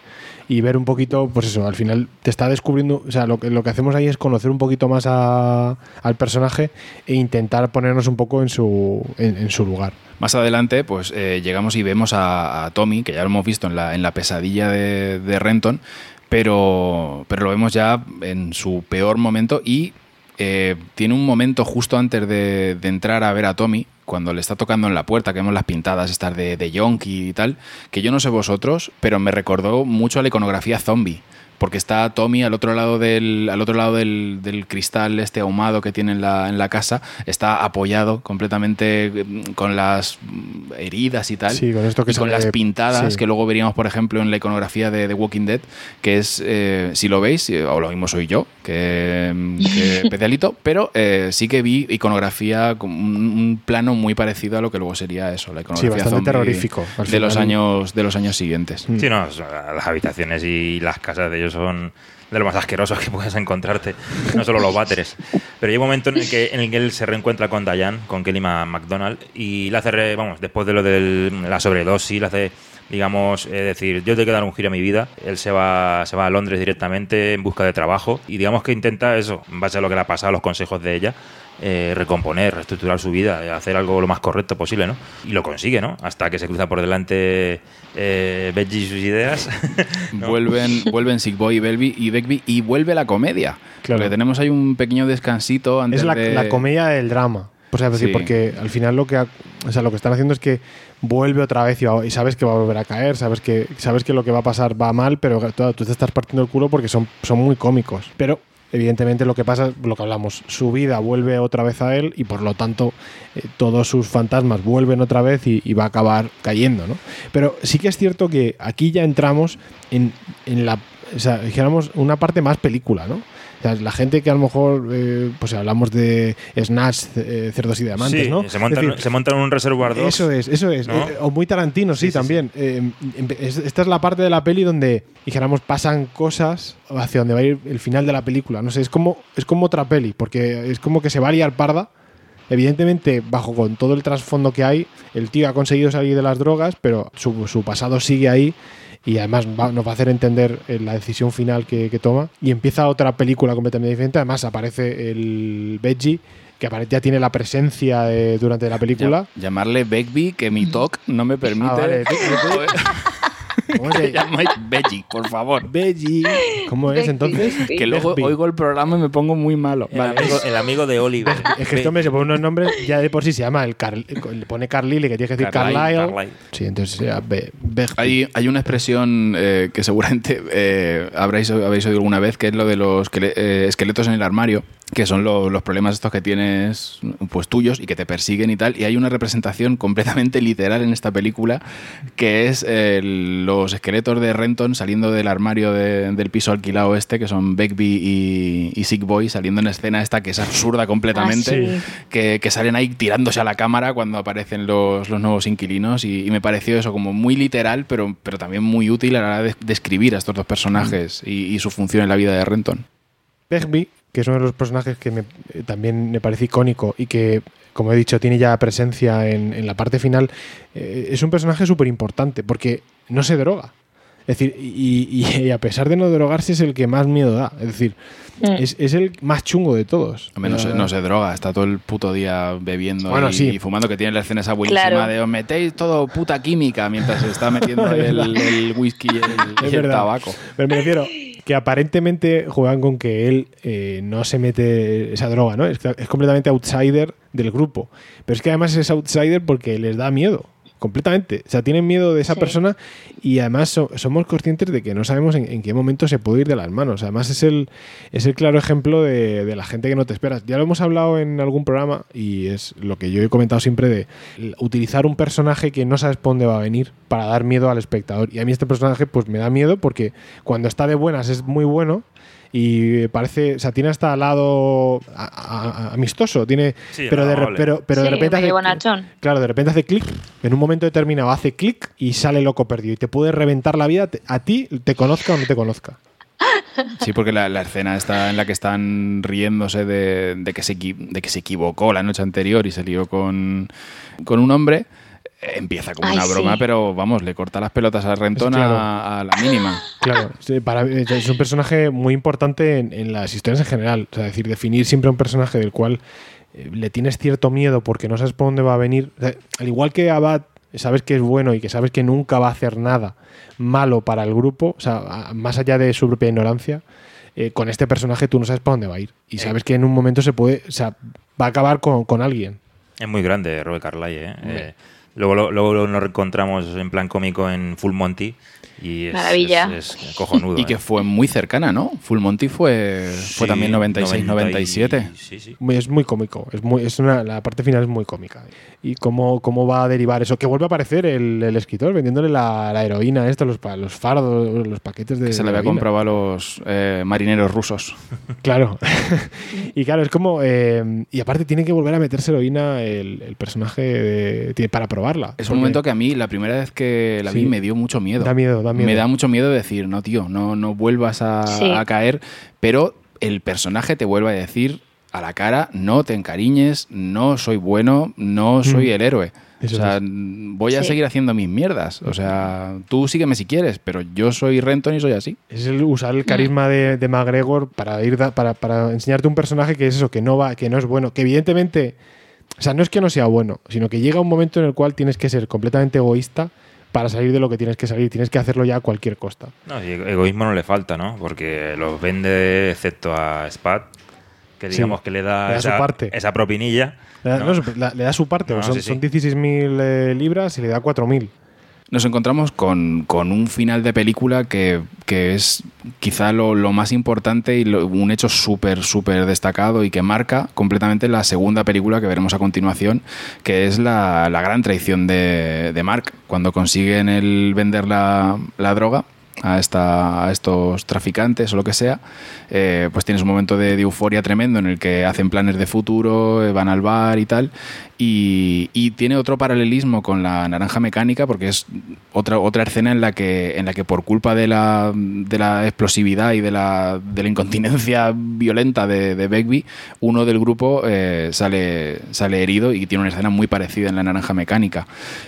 Y ver un poquito, pues eso, al final te está descubriendo, o sea, lo que, lo que hacemos ahí es conocer un poquito más a- al personaje e intentar ponernos un poco en su, en, en su lugar. Más adelante, pues eh, llegamos y vemos a, Tommy, que ya lo hemos visto en la, pesadilla de, Renton, pero, pero lo vemos ya en su peor momento y eh, tiene un momento justo antes de, entrar a ver a Tommy, cuando le está tocando en la puerta, que vemos las pintadas estas de, de Yonki y tal, que yo no sé vosotros, pero me recordó mucho a la iconografía zombie. Porque está Tommy al otro lado del, al otro lado del, del cristal este ahumado que tiene en la, en la casa, está apoyado completamente mm, con las mm, heridas y tal. Sí, con esto que y con las pintadas sí. que luego veríamos, por ejemplo, en la iconografía de The Walking Dead, que es, eh, si lo veis, eh, o lo mismo soy yo, que, que especialito, pero eh, sí que vi iconografía, con un, un plano muy parecido a lo que luego sería eso, la iconografía bastante zombie terrorífico, de los años de los años siguientes. Sí, no, las habitaciones y las casas de ellos son de lo más asquerosos que puedes encontrarte, no solo los váteres. Pero llega un momento en el que, en el que él se reencuentra con Diane, con Kelly MacDonald, y le hace, re- vamos, después de lo de la sobredosis, le hace, digamos, eh, decir, yo tengo que dar un giro a mi vida. Él se va, se va a Londres directamente en busca de trabajo, y digamos que intenta eso, en base a lo que le ha pasado, los consejos de ella, eh, recomponer, reestructurar su vida, eh, hacer algo lo más correcto posible, ¿no? Y lo consigue, ¿no? Hasta que se cruza por delante eh, Benji y sus ideas. ¿no? Vuelven, vuelven Sick Boy y Belby y Begbie y vuelve la comedia. Claro. Porque tenemos ahí un pequeño descansito antes Es la, de... la comedia del drama. Pues es decir, Sí. porque al final lo que, ha- o sea, lo que están haciendo es que vuelve otra vez y, sabes que va a volver a caer, sabes que, sabes que lo que va a pasar va mal, pero tú, te estás partiendo el culo porque son, son muy cómicos. Pero evidentemente lo que pasa lo que hablamos, su vida vuelve otra vez a él y por lo tanto eh, todos sus fantasmas vuelven otra vez y, y va a acabar cayendo, ¿no? Pero sí que es cierto que aquí ya entramos en, en la, o sea, dijéramos, una parte más película, ¿no? O sea, la gente que a lo mejor, eh, pues hablamos de Snatch, eh, Cerdos y Diamantes, Sí, ¿no? se montan, decir, se montan en un Reservoir Dogs. eso es, eso es. ¿no? Eh, o muy Tarantino, sí, también. Eh, empe- es- esta es la parte de la peli donde, dijéramos, pasan cosas hacia donde va a ir el final de la película. No sé, es como, es como otra peli, porque es como que se va a liar parda. Evidentemente, bajo con todo el trasfondo que hay, el tío ha conseguido salir de las drogas, pero su, su pasado sigue ahí y además va- nos va a hacer entender eh, la decisión final que, que toma. Y empieza otra película completamente diferente. Además, aparece el Veggie, que ya tiene la presencia de- durante la película. Llamarle Begbie, que mi talk no me permite. Ah, vale. ¿Cómo se llamáis Veggie, por favor. Veggie. ¿Cómo es entonces? Que luego oigo el programa y me pongo muy malo. El, amigo, el amigo de Oliver. Es que este hombre se pone unos nombres, ya de por sí se llama el Car- le pone Carlyle, que tiene que decir Carlyle, Carlyle. Carlyle. Sí, entonces sea Be-. Hay, hay una expresión eh, que seguramente eh, habréis, habéis oído alguna vez, que es lo de los esquele- eh, esqueletos en el armario, que son lo- los problemas estos que tienes pues tuyos y que te persiguen y tal. Y hay una representación completamente literal en esta película, que es eh, los esqueletos de Renton saliendo del armario de- del piso alquilado este, que son Begbie y, y Sick Boy, saliendo en escena esta que es absurda completamente, Ah, sí. que, que salen ahí tirándose a la cámara cuando aparecen los, los nuevos inquilinos y, y me pareció eso como muy literal, pero, pero también muy útil a la hora de describir a estos dos personajes y, y su función en la vida de Renton. Begbie, que es uno de los personajes que me- eh, también me parece icónico y que, como he dicho, tiene ya presencia en, la parte final, eh, es un personaje súper importante porque no se droga. Es decir, y, y- y a pesar de no drogarse es el que más miedo da. Es decir, Mm. es, es el más chungo de todos. Hombre, no, se, no se droga, está todo el puto día bebiendo Bueno, y, sí. y fumando, que tiene la escena esa buenísima Claro. de os metéis todo puta química mientras se está metiendo el, el whisky y el, Es y el verdad. tabaco. Pero me refiero que aparentemente juegan con que él eh, no se mete esa droga, ¿no? Es, es completamente outsider del grupo. Pero es que además es outsider porque les da miedo. Completamente. O sea, tienen miedo de esa Sí. persona y además so- somos conscientes de que no sabemos en, en qué momento se puede ir de las manos. Además, es el, es el claro ejemplo de, de la gente que no te esperas. Ya lo hemos hablado en algún programa y es lo que yo he comentado siempre de utilizar un personaje que no sabes por dónde va a venir para dar miedo al espectador. Y a mí este personaje pues me da miedo porque cuando está de buenas es muy bueno y parece, o sea, tiene hasta lado a- a- a- amistoso, tiene, Sí, pero, de, re- pero, pero de repente hace, bonachón. claro, de repente hace clic, en un momento determinado hace clic y sale loco perdido y te puede reventar la vida te- a ti, te conozca o no te conozca. Sí, porque la, la escena está en la que están riéndose de, de que se, de que se equivocó la noche anterior y se lió con, con un hombre. Eh, Empieza como Ay, una broma, sí. pero vamos, le corta las pelotas a Renton Claro. a, a la mínima. Claro, sí, para, es un personaje muy importante en, en las historias en general. O sea, decir, definir siempre un personaje del cual eh, le tienes cierto miedo porque no sabes por dónde va a venir. O sea, al igual que Abad, sabes que es bueno y que sabes que nunca va a hacer nada malo para el grupo, o sea, a- más allá de su propia ignorancia, eh, con este personaje tú no sabes por dónde va a ir. Y sabes que en un momento se puede, o sea, va a acabar con, con alguien. Es muy grande Robert Carlyle, ¿eh? Eh, luego, lo- luego nos encontramos en plan cómico en Full Monty y es, Maravilla. es- es cojonudo. Y que ¿eh? fue muy cercana, ¿no? Full Monty fue, fue Sí, también 96, 90 y- 97. Sí, sí. Es muy cómico, es muy, es una, la parte final es muy cómica. Y cómo, cómo va a derivar eso, que vuelve a aparecer el, el escritor vendiéndole la, la heroína, esto, los, los fardos, los paquetes de. Que se le había comprado a los eh, marineros rusos. Claro. y claro, es como. eh, y aparte tiene que volver a meterse heroína el, el personaje de- tiene- para probarla. Es un momento que a mí, la primera vez que la vi, Sí. me dio mucho miedo. Da miedo, da miedo. Me da mucho miedo decir, no, tío, no, no vuelvas a, Sí. a caer, pero el personaje te vuelve a decir a la cara, no te encariñes, no soy bueno, no soy Mm. el héroe. Eso o sea, es. voy a Sí. seguir haciendo mis mierdas. O sea, tú sígueme si quieres, pero yo soy Renton y soy así. Es el usar el carisma de, de McGregor para ir da- para, para enseñarte un personaje que es eso, que no va, que no es bueno, que evidentemente, o sea, no es que no sea bueno, sino que llega un momento en el cual tienes que ser completamente egoísta para salir de lo que tienes que salir, tienes que hacerlo ya a cualquier costa. No, y ego- egoísmo no le falta, ¿no? Porque los vende, excepto a Spat, que Sí. digamos que le da, Le da su esa, parte. esa propinilla. Le da, ¿no? no, su- la- le da su parte, No, son, sí, sí. son 16.000 eh, libras y le da 4.000. Nos encontramos con, con un final de película que, que es quizá lo, lo más importante y lo- un hecho súper, súper destacado y que marca completamente la segunda película que veremos a continuación, que es la, la gran traición de, de Mark, cuando consiguen el vender la, la droga a, esta, a estos traficantes o lo que sea, eh, pues tienes un momento de, de euforia tremendo en el que hacen planes de futuro, eh, van al bar y tal, y, tiene otro paralelismo con la naranja mecánica porque es otra, otra escena en la que, en la que por culpa de la, explosividad y de la, de incontinencia violenta de, de Begbie, uno del grupo eh, sale, sale herido y tiene una escena muy parecida en la naranja mecánica.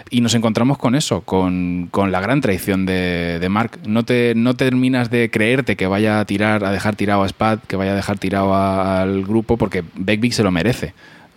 Y nos encontramos con eso, con, con la gran traición de, Mark. No te, no terminas de creerte que vaya a tirar, a dejar tirado a Spad, que vaya a dejar tirado al grupo, porque Begbie se lo merece.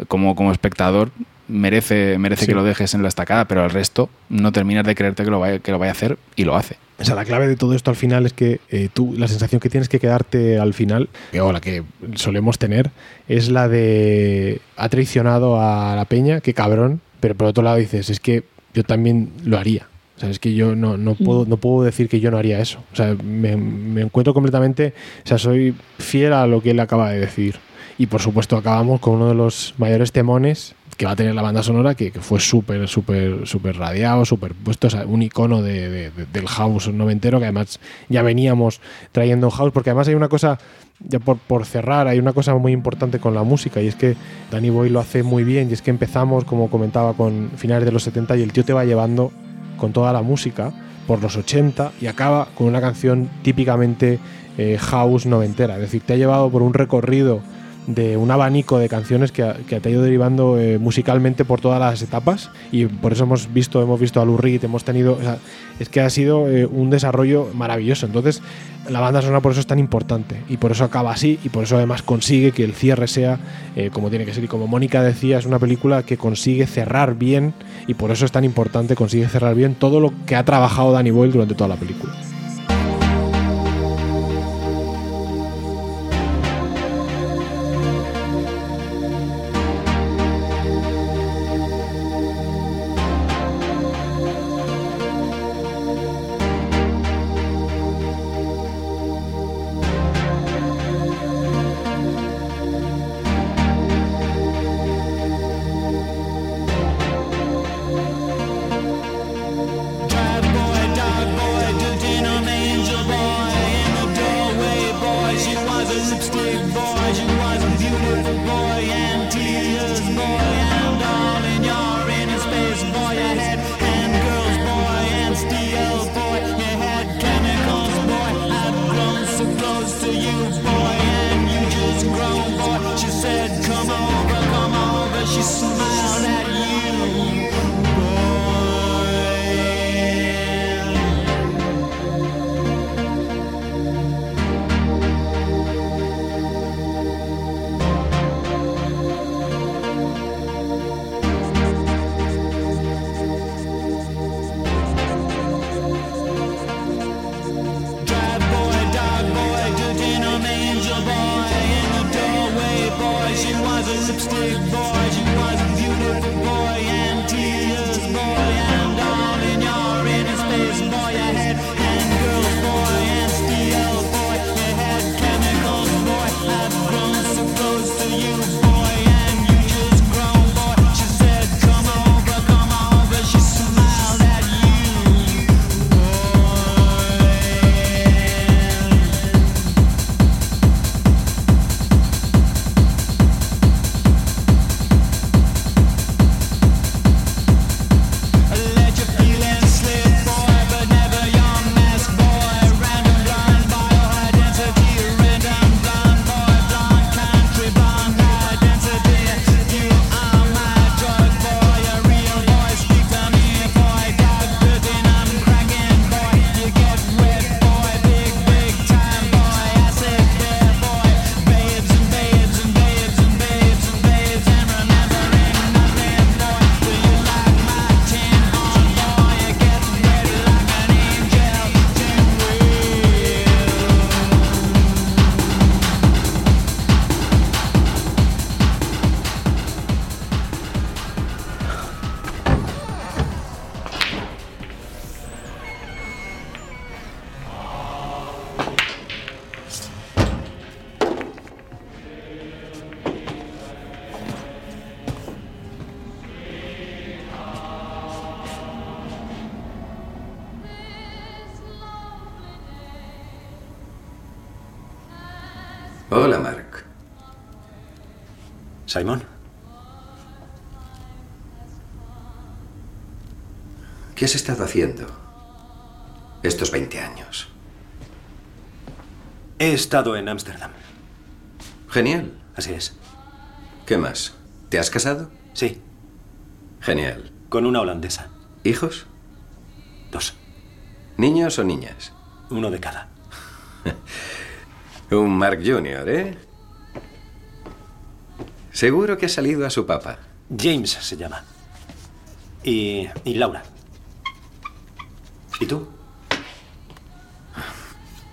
Como, como espectador merece, merece Sí. que lo dejes en la estacada, pero al resto no terminas de creerte que lo vaya, que lo vaya a hacer y lo hace. O sea, la clave de todo esto al final es que eh, tú, la sensación que tienes que quedarte al final, que- o la que solemos tener, es la de ha traicionado a la peña, qué cabrón, pero por otro lado dices, es que yo también lo haría. O sea, es que yo no, no, puedo, no puedo decir que yo no haría eso. O sea, me, me encuentro completamente, o sea, soy fiel a lo que él acaba de decir. Y por supuesto acabamos con uno de los mayores temones que va a tener la banda sonora, que, fue súper, súper, súper radiado, súper puesto, o un icono de- del house noventero, que además ya veníamos trayendo house, porque además hay una cosa, ya por, por cerrar, hay una cosa muy importante con la música, y es que Danny Boy lo hace muy bien, y es que empezamos, como comentaba, con finales de los 70, y el tío te va llevando con toda la música por los 80 y acaba con una canción típicamente eh, house noventera. Es decir, te ha llevado por un recorrido de un abanico de canciones que, ha- que te ha ido derivando eh, musicalmente por todas las etapas. Y por eso hemos visto hemos visto a Lou Reed, hemos tenido o sea, es que ha sido eh, un desarrollo maravilloso. Entonces la banda sonora por eso es tan importante. Y por eso acaba así y por eso además consigue que el cierre sea eh, como tiene que ser. Y como Mónica decía es una película que consigue cerrar bien y por eso es tan importante consigue cerrar bien todo lo que ha trabajado Danny Boyle durante toda la película has estado haciendo estos 20 años? He estado en Ámsterdam. Genial. Así es. ¿Qué más? ¿Te has casado? Sí. Genial. Con una holandesa. ¿Hijos? Dos. ¿Niños o niñas? Uno de cada. Un Mark Jr., ¿eh? Seguro que ha salido a su papá. James se llama. Y, y Laura. ¿Y tú?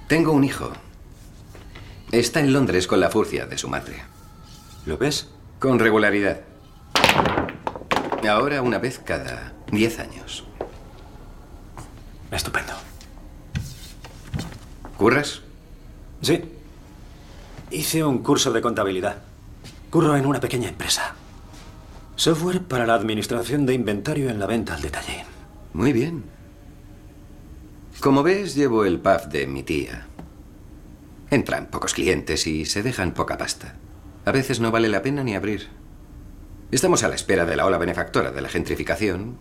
Tengo un hijo. Está en Londres con la furcia de su madre. ¿Lo ves? Con regularidad. Ahora una vez cada 10 años. Estupendo. ¿Curras? Sí. Hice un curso de contabilidad. Curro en una pequeña empresa. Software para la administración de inventario en la venta al detalle. Muy bien. Como ves, llevo el pub de mi tía. Entran pocos clientes y se dejan poca pasta. A veces no vale la pena ni abrir. Estamos a la espera de la ola benefactora de la gentrificación,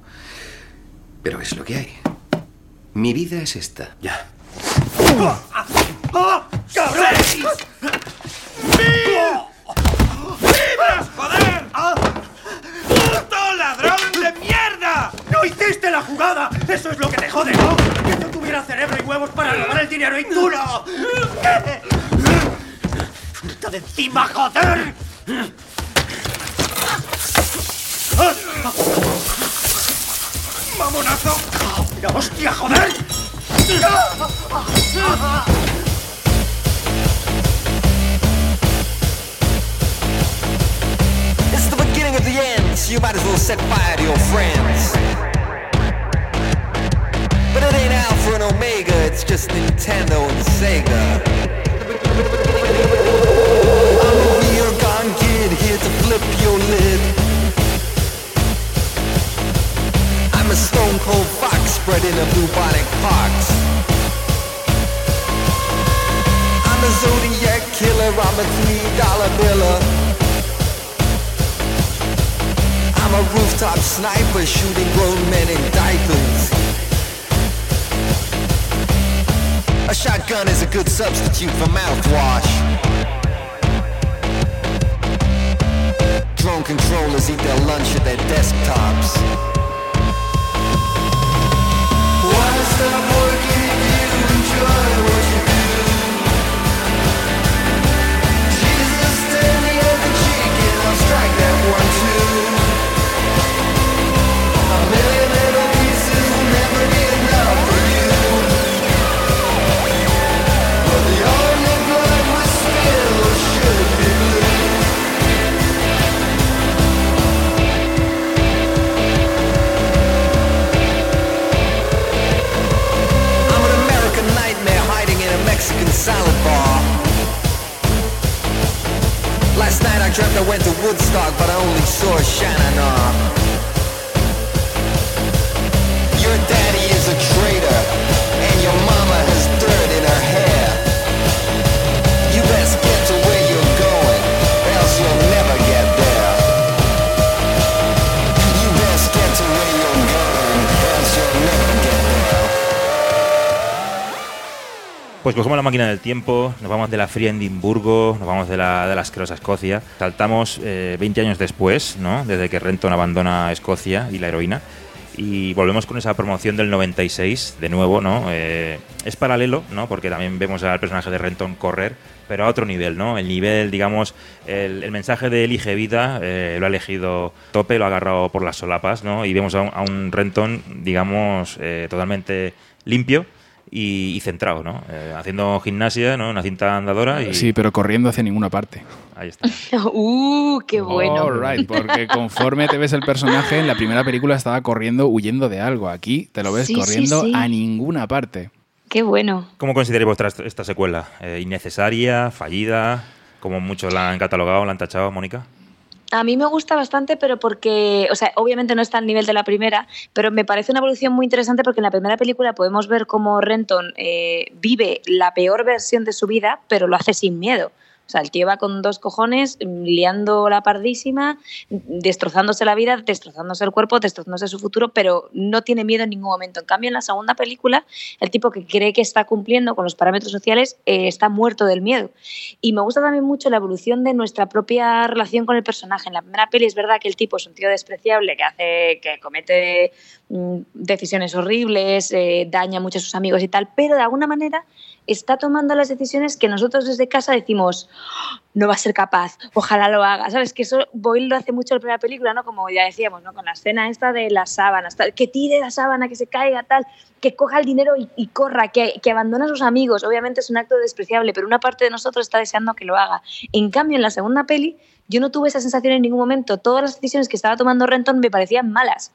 pero es lo que hay. Mi vida es esta. Ya. ¡Vivas, joder! ¡Puto ladrón de mierda! ¡No hiciste la jugada! ¡Eso es lo que te jode, ¿no? Que yo tuviera cerebro y huevos para robar el dinero y tú no. ¡Quita de encima, joder! ¡Mamonazo! ¡Mira, hostia, joder! It's the beginning of the end, you might as well set fire to your friends. But it ain't Alpha and Omega, it's just Nintendo and Sega. I'm a real gone kid here to flip your lid. I'm a stone cold fox spreading a bubonic pox. I'm a zodiac killer, I'm a three dollar biller. I'm a rooftop sniper shooting grown men in diapers. A shotgun is a good substitute for mouthwash. Drone controllers eat their lunch at their desktops. Why stop working if you enjoy what you do? Jesus, salad bar. Last night I dreamt I went to Woodstock, but I only saw Shannon. Your daddy is a traitor, and your mama has Pues cogemos la máquina del tiempo, nos vamos de la fría Edimburgo, nos vamos de la, de la asquerosa Escocia, saltamos eh, 20 años después, ¿no? desde que Renton abandona Escocia y la heroína, y volvemos con esa promoción del 96, de nuevo, ¿no? Eh, es paralelo, ¿no? Porque también vemos al personaje de Renton correr, pero a otro nivel, ¿no? El nivel, digamos, el, el mensaje de elige vida eh, lo ha elegido tope, lo ha agarrado por las solapas, ¿no? Y vemos a un, a un Renton, digamos, eh, totalmente limpio y, y centrado, ¿no? Eh, haciendo gimnasia, ¿no? Una cinta andadora y... Sí, pero corriendo hacia ninguna parte. Ahí está. ¡Uh, qué bueno! All right, porque conforme te ves el personaje, en la primera película estaba corriendo huyendo de algo. Aquí te lo ves Sí, sí, corriendo sí. a ninguna parte. ¡Qué bueno! ¿Cómo consideráis vuestra esta secuela? Eh, ¿Innecesaria? ¿Fallida? Como muchos la han catalogado, la han tachado, Mónica. A mí me gusta bastante, pero porque, o sea, obviamente no está al nivel de la primera, pero me parece una evolución muy interesante porque en la primera película podemos ver cómo Renton eh, vive la peor versión de su vida, pero lo hace sin miedo. O sea, el tío va con dos cojones, mm, liando la pardísima, destrozándose la vida, destrozándose el cuerpo, destrozándose su futuro, pero no tiene miedo en ningún momento. En cambio, en la segunda película, el tipo que cree que está cumpliendo con los parámetros sociales eh, está muerto del miedo. Y me gusta también mucho la evolución de nuestra propia relación con el personaje. En la primera peli es verdad que el tipo es un tío despreciable, que hace, que comete mm, decisiones horribles, eh, daña mucho a sus amigos y tal, pero de alguna manera está tomando las decisiones que nosotros desde casa decimos "Oh, no va a ser capaz, ojalá lo haga, ¿sabes? Que eso Boyle lo hace mucho en la primera película, ¿no? Como ya decíamos, ¿no? Con la escena esta de las sábanas, tal, que tire la sábana, que se caiga, tal, que coja el dinero y, corra, que, que abandone a sus amigos, obviamente es un acto despreciable, pero una parte de nosotros está deseando que lo haga. En cambio, en la segunda peli, yo no tuve esa sensación en ningún momento, todas las decisiones que estaba tomando Renton me parecían malas.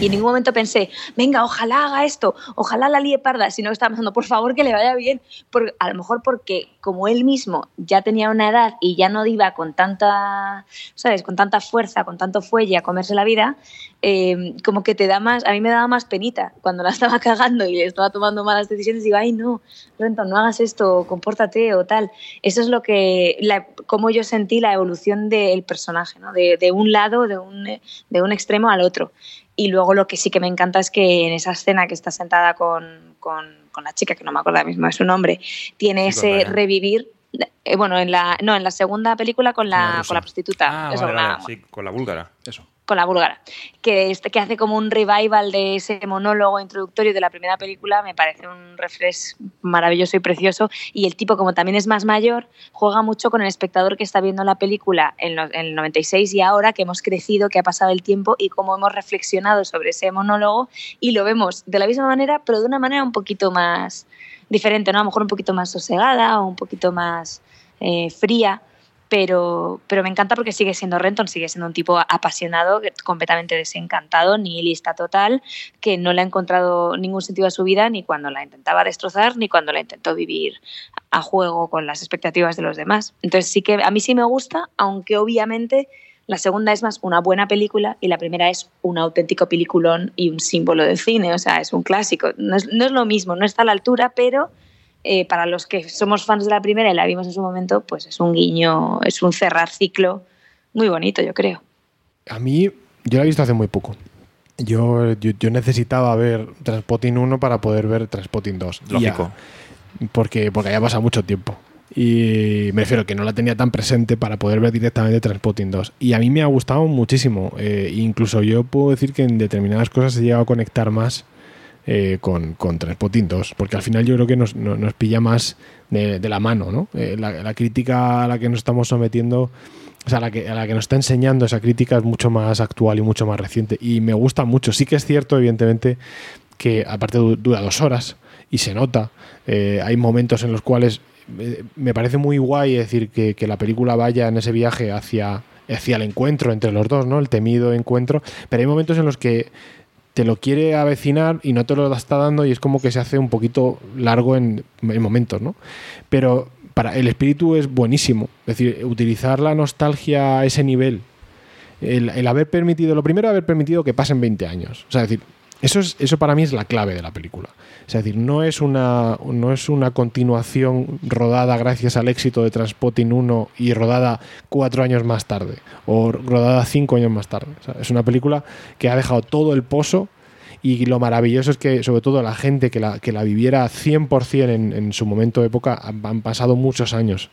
Y en ningún momento pensé, venga, ojalá haga esto, ojalá la líe parda, sino que estaba pensando, por favor, que le vaya bien. Por, a lo mejor porque como él mismo ya tenía una edad y ya no iba con tanta, ¿sabes? Con tanta fuerza, con tanto fuelle a comerse la vida, eh, como que te da más, a mí me daba más penita cuando la estaba cagando y estaba tomando malas decisiones, digo, ay, no, Renton, no hagas esto, compórtate o tal. Eso es lo que, la, como yo sentí la evolución del personaje, ¿no? De, de un lado, de un, de un extremo al otro. Y luego lo que sí que me encanta es que en esa escena que está sentada con, con, con la chica, que no me acuerdo ahora mismo de su nombre, tiene ese revivir. eh, bueno, en la, no, en la segunda película con la, con la prostituta. Ah, Eso, vale, una- vale, sí, con la búlgara. Eso. Con la búlgara, que, este, que hace como un revival de ese monólogo introductorio de la primera película, me parece un refresh maravilloso y precioso. Y el tipo, como también es más mayor, juega mucho con el espectador que está viendo la película en, en el 96 y ahora que hemos crecido, que ha pasado el tiempo y cómo hemos reflexionado sobre ese monólogo y lo vemos de la misma manera, pero de una manera un poquito más diferente, ¿no? A lo mejor un poquito más sosegada o un poquito más eh, fría pero, pero me encanta porque sigue siendo Renton, sigue siendo un tipo apasionado, completamente desencantado, nihilista total, que no le ha encontrado ningún sentido a su vida ni cuando la intentaba destrozar ni cuando la intentó vivir a juego con las expectativas de los demás. Entonces sí que a mí sí me gusta, aunque obviamente la segunda es más una buena película y la primera es un auténtico peliculón y un símbolo del cine, o sea, es un clásico. No es, no es lo mismo, no está a la altura, pero eh, para los que somos fans de la primera y la vimos en su momento, pues es un guiño, es un cerrar ciclo muy bonito, yo creo. A mí, yo la he visto hace muy poco. Yo, yo, yo necesitaba ver Transpotting 1 para poder ver Transpotting 2. Y Lógico. ya- porque, porque había pasado mucho tiempo. Y me refiero que no la tenía tan presente para poder ver directamente Transpotting 2. Y a mí me ha gustado muchísimo. Eh, incluso yo puedo decir que en determinadas cosas he llegado a conectar más eh, con, con Transpotting 2. Porque al final yo creo que nos, no- nos pilla más de, la mano, ¿no? Eh, la, crítica a la que nos estamos sometiendo o sea, a la, que, a la que nos está enseñando esa crítica es mucho más actual y mucho más reciente. Y me gusta mucho. Sí que es cierto, evidentemente, que aparte du- dura dos horas y se nota. Eh, hay momentos en los cuales me parece muy guay decir que, que la película vaya en ese viaje hacia, hacia el encuentro entre los dos, ¿no? El temido encuentro. Pero hay momentos en los que te lo quiere avecinar y no te lo está dando y es como que se hace un poquito largo en, en momentos, ¿no? Pero para el espíritu es buenísimo. Es decir, utilizar la nostalgia a ese nivel. El, haber permitido, lo primero, haber permitido que pasen 20 años. O sea, decir, eso, es, eso para mí es la clave de la película. Es decir, no es una, no es una continuación rodada gracias al éxito de Transpotting 1 y rodada cuatro años más tarde, o rodada cinco años más tarde. Es una película que ha dejado todo el pozo y lo maravilloso es que, sobre todo, la gente que la, que la viviera 100% en, en su momento de época, han, pasado muchos años.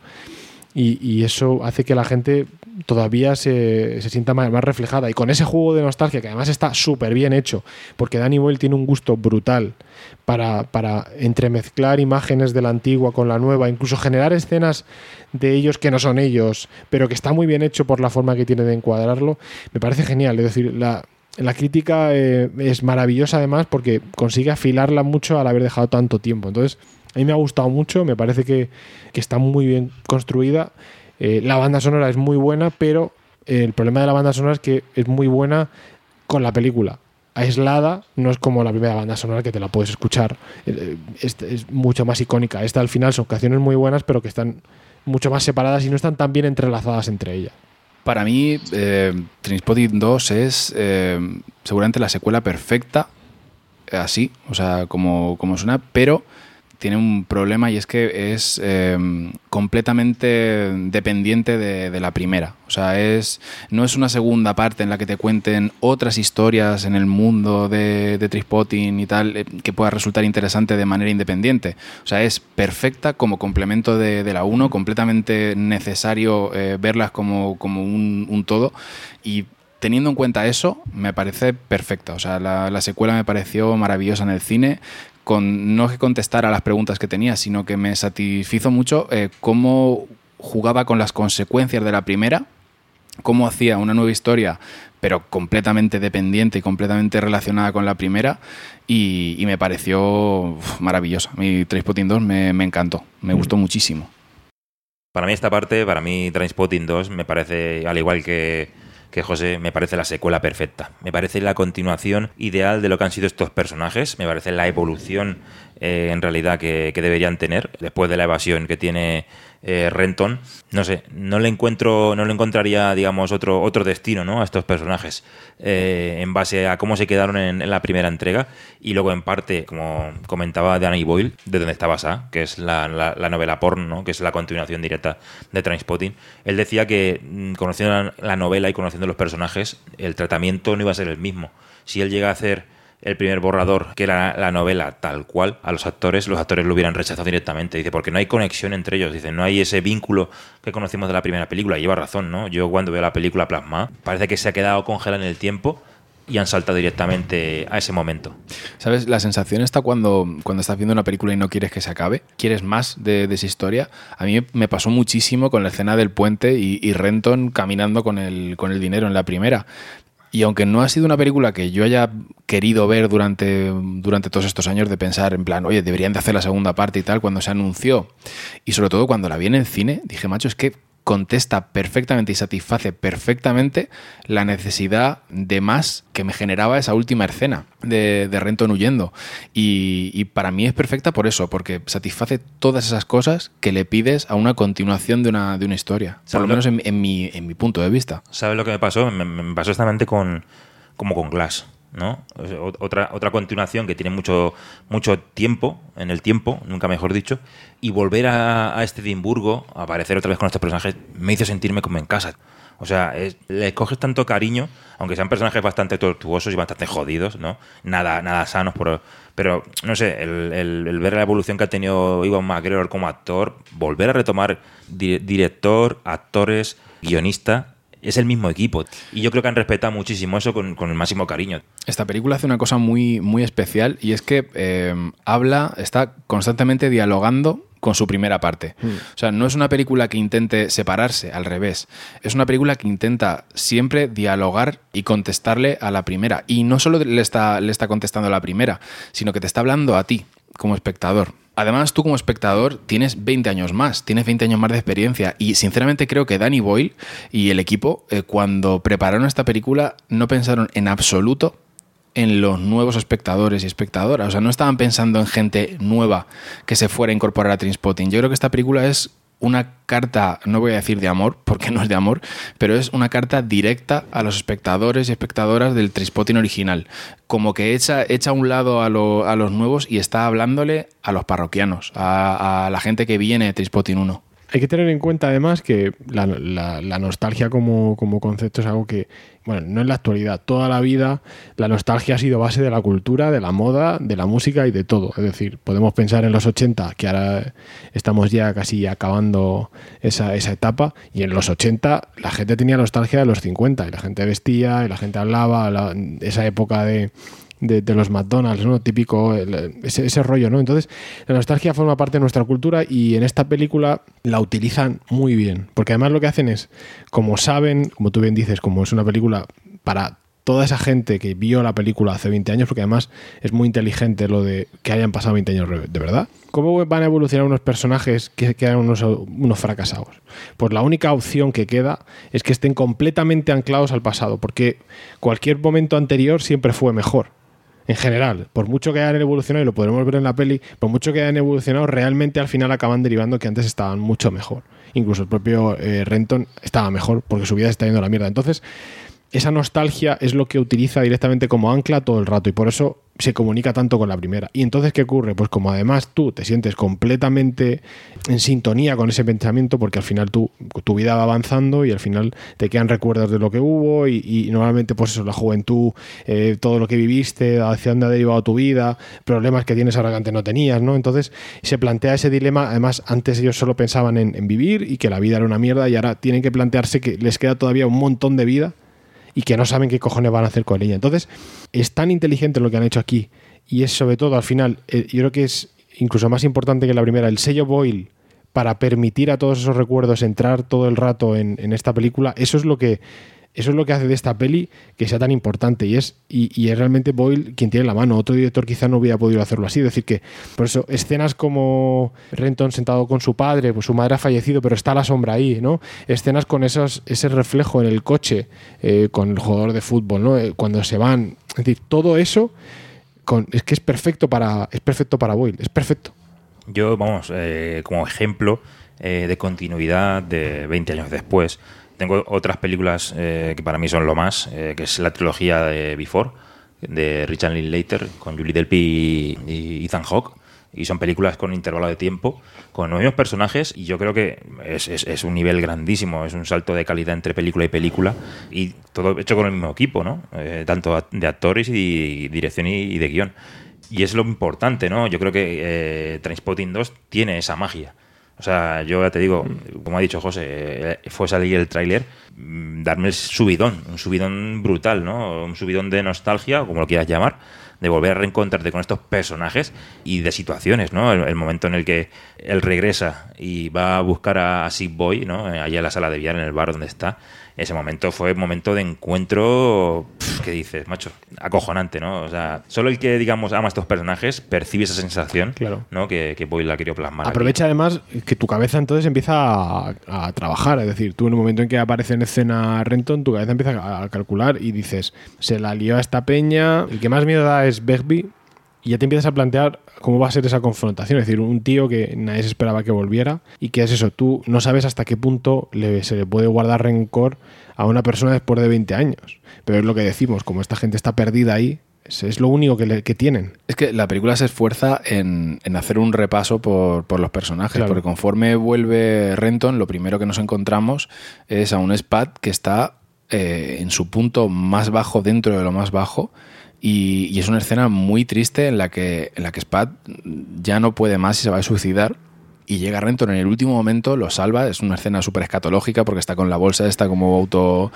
Y eso hace que la gente todavía se, se sienta más, más reflejada. Y con ese juego de nostalgia, que además está súper bien hecho, porque Danny Boyle tiene un gusto brutal para, para entremezclar imágenes de la antigua con la nueva, incluso generar escenas de ellos que no son ellos, pero que está muy bien hecho por la forma que tiene de encuadrarlo, me parece genial. Es decir, la, la crítica eh, es maravillosa además porque consigue afilarla mucho al haber dejado tanto tiempo. Entonces, a mí me ha gustado mucho, me parece que, que está muy bien construida. Eh, la banda sonora es muy buena, pero eh, el problema de la banda sonora es que es muy buena con la película. Aislada, no es como la primera banda sonora que te la puedes escuchar. Eh, Es, es mucho más icónica. Esta al final son canciones muy buenas, pero que están mucho más separadas y no están tan bien entrelazadas entre ellas. Para mí, eh, Trainspotting 2 es seguramente la secuela perfecta, así, o sea, como, como suena, pero tiene un problema y es que es eh, completamente dependiente de, la primera. O sea, es, no es una segunda parte en la que te cuenten otras historias en el mundo de, de Trispotting y tal eh, que pueda resultar interesante de manera independiente. O sea, es perfecta como complemento de, la 1, completamente necesario eh, verlas como, como un, un todo y teniendo en cuenta eso, me parece perfecta. O sea, la secuela me pareció maravillosa en el cine. Con, no que contestara a las preguntas que tenía, sino que me satisfizo mucho eh, cómo jugaba con las consecuencias de la primera, cómo hacía una nueva historia, pero completamente dependiente y completamente relacionada con la primera, y, y me pareció uf, maravillosa. Mi Trainspotting 2 me, me encantó, me gustó muchísimo. Para mí esta parte, para mí Trainspotting 2 me parece, al igual que, que José, me parece la secuela perfecta. Me parece la continuación ideal de lo que han sido estos personajes. Me parece la evolución eh, en realidad que, deberían tener después de la evasión que tiene eh, Renton. No sé, no le encuentro, no le encontraría, digamos, otro, otro destino ¿no? a estos personajes eh, en base a cómo se quedaron en, la primera entrega. Y luego, en parte, como comentaba Danny Boyle, de donde está basada, que es la, la- la novela porno, ¿no? que es la continuación directa de Trainspotting. Él decía que, mm, conociendo la, la novela y conociendo los personajes, el tratamiento no iba a ser el mismo. Si él llega a hacer el primer borrador, que era la novela tal cual, a los actores, los actores lo hubieran rechazado directamente. Dice, porque no hay conexión entre ellos. Dice, no hay ese vínculo que conocimos de la primera película. Y lleva razón, ¿no? Yo cuando veo la película plasmada, parece que se ha quedado congelada en el tiempo y han saltado directamente a ese momento. ¿Sabes? La sensación está cuando, cuando estás viendo una película y no quieres que se acabe, quieres más de, de esa historia. A mí me pasó muchísimo con la escena del puente y, y Renton caminando con el, con el dinero en la primera. Y aunque no ha sido una película que yo haya querido ver durante, durante todos estos años de pensar en plan, oye, deberían de hacer la segunda parte y tal, cuando se anunció, y sobre todo cuando la vi en cine, dije, macho, es que contesta perfectamente y satisface perfectamente la necesidad de más que me generaba esa última escena de, de Renton huyendo. Y, y para mí es perfecta por eso, porque satisface todas esas cosas que le pides a una continuación de una, de una historia. Por ¿Sabes lo menos en, en mi, en mi punto de vista. ¿Sabes lo que me pasó? Me, me pasó exactamente con, como con Glass, ¿no? Otra, otra continuación que tiene mucho, mucho tiempo, en el tiempo, nunca mejor dicho, y volver a, a este Edimburgo, a aparecer otra vez con estos personajes, me hizo sentirme como en casa. O sea, es- le coges tanto cariño, aunque sean personajes bastante tortuosos y bastante jodidos, ¿no? Nada, nada sanos, pero no sé, el, el- ver la evolución que ha tenido Ivan McGregor como actor, volver a retomar di- director, actores, guionista, es el mismo equipo. Y yo creo que han respetado muchísimo eso con, con el máximo cariño. Esta película hace una cosa muy, muy especial y es que eh, habla, está constantemente dialogando con su primera parte. O sea, no es una película que intente separarse, al revés. Es una película que intenta siempre dialogar y contestarle a la primera. Y no solo le está, le está contestando a la primera, sino que te está hablando a ti como espectador. Además, tú como espectador tienes 20 años más, tienes 20 años más de experiencia y sinceramente creo que Danny Boyle y el equipo eh, cuando prepararon esta película no pensaron en absoluto en los nuevos espectadores y espectadoras. O sea, no estaban pensando en gente nueva que se fuera a incorporar a Trainspotting. Yo creo que esta película es una carta, no voy a decir de amor, porque no es de amor, pero es una carta directa a los espectadores y espectadoras del Trainspotting original. Como que echa, echa a un lado a, lo- a los nuevos y está hablándole a los parroquianos, a, la gente que viene de Trainspotting 1. Hay que tener en cuenta además que la, nostalgia como, como concepto es algo que, bueno, no en la actualidad, toda la vida la nostalgia ha sido base de la cultura, de la moda, de la música y de todo. Es decir, podemos pensar en los 80, que ahora estamos ya casi acabando esa, esa etapa, y en los 80 la gente tenía nostalgia de los 50, y la gente vestía, y la gente hablaba, la- esa época de de, los McDonald's, ¿no? Típico, el- ese, ese rollo, ¿no? Entonces, la nostalgia forma parte de nuestra cultura y en esta película la utilizan muy bien. Porque además lo que hacen es, como saben, como tú bien dices, como es una película para toda esa gente que vio la película hace 20 años, porque además es muy inteligente lo de que hayan pasado 20 años de verdad. ¿Cómo van a evolucionar unos personajes que quedan unos, unos fracasados? Pues la única opción que queda es que estén completamente anclados al pasado, porque cualquier momento anterior siempre fue mejor en general, por mucho que hayan evolucionado, y lo podremos ver en la peli, por mucho que hayan evolucionado, realmente al final acaban derivando que antes estaban mucho mejor. Incluso el propio eh, Renton estaba mejor porque su vida está yendo a la mierda. Entonces, esa nostalgia es lo que utiliza directamente como ancla todo el rato y por eso se comunica tanto con la primera. Y entonces, ¿qué ocurre? Pues como además tú te sientes completamente en sintonía con ese pensamiento, porque al final tu vida va avanzando y al final te quedan recuerdos de lo que hubo y, normalmente pues eso, la juventud, eh, todo lo que viviste, hacia dónde ha derivado tu vida, problemas que tienes ahora que antes no tenías, ¿no? Entonces se plantea ese dilema, además antes ellos solo pensaban en, en vivir y que la vida era una mierda y ahora tienen que plantearse que les queda todavía un montón de vida y que no saben qué cojones van a hacer con ella. Entonces, es tan inteligente lo que han hecho aquí y es sobre todo al final, eh, yo creo que es incluso más importante que la primera, el sello Boyle para permitir a todos esos recuerdos entrar todo el rato en, en esta película, eso es lo que eso es lo que hace de esta peli que sea tan importante y es, y, es realmente Boyle quien tiene la mano. Otro director quizá no hubiera podido hacerlo así. Es decir, que por eso escenas como Renton sentado con su padre, pues su madre ha fallecido, pero está la sombra ahí, ¿no? Escenas con esos, ese reflejo en el coche eh, con el jugador de fútbol, ¿no? Eh, cuando se van. Es decir, todo eso es que es perfecto para, es perfecto para Boyle, es perfecto. Yo, vamos, eh, como ejemplo de continuidad de 20 años después, tengo otras películas eh, que para mí son lo más, eh, que es la trilogía de Before, de Richard Linklater, con Julie Delpy y, Ethan Hawke. Y son películas con intervalo de tiempo, con mismos personajes, y yo creo que es, un nivel grandísimo, es un salto de calidad entre película y película, y todo hecho con el mismo equipo, ¿no? Eh, tanto de actores y dirección y, de guion. Y es lo importante, ¿no? Yo creo que Trainspotting 2 tiene esa magia. O sea, yo ya te digo, como ha dicho José, eh, fue salir el tráiler, mm, darme el subidón, un subidón brutal, ¿no? Un subidón de nostalgia, o como lo quieras llamar, de volver a reencontrarte con estos personajes y de situaciones, ¿no? El, el momento en el que él regresa y va a buscar a, a Sick Boy, ¿no? Allá en la sala de billar, en el bar donde está. Ese momento fue un momento de encuentro, pf, ¿qué dices, macho? Acojonante, ¿no? O sea, solo el que, digamos, ama a estos personajes percibe esa sensación, Claro. ¿no? Que, que Boyle la quería plasmar. aquí. Aprovecha además que tu cabeza entonces empieza a, a trabajar, es decir, tú en el momento en que aparece en escena Renton, tu cabeza empieza a, a calcular y dices, se la lió a esta peña, el que más miedo da es Begbie y ya te empiezas a plantear cómo va a ser esa confrontación, es decir, un tío que nadie se esperaba que volviera y que es eso, tú no sabes hasta qué punto le- se le puede guardar rencor a una persona después de 20 años, pero es lo que decimos, como esta gente está perdida ahí, es, lo único que, le- que tienen. Es que la película se esfuerza en, en hacer un repaso por, por los personajes, Claro. porque conforme vuelve Renton, lo primero que nos encontramos es a un Spad que está eh, en su punto más bajo dentro de lo más bajo. Y, y es una escena muy triste en la que, en la que Spad ya no puede más y se va a suicidar. Y llega Renton en el último momento, lo salva. Es una escena súper escatológica porque está con la bolsa, está como auto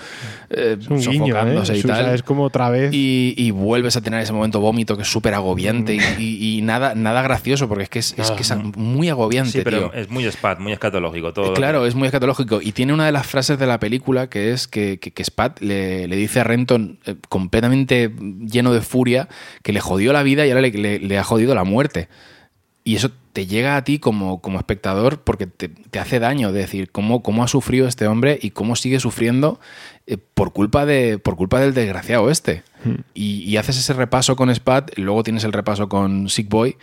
eh, Es un guiño, ¿eh? sofocándose y Es, o sea, tal. es como otra vez... Y, y vuelves a tener ese momento vómito que es súper agobiante y, y- y nada, nada gracioso porque es que es, es que es muy agobiante, Sí, pero tío. es muy spat, muy escatológico todo. Claro, es muy escatológico. Y tiene una de las frases de la película que es que, que, que Spat le, le dice a Renton, eh, completamente lleno de furia, que le jodió la vida y ahora le, le- le ha jodido la muerte. Y eso te llega a ti como, como espectador porque te, te hace daño de decir cómo, cómo ha sufrido este hombre y cómo sigue sufriendo eh, por, culpa de, por culpa del desgraciado este. Y, y haces ese repaso con Spat, luego tienes el repaso con Sick Boy,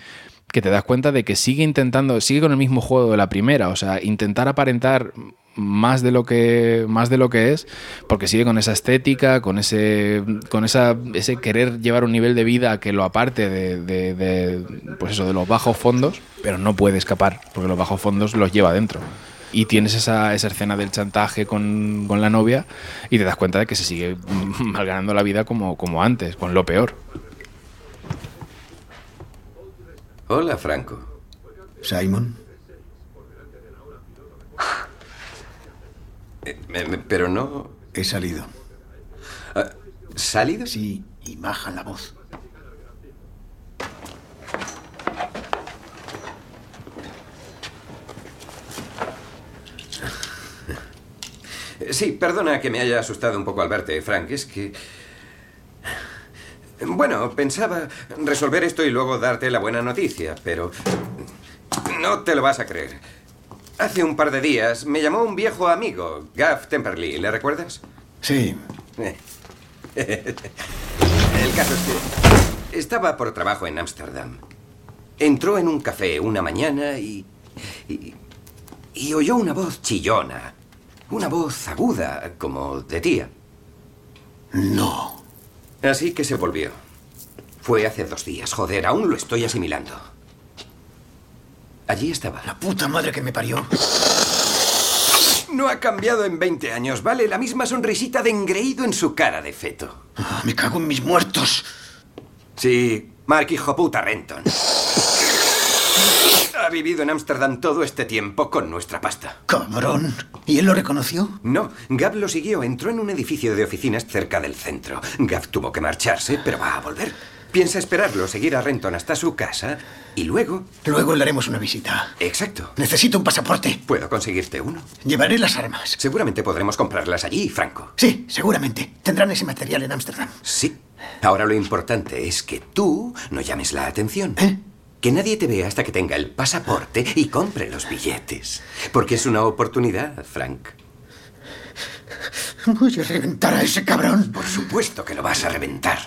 que te das cuenta de que sigue intentando, sigue con el mismo juego de la primera, o sea, intentar aparentar más de lo que más de lo que es, porque sigue con esa estética, con ese con esa ese querer llevar un nivel de vida que lo aparte de, de- de, pues eso de los bajos fondos, pero no puede escapar, porque los bajos fondos los lleva dentro. Y tienes esa, esa escena del chantaje con, con la novia y te das cuenta de que se sigue malganando la vida como, como antes, con lo peor. Hola, Franco. Simon. Eh, pero no... He salido. Ah, ¿Salido? Sí, y baja la voz. Sí, perdona que me haya asustado un poco al verte, Frank. Es que... Bueno, pensaba resolver esto y luego darte la buena noticia, pero... No te lo vas a creer. Hace un par de días me llamó un viejo amigo, Gav Temperley. ¿Le recuerdas? Sí. El caso es que estaba por trabajo en Ámsterdam. Entró en un café una mañana y, y. y oyó una voz chillona. Una voz aguda, como de tía. No. Así que se volvió. Fue hace dos días, joder, aún lo estoy asimilando. Allí estaba. La puta madre que me parió. No ha cambiado en 20 años, ¿vale? La misma sonrisita de engreído en su cara de feto. Ah, me cago en mis muertos. Sí, Mark hijo puta Renton. Ha vivido en Ámsterdam todo este tiempo con nuestra pasta. Cabrón. ¿Y él lo reconoció? No, Gav lo siguió. Entró en un edificio de oficinas cerca del centro. Gav tuvo que marcharse, pero va a volver. Piensa esperarlo, seguir a Renton hasta su casa y luego... Luego le haremos una visita. Exacto. Necesito un pasaporte. ¿Puedo conseguirte uno? Llevaré las armas. Seguramente podremos comprarlas allí, Franco. Sí, seguramente. Tendrán ese material en Ámsterdam. Sí. Ahora lo importante es que tú no llames la atención. Que nadie te vea hasta que tenga el pasaporte y compre los billetes. Porque es una oportunidad, Frank. Voy a reventar a ese cabrón. Por supuesto que lo vas a reventar.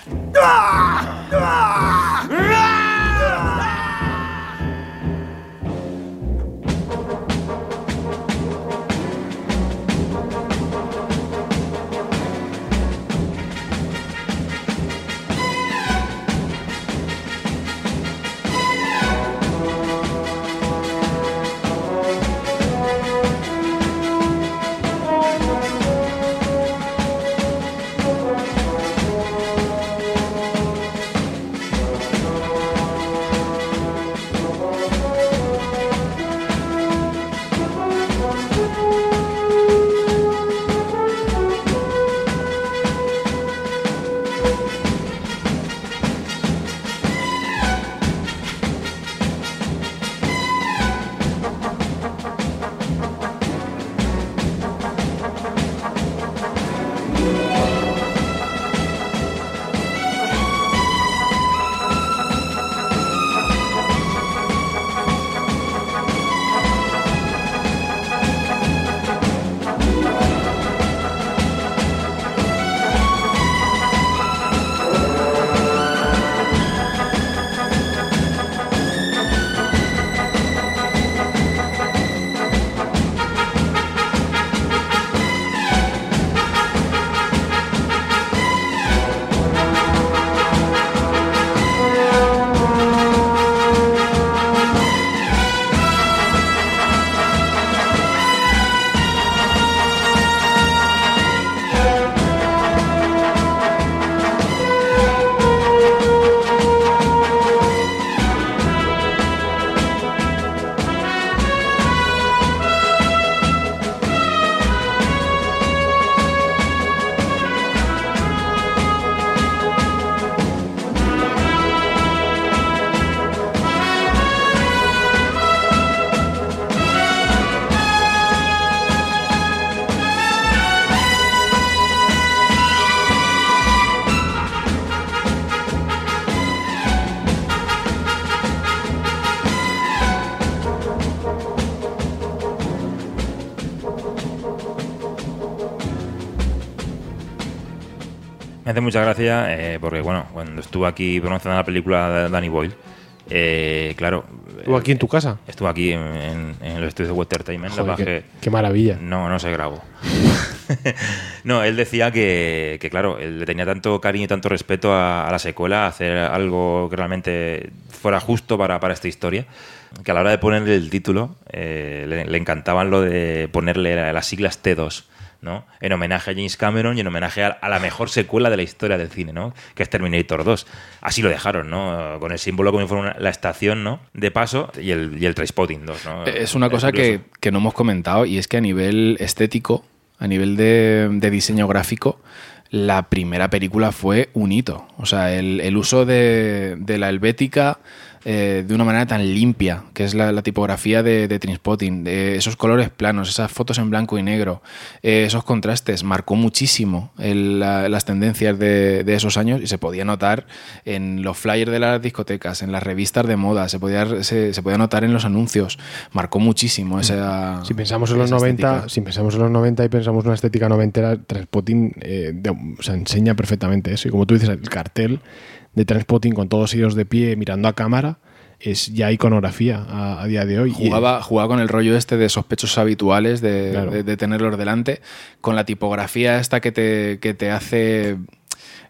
Me hace mucha gracia eh, porque, bueno, cuando estuve aquí promocionando la película de Danny Boyle, eh, claro. ¿Estuvo aquí en tu casa? Estuve aquí en, en, en los estudios de Entertainment. Joder, qué, que- qué maravilla. no, no se grabó. no, él decía que, que, claro, él le tenía tanto cariño y tanto respeto a, a la secuela, a hacer algo que realmente fuera justo para, para esta historia, que a la hora de ponerle el título eh, le, le encantaban lo de ponerle las siglas T2. ¿No? En homenaje a James Cameron y en homenaje a, la mejor secuela de la historia del cine, ¿no? Que es Terminator 2. Así lo dejaron, ¿no? Con el símbolo como una- la estación, ¿no? De paso y el, y el Trainspotting 2, ¿no? Es una cosa que, que no hemos comentado y es que a nivel estético, a nivel de, de diseño gráfico, la primera película fue un hito. O sea, el, el uso de, de la helvética eh, de una manera tan limpia, que es la, la tipografía de, de Trainspotting, de esos colores planos, esas fotos en blanco y negro, eh, esos contrastes, marcó muchísimo el- la- las tendencias de, de esos años y se podía notar en los flyers de las discotecas, en las revistas de moda, se podía, se, se podía notar en los anuncios, marcó muchísimo esa... Si pensamos en los esa 90, estética. si pensamos en los 90 y pensamos en una estética noventera, Transpotting eh, o sea, enseña perfectamente eso. Y como tú dices, el cartel de Transpotting con todos ellos de pie mirando a cámara es ya iconografía a, a día de hoy. Jugaba, jugaba con el rollo este de sospechosos habituales, de, Claro. de- de tenerlos delante, con la tipografía esta que te, que te hace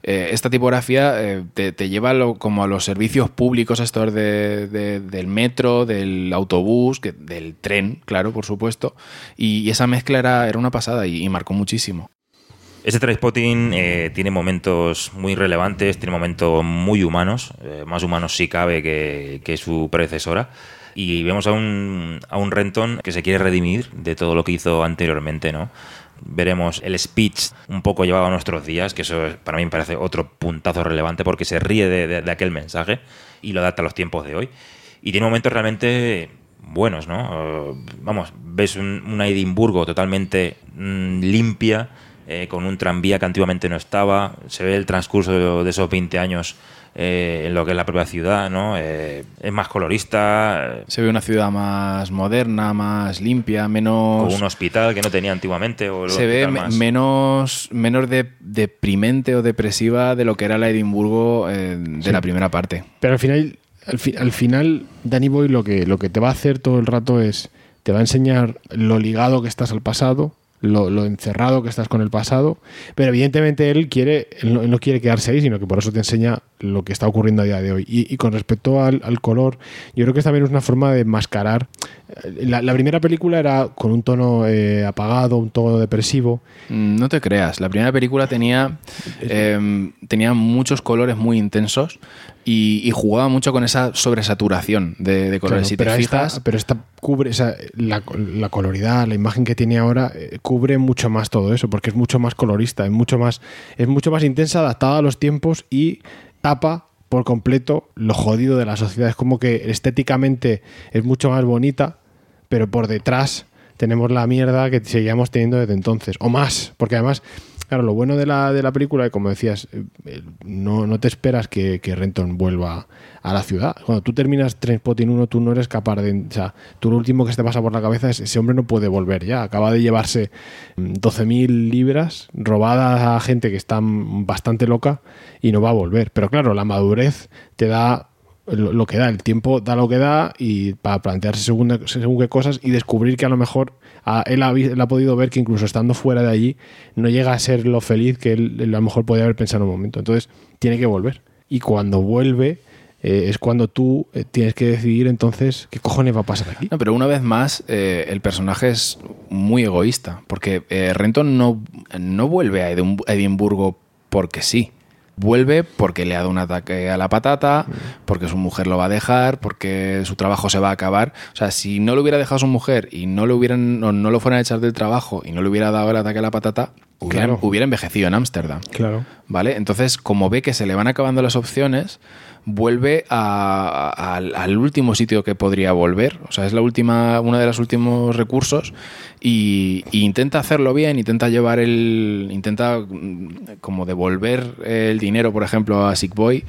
eh, esta tipografía eh, te, te lleva lo- como a los servicios públicos estos de- de- del metro, del autobús, que- del tren, claro, por supuesto. Y, y esa mezcla era, era una pasada y, y marcó muchísimo. Este Trainspotting eh, tiene momentos muy relevantes, tiene momentos muy humanos, eh, más humanos si cabe que, que su predecesora. Y vemos a un, a un Renton que se quiere redimir de todo lo que hizo anteriormente, ¿no? Veremos el speech un poco llevado a nuestros días, que eso es- para mí me parece otro puntazo relevante porque se ríe de, de- de aquel mensaje y lo adapta a los tiempos de hoy. Y tiene momentos realmente buenos, ¿no? Vamos, ves un, una Edimburgo totalmente mm, limpia, eh, con un tranvía que antiguamente no estaba, se ve el transcurso de esos 20 años eh, en lo que es la propia ciudad, ¿no? Eh, es más colorista, Se ve una ciudad más moderna, más limpia, menos... con un hospital que no tenía antiguamente. O se ve más- menos, menos de- deprimente o depresiva de lo que era la Edimburgo eh, de Sí. la primera parte. Pero al final, al, fi- al final, Danny Boy lo que, lo que te va a hacer todo el rato es, te va a enseñar lo ligado que estás al pasado, lo, encerrado que estás con el pasado, pero evidentemente él quiere, él no quiere quedarse ahí, sino que por eso te enseña lo que está ocurriendo a día de hoy. Y, y con respecto al, al color, yo creo que también es una forma de mascarar. eh, La, la primera película era con un tono eh, apagado, un tono depresivo. Mm, No te creas, la primera película tenía, eh, tenía muchos colores muy intensos y, y jugaba mucho con esa sobresaturación de, de colores. Claro, si te pero, fijas, esta, pero esta cubre, o sea, la, la coloridad, la imagen que tiene ahora, eh, cubre mucho más todo eso, porque es mucho más colorista, es mucho más, es mucho más intensa, adaptada a los tiempos y tapa por completo lo jodido de la sociedad. Es como que estéticamente es mucho más bonita, pero por detrás tenemos la mierda que seguíamos teniendo desde entonces, o más, porque además, claro, lo bueno de la, de la película, como decías, eh, eh, no, no te esperas que, Renton vuelva a la ciudad. Cuando tú terminas Trainspotting 1, tú no eres capaz de... O sea, tú lo último que te pasa por la cabeza es ese hombre no puede volver ya. Acaba de llevarse mm, 12.000 libras robadas a gente que está mm, bastante loca y no va a volver. Pero claro, la madurez te da lo, lo que da, el tiempo da lo que da y para plantearse según, según qué cosas y descubrir que a lo mejor a- él, ha, podido ver que incluso estando fuera de allí no llega a ser lo feliz que él, a lo mejor podía haber pensado en un momento. Entonces tiene que volver. Y cuando vuelve eh, es cuando tú eh, tienes que decidir entonces qué cojones va a pasar aquí. No, pero una vez más, eh, el personaje es muy egoísta, porque Renton no, no vuelve a Edim- Edimburgo porque sí. Vuelve porque le ha dado un ataque a la patata, porque su mujer lo va a dejar, porque su trabajo se va a acabar. O sea, si no lo hubiera dejado su mujer y no lo hubieran, no, no lo fueran a echar del trabajo y no le hubiera dado el ataque a la patata, hubiera, Claro. hubiera envejecido en Ámsterdam. Claro. ¿Vale? Entonces, como ve que se le van acabando las opciones, vuelve a- al, último sitio que podría volver. O sea, es la última, uno de los últimos recursos. Y, intenta hacerlo bien, intenta llevar el. intenta mm, como devolver el dinero, por ejemplo, a Sick Boy.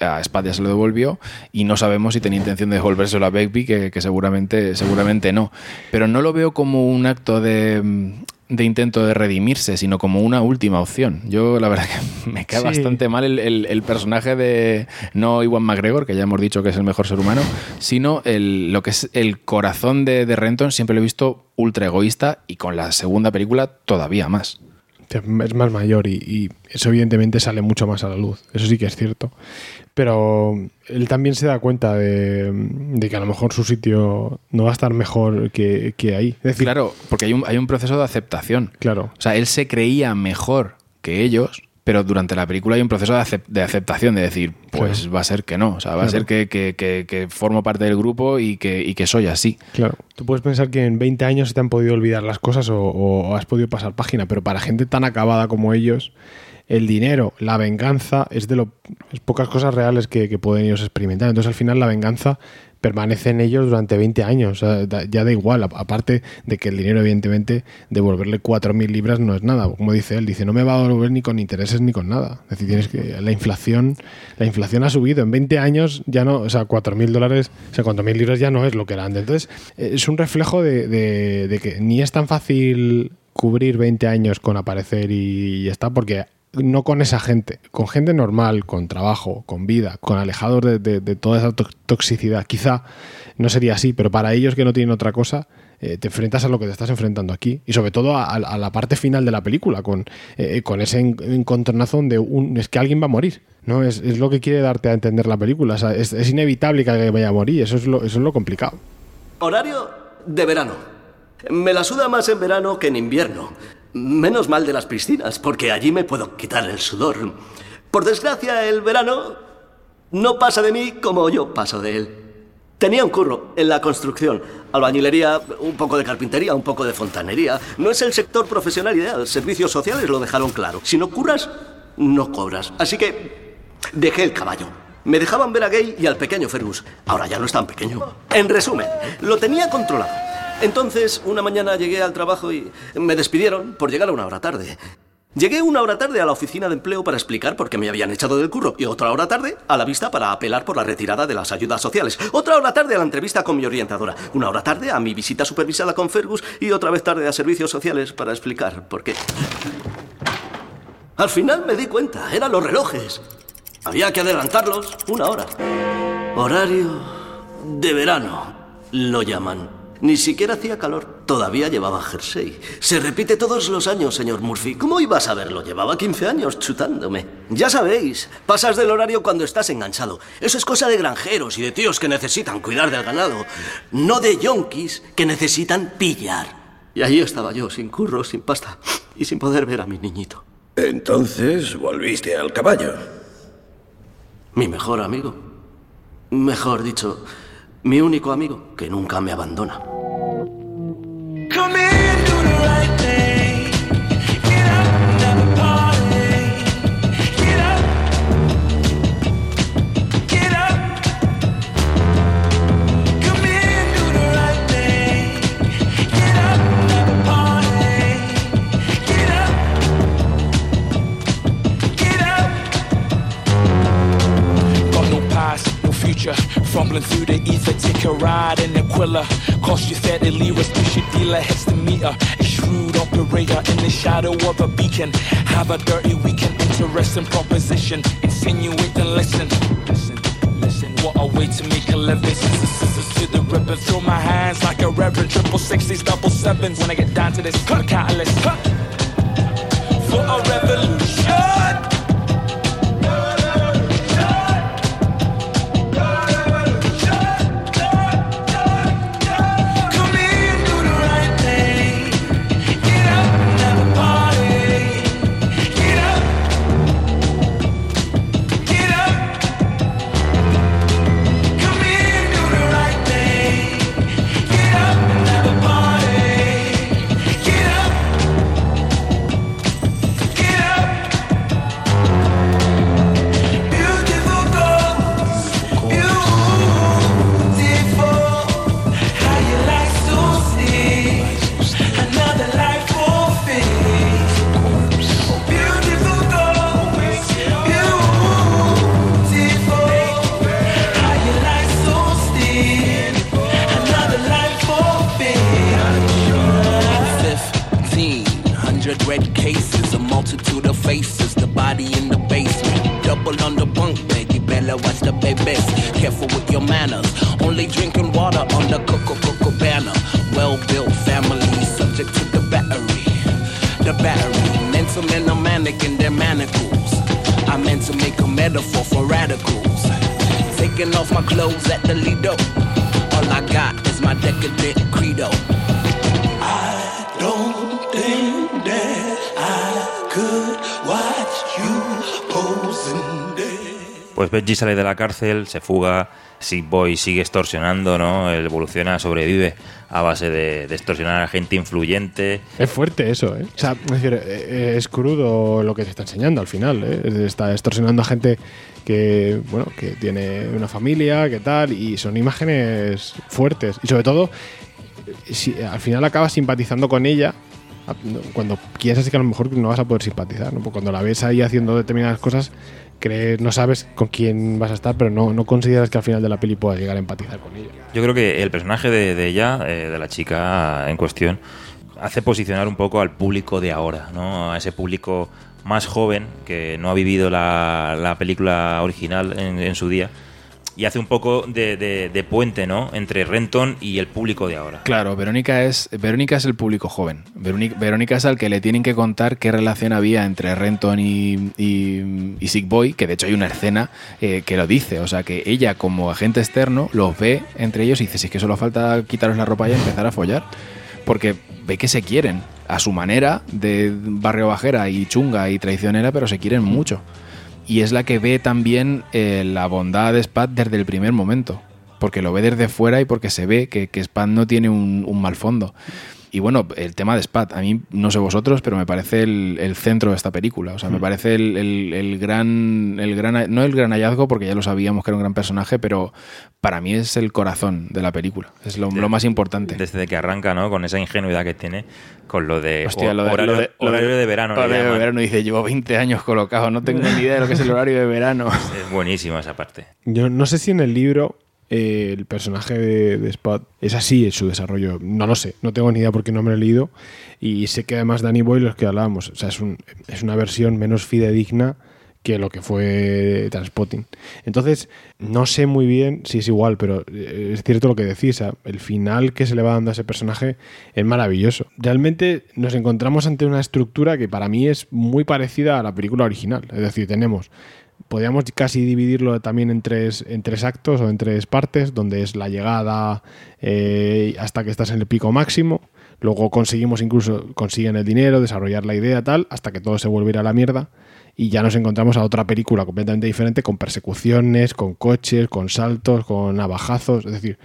A Spad ya se lo devolvió. Y no sabemos si tenía intención de devolvérselo a Begbie, que, que seguramente, seguramente no. Pero no lo veo como un acto de. De intento de redimirse, sino como una última opción. Yo la verdad que me cae Sí. bastante mal el, el- el personaje de no Iwan McGregor, que ya hemos dicho que es el mejor ser humano, sino el, lo que es el corazón de, de Renton, siempre lo he visto ultra egoísta y con la segunda película todavía más. Es más mayor y, y eso evidentemente sale mucho más a la luz. Eso sí que es cierto. Pero él también se da cuenta de, de que a lo mejor su sitio no va a estar mejor que, que ahí. Es decir, claro, porque hay un, hay un proceso de aceptación. Claro. O sea, él se creía mejor que ellos, pero durante la película hay un proceso de, acep- de aceptación, de decir, pues Claro. va a ser que no. O sea, va a ser que, que- que- que formo parte del grupo y que, y que soy así. Claro, tú puedes pensar que en 20 años se te han podido olvidar las cosas o, o has podido pasar página, pero para gente tan acabada como ellos, el dinero, la venganza, es de lo es pocas cosas reales que, que pueden ellos experimentar. Entonces al final la venganza permanece en ellos durante 20 años. O sea, da- ya da igual, aparte de que el dinero, evidentemente, devolverle 4.000 libras no es nada. Como dice él, dice, no me va a devolver ni con intereses ni con nada. Es decir, tienes que, la inflación, la inflación ha subido. En 20 años ya no, o sea, 4.000 dólares, o sea, 4.000 libras ya no es lo que era antes. Entonces, es un reflejo de, de- que ni es tan fácil cubrir 20 años con aparecer y ya está, porque no con esa gente, con gente normal, con trabajo, con vida, con alejados de, toda esa to- toxicidad. Quizá no sería así, pero para ellos que no tienen otra cosa, eh, te enfrentas a lo que te estás enfrentando aquí. Y sobre todo a, la parte final de la película, con, eh, con ese en- encontronazo donde un, es que alguien va a morir. ¿no? Es, lo que quiere darte a entender la película. Es inevitable que alguien vaya a morir. Eso es lo, eso es lo complicado. Horario de verano. Me la suda más en verano que en invierno. Menos mal de las piscinas, porque allí me puedo quitar el sudor. Por desgracia, el verano no pasa de mí como yo paso de él. Tenía un curro en la construcción, albañilería, un poco de carpintería, un poco de fontanería. No es el sector profesional ideal, servicios sociales lo dejaron claro. Si no curas, no cobras. Así que dejé el caballo. Me dejaban ver a Gay y al pequeño Fergus. Ahora ya no es tan pequeño. En resumen, lo tenía controlado. Entonces, una mañana llegué al trabajo y me despidieron por llegar una hora tarde. Llegué una hora tarde a la oficina de empleo para explicar por qué me habían echado del curro y otra hora tarde a la vista para apelar por la retirada de las ayudas sociales. Otra hora tarde a la entrevista con mi orientadora. Una hora tarde a mi visita supervisada con Fergus y otra vez tarde a servicios sociales para explicar por qué. Al final me di cuenta, eran los relojes. Había que adelantarlos una hora. Horario de verano, lo llaman. Ni siquiera hacía calor. Todavía llevaba jersey. Se repite todos los años, señor Murphy. ¿Cómo iba a saberlo? Llevaba 15 años chutándome. Ya sabéis, pasas del horario cuando estás enganchado. Eso es cosa de granjeros y de tíos que necesitan cuidar del ganado. No de yonkis que necesitan pillar. Y ahí estaba yo, sin curro, sin pasta y sin poder ver a mi niñito. Entonces volviste al caballo. Mi mejor amigo. Mejor dicho, mi único amigo que nunca me abandona. Future. Fumbling through the ether, take a ride in Aquila. Cost you 30 liras, push your dealer, hits the meter. A shrewd operator in the shadow of a beacon. Have a dirty weekend, interesting proposition. Insinuate and listen. Listen, listen. What a way to make a living. Scissors, to the ribbon. Throw my hands like a reverend. Triple sixties, double sevens. When I get down to this, a catalyst. Huh. For a revolution. Benji sale de la cárcel, se fuga, Sick Boy sigue extorsionando, ¿no? Evoluciona, sobrevive a base de, extorsionar a gente influyente. Es fuerte eso, ¿eh? O sea, eh, es crudo lo que te está enseñando al final, ¿eh? Es- Está extorsionando a gente que, bueno, que tiene una familia, que tal, y son imágenes fuertes. Y sobre todo, si, al final acabas simpatizando con ella cuando piensas que a lo mejor no vas a poder simpatizar, ¿no? Porque cuando la ves ahí haciendo determinadas cosas, no sabes con quién vas a estar, pero no, no consideras que al final de la peli puedas llegar a empatizar con ella. Yo creo que el personaje de, ella, eh, de la chica en cuestión, hace posicionar un poco al público de ahora, ¿no? A ese público más joven que no ha vivido la, la película original en su día. Y hace un poco de, puente, ¿no? Entre Renton y el público de ahora. Claro, Verónica es, Verónica es el público joven. Verónica, es al que le tienen que contar qué relación había entre Renton y, y, y Sick Boy, que de hecho hay una escena eh, que lo dice. O sea, que ella como agente externo los ve entre ellos y dice, si es que solo falta quitaros la ropa y empezar a follar. Porque ve que se quieren, a su manera, de barrio bajera y chunga y traicionera, pero se quieren mucho. Y es la que ve también eh, la bondad de Spad desde el primer momento. Porque lo ve desde fuera y porque se ve que, que Spad no tiene un, un mal fondo. Y bueno, el tema de Spad, a mí no sé vosotros, pero me parece el, el centro de esta película. O sea, me Mm. parece el, el- el gran, el gran. No el gran hallazgo, porque ya lo sabíamos que era un gran personaje, pero para mí es el corazón de la película. Es lo, lo más importante. Desde que arranca, ¿no? Con esa ingenuidad que tiene, con lo de, Hostia, ho- lo de, horario, lo de- lo horario de verano. Horario de verano. Dice, llevo 20 años colocado, no tengo ni idea de lo que es el horario de verano. Es buenísima esa parte. Yo no sé si en el libro el personaje de, de Spud es así en su desarrollo. No lo sé, no tengo ni idea porque no me he leído. Y sé que además Danny Boyle, los que hablábamos, o sea, es, es una versión menos fidedigna que lo que fue Transpotting. Entonces, no sé muy bien si es igual, pero eh, es cierto lo que decís. el final que se le va dando a ese personaje es maravilloso. Realmente nos encontramos ante una estructura que para mí es muy parecida a la película original. Es decir, tenemos podríamos casi dividirlo también en tres, en tres actos o en tres partes, donde es la llegada eh, hasta que estás en el pico máximo. Luego conseguimos incluso, consiguen el dinero, desarrollar la idea, tal, hasta que todo se vuelve ir a la mierda. Y ya nos encontramos a otra película completamente diferente, con persecuciones, con coches, con saltos, con navajazos. Es decir,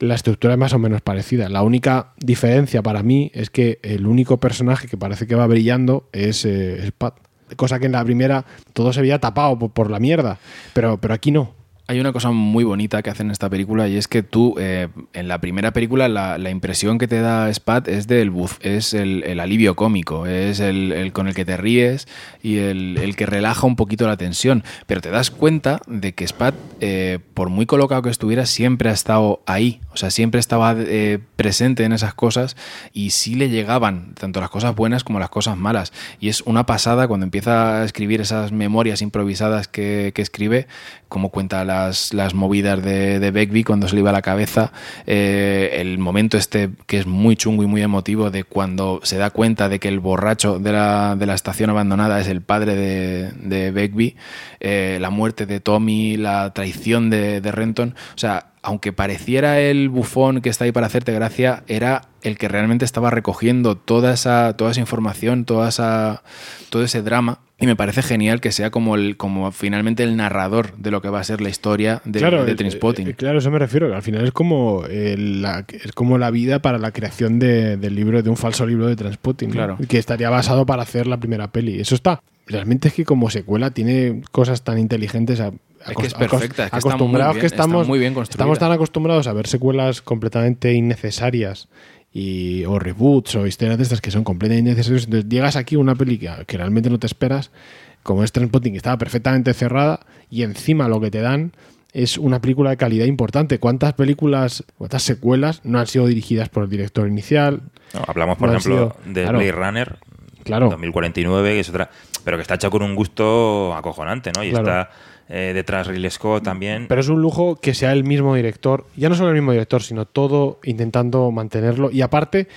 la estructura es más o menos parecida. La única diferencia para mí es que el único personaje que parece que va brillando es, eh, es Pat. Cosa que en la primera todo se veía tapado por, por la mierda, pero, pero aquí no. Hay una cosa muy bonita que hacen en esta película y es que tú, eh, en la primera película, la, impresión que te da Spad es del buf, es el, alivio cómico, es el, con el que te ríes y el, que relaja un poquito la tensión. Pero te das cuenta de que Spad, eh, por muy colocado que estuviera, siempre ha estado ahí. O sea, siempre estaba eh, presente en esas cosas y sí le llegaban tanto las cosas buenas como las cosas malas. Y es una pasada cuando empieza a escribir esas memorias improvisadas que escribe, como cuenta las, las movidas de, de Begbie cuando se le iba la cabeza, eh, el momento este que es muy chungo y muy emotivo de cuando se da cuenta de que el borracho de la, de la estación abandonada es el padre de, de Begbie, eh, la muerte de Tommy, la traición de Renton, o sea, aunque pareciera el bufón que está ahí para hacerte gracia, era el que realmente estaba recogiendo toda esa, toda esa información, toda esa, todo ese drama. Y me parece genial que sea como el, como finalmente el narrador de lo que va a ser la historia de, de eh, Trainspotting. eh, claro, eso me refiero. que Al final es como, eh, la, es como la vida para la creación de- del libro, de un falso libro de Transpotting. ¿no? Claro. Que estaría basado para hacer la primera peli. Eso está. Realmente es que como secuela tiene cosas tan inteligentes. a- Es que es perfecta, es que está muy acostumbrados bien- que está estamos, muy bien estamos tan acostumbrados a ver secuelas completamente innecesarias y, o reboots o historias de estas que son completamente innecesarias. Entonces llegas aquí a una peli que, realmente no te esperas, como es Transpotting, que estaba perfectamente cerrada y encima lo que te dan es una película de calidad importante. ¿Cuántas películas, cuántas secuelas no han sido dirigidas por el director inicial? No, hablamos, por No ejemplo, sido- de claro. Blade Runner, Claro. 2049, que es otra, pero que está hecho con un gusto acojonante, ¿no? Y Claro. está eh, detrás Ridley Scott también. Pero es un lujo que sea el mismo director, ya no solo el mismo director, sino todo intentando mantenerlo. Y aparte,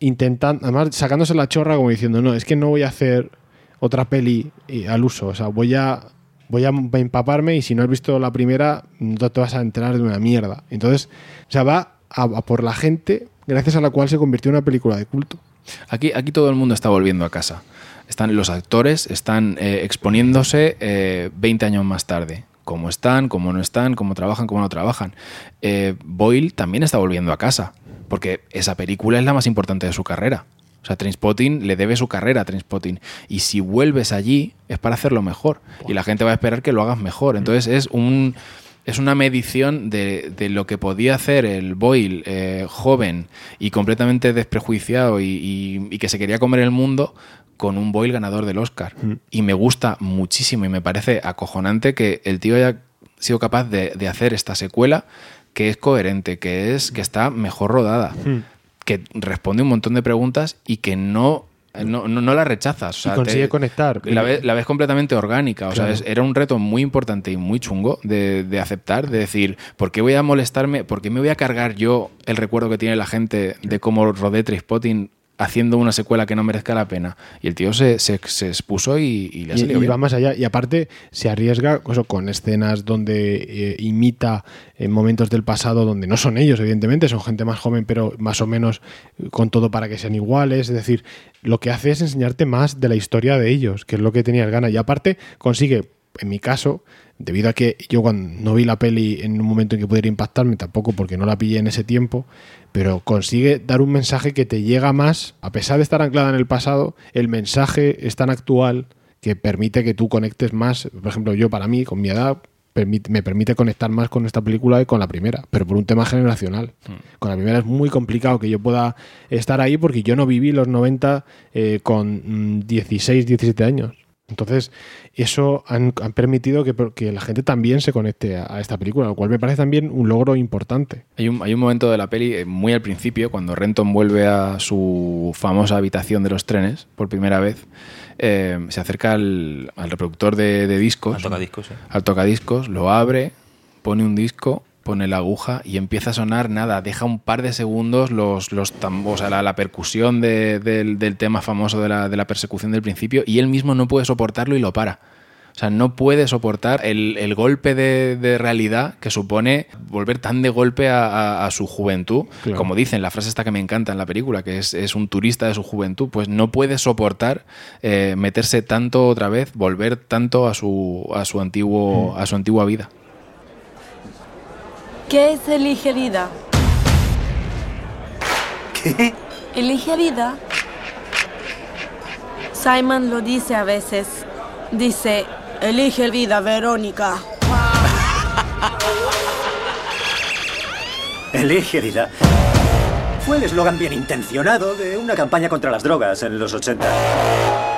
intentando, además sacándose la chorra como diciendo, no, es que no voy a hacer otra peli eh, al uso. O sea, voy a, voy a empaparme y si no has visto la primera, no te vas a enterar de una mierda. Entonces, o sea, va a, a por la gente gracias a la cual se convirtió en una película de culto. Aquí, aquí todo el mundo está volviendo a casa. Están los actores, están eh, exponiéndose eh, 20 años más tarde. Cómo están, cómo no están, cómo trabajan, cómo no trabajan. Eh, Boyle también está volviendo a casa, porque esa película es la más importante de su carrera. O sea, Trainspotting le debe su carrera a Trainspotting. Y si vuelves allí, es para hacerlo mejor. Y la gente va a esperar que lo hagas mejor. Entonces es un. Es una medición de, de lo que podía hacer el Boyle eh, joven y completamente desprejuiciado y, y- y que se quería comer el mundo con un Boyle ganador del Oscar. Y me gusta muchísimo y me parece acojonante que el tío haya sido capaz de, de hacer esta secuela que es coherente, que es que está mejor rodada, que responde un montón de preguntas y que no No, no, no la rechazas. O sea, consigue conectar. La ves, la ves completamente orgánica. O sea, Claro. era un reto muy importante y muy chungo de, de aceptar, de decir, ¿por qué voy a molestarme? ¿Por qué me voy a cargar yo el recuerdo que tiene la gente de cómo rodé Trainspotting haciendo una secuela que no merezca la pena? Y el tío se, se, se expuso y, y le ha salido y bien. va más allá. Y aparte, se arriesga eso, con escenas donde eh, imita en momentos del pasado donde no son ellos, evidentemente, son gente más joven, pero más o menos eh, con todo para que sean iguales. Es decir, lo que hace es enseñarte más de la historia de ellos, que es lo que tenías ganas. Y aparte, consigue, en mi caso, debido a que yo cuando no vi la peli en un momento en que pudiera impactarme, tampoco porque no la pillé en ese tiempo, pero consigue dar un mensaje que te llega más, a pesar de estar anclada en el pasado, el mensaje es tan actual que permite que tú conectes más. Por ejemplo, yo para mí, con mi edad, me permite conectar más con esta película que con la primera, pero por un tema generacional. Con la primera es muy complicado que yo pueda estar ahí porque yo no viví los 90 eh, con mm, 16, 17 años. Entonces, eso han, han permitido que, que la gente también se conecte a, a esta película, lo cual me parece también un logro importante. Hay un, hay un momento de la peli, eh, muy al principio, cuando Renton vuelve a su famosa habitación de los trenes por primera vez, eh, se acerca al, al reproductor de, de discos. Al tocadiscos, sí. Al tocadiscos, lo abre, pone un disco, pone la aguja y empieza a sonar nada. Deja un par de segundos los, los tam- o sea, la, la percusión de- del, del tema famoso de la, de la persecución del principio y él mismo no puede soportarlo y lo para. O sea, no puede soportar el, el golpe de, de realidad que supone volver tan de golpe a, a- a su juventud. Claro. Como dicen, la frase esta que me encanta en la película, que es, es un turista de su juventud, pues no puede soportar eh, meterse tanto otra vez, volver tanto a su, a su, antiguo, a su antigua vida. ¿Qué es elige vida? ¿Qué? Elige vida. Simon lo dice a veces. Dice, elige vida, Verónica. Elige vida. Fue el eslogan bien intencionado de una campaña contra las drogas en los 80.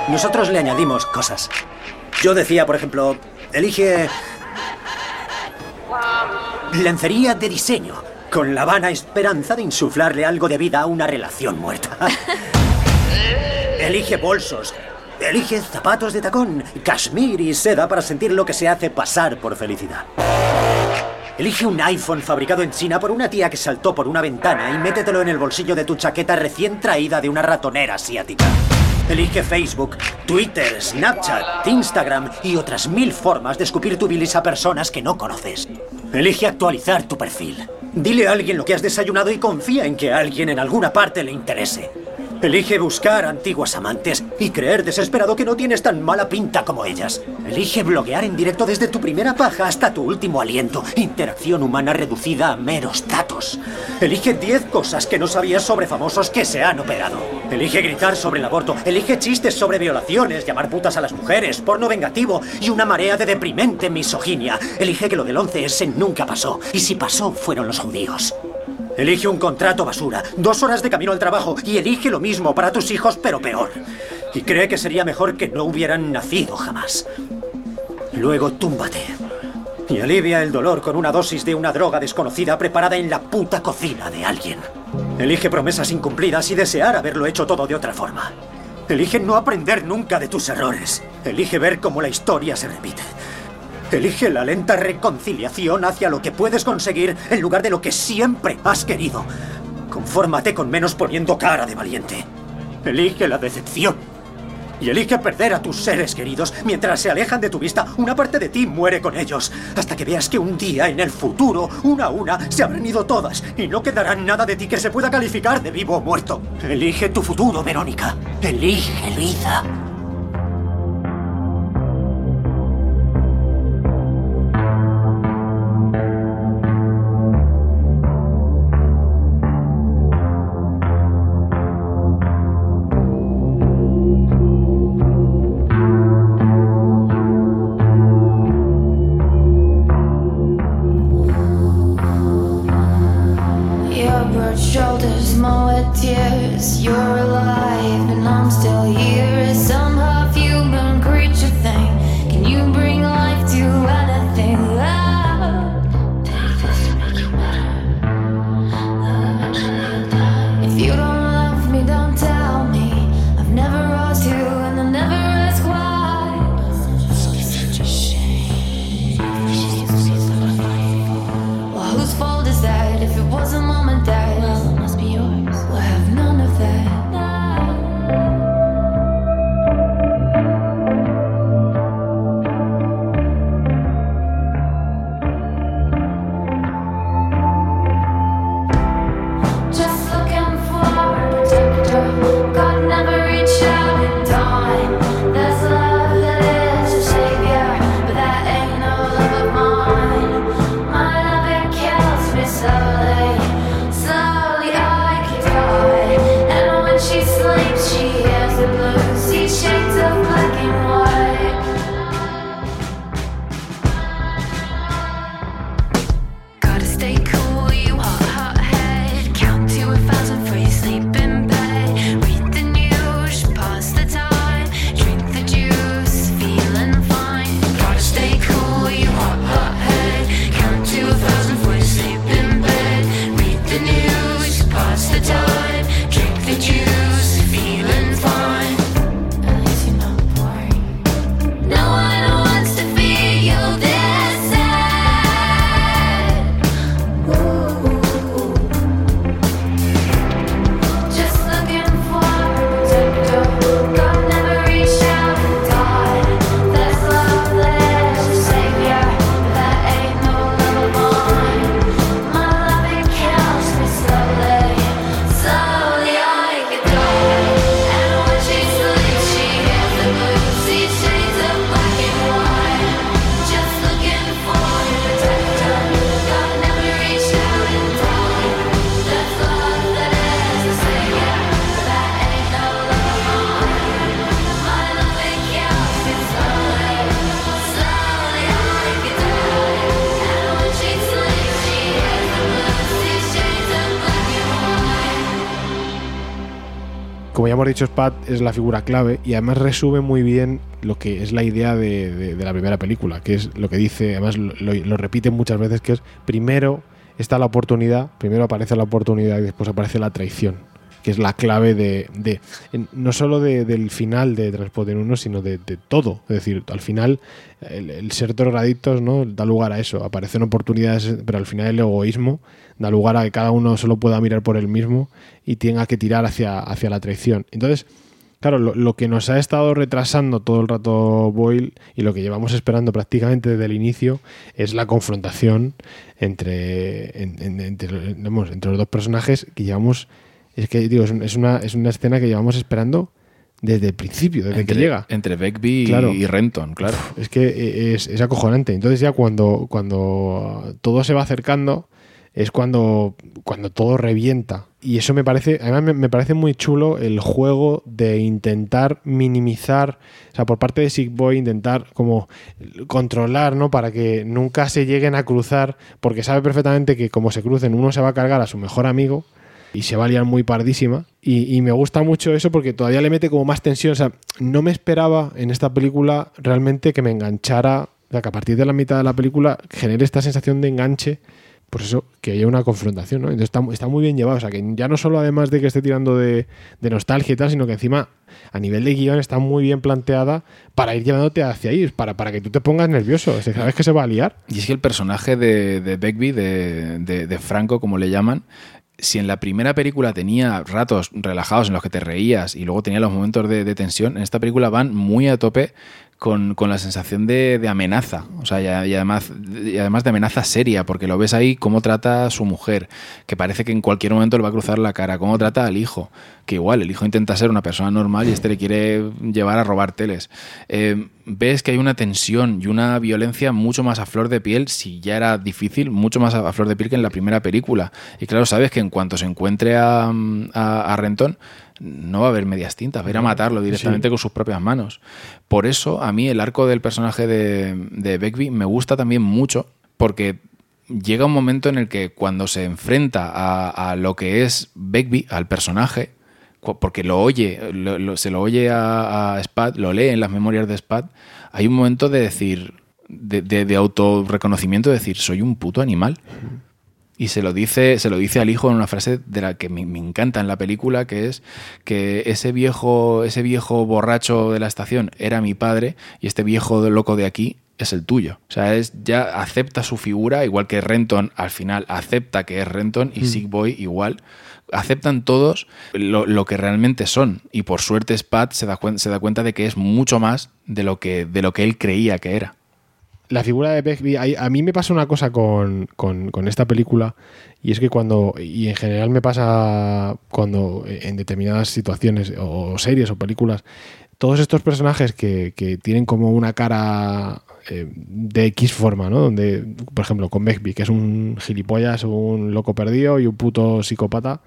Nosotros le añadimos cosas. Yo decía, por ejemplo, elige lencería de diseño, con la vana esperanza de insuflarle algo de vida a una relación muerta. Elige bolsos. Elige zapatos de tacón, cashmere y seda para sentir lo que se hace pasar por felicidad. Elige un iPhone fabricado en China por una tía que saltó por una ventana y métetelo en el bolsillo de tu chaqueta recién traída de una ratonera asiática. Elige Facebook, Twitter, Snapchat, Instagram y otras mil formas de escupir tu bilis a personas que no conoces. Elige actualizar tu perfil. Dile a alguien lo que has desayunado y confía en que a alguien en alguna parte le interese. Elige buscar antiguas amantes y creer desesperado que no tienes tan mala pinta como ellas. Elige bloguear en directo desde tu primera paja hasta tu último aliento. Interacción humana reducida a meros datos. Elige 10 cosas que no sabías sobre famosos que se han operado. Elige gritar sobre el aborto. Elige chistes sobre violaciones, llamar putas a las mujeres, porno vengativo y una marea de deprimente misoginia. Elige que lo del 11S nunca pasó. Y si pasó, fueron los judíos. Elige un contrato basura, dos horas de camino al trabajo y elige lo mismo para tus hijos, pero peor. Y cree que sería mejor que no hubieran nacido jamás. Luego túmbate. Y alivia el dolor con una dosis de una droga desconocida preparada en la puta cocina de alguien. Elige promesas incumplidas y desear haberlo hecho todo de otra forma. Elige no aprender nunca de tus errores. Elige ver cómo la historia se repite. Elige la lenta reconciliación hacia lo que puedes conseguir en lugar de lo que siempre has querido. Confórmate con menos poniendo cara de valiente. Elige la decepción. Y elige perder a tus seres queridos. Mientras se alejan de tu vista, una parte de ti muere con ellos. Hasta que veas que un día en el futuro, una a una, se habrán ido todas. Y no quedará nada de ti que se pueda calificar de vivo o muerto. Elige tu futuro, Verónica. Elige vida. Hemos dicho, Spad es la figura clave y además resume muy bien lo que es la idea de, la primera película, que es lo que dice, además lo, lo repite muchas veces, que es primero está la oportunidad, primero aparece la oportunidad y después aparece la traición, que es la clave de, no solo de- del final de Transporte 1, sino de, todo. Es decir, al final el, ser drogadictos ¿no? da lugar a eso, aparecen oportunidades, pero al final el egoísmo da lugar a que cada uno solo pueda mirar por él mismo y tenga que tirar hacia, la traición. Entonces, Claro, lo, que nos ha estado retrasando todo el rato Boyle y lo que llevamos esperando prácticamente desde el inicio es la confrontación entre, en- en- entre, entre los dos personajes que llevamos. Es que digo, es, un- es una, es una escena que llevamos esperando desde el principio, desde entre, que llega. Entre Begbie y- Claro. y Renton, claro. Es que es, es acojonante. Entonces ya cuando, cuando todo se va acercando es cuando, cuando todo revienta. Y eso me parece, además me, me parece muy chulo el juego de intentar minimizar, o sea, por parte de Sick Boy, intentar como controlar, ¿no? Para que nunca se lleguen a cruzar, porque sabe perfectamente que como se crucen, uno se va a cargar a su mejor amigo y se va a liar muy pardísima. Y, y me gusta mucho eso porque todavía le mete como más tensión. O sea, no me esperaba en esta película realmente que me enganchara, o sea, que a partir de la mitad de la película genere esta sensación de enganche. Por eso, que haya una confrontación, ¿no? Entonces está, está muy bien llevado. O sea, que ya no solo además de que esté tirando de, de nostalgia y tal, sino que encima a nivel de guion está muy bien planteada para ir llevándote hacia ahí, para, para que tú te pongas nervioso. Es sabes que se va a liar. Y es que el personaje de, de Begbie, de, de- de Franco, como le llaman, si en la primera película tenía ratos relajados en los que te reías y luego tenía los momentos de, tensión, en esta película van muy a tope con, la sensación de, amenaza. O sea, y, además, de amenaza seria, porque lo ves ahí cómo trata a su mujer, que parece que en cualquier momento le va a cruzar la cara, cómo trata al hijo, que igual el hijo intenta ser una persona normal y este le quiere llevar a robar teles. Eh, ves que hay una tensión y una violencia mucho más a flor de piel, si ya era difícil, mucho más a, a flor de piel que en la primera película. Y claro, sabes que en cuanto se encuentre a, a, a Renton, no va a haber medias tintas, va a ir a matarlo directamente Sí. con sus propias manos. Por eso, a mí el arco del personaje de, de Begbie me gusta también mucho, porque llega un momento en el que cuando se enfrenta a, a lo que es Begbie, al personaje, porque lo oye, lo- lo- se lo oye a, a Spad, lo lee en las memorias de Spad, hay un momento de decir, de, de, de autorreconocimiento, de decir, soy un puto animal. Y se lo dice, se lo dice al hijo en una frase de la que me, me encanta en la película, que es que ese viejo, ese viejo borracho de la estación era mi padre y este viejo loco de aquí es el tuyo. O sea, es, ya acepta su figura, igual que Renton al final acepta que es Renton y Mm. Sick Boy igual. Aceptan todos lo, lo que realmente son. Y por suerte Spad se da, se da cuenta de que es mucho más de lo que, de lo que él creía que era. La figura de Begbie, a mí me pasa una cosa con, con- esta película y es que cuando, y en general me pasa cuando en determinadas situaciones o series o películas, todos estos personajes que, que tienen como una cara eh, de X forma, ¿no? Donde, por ejemplo, con Begbie, que es un gilipollas, un loco perdido y un puto psicópata,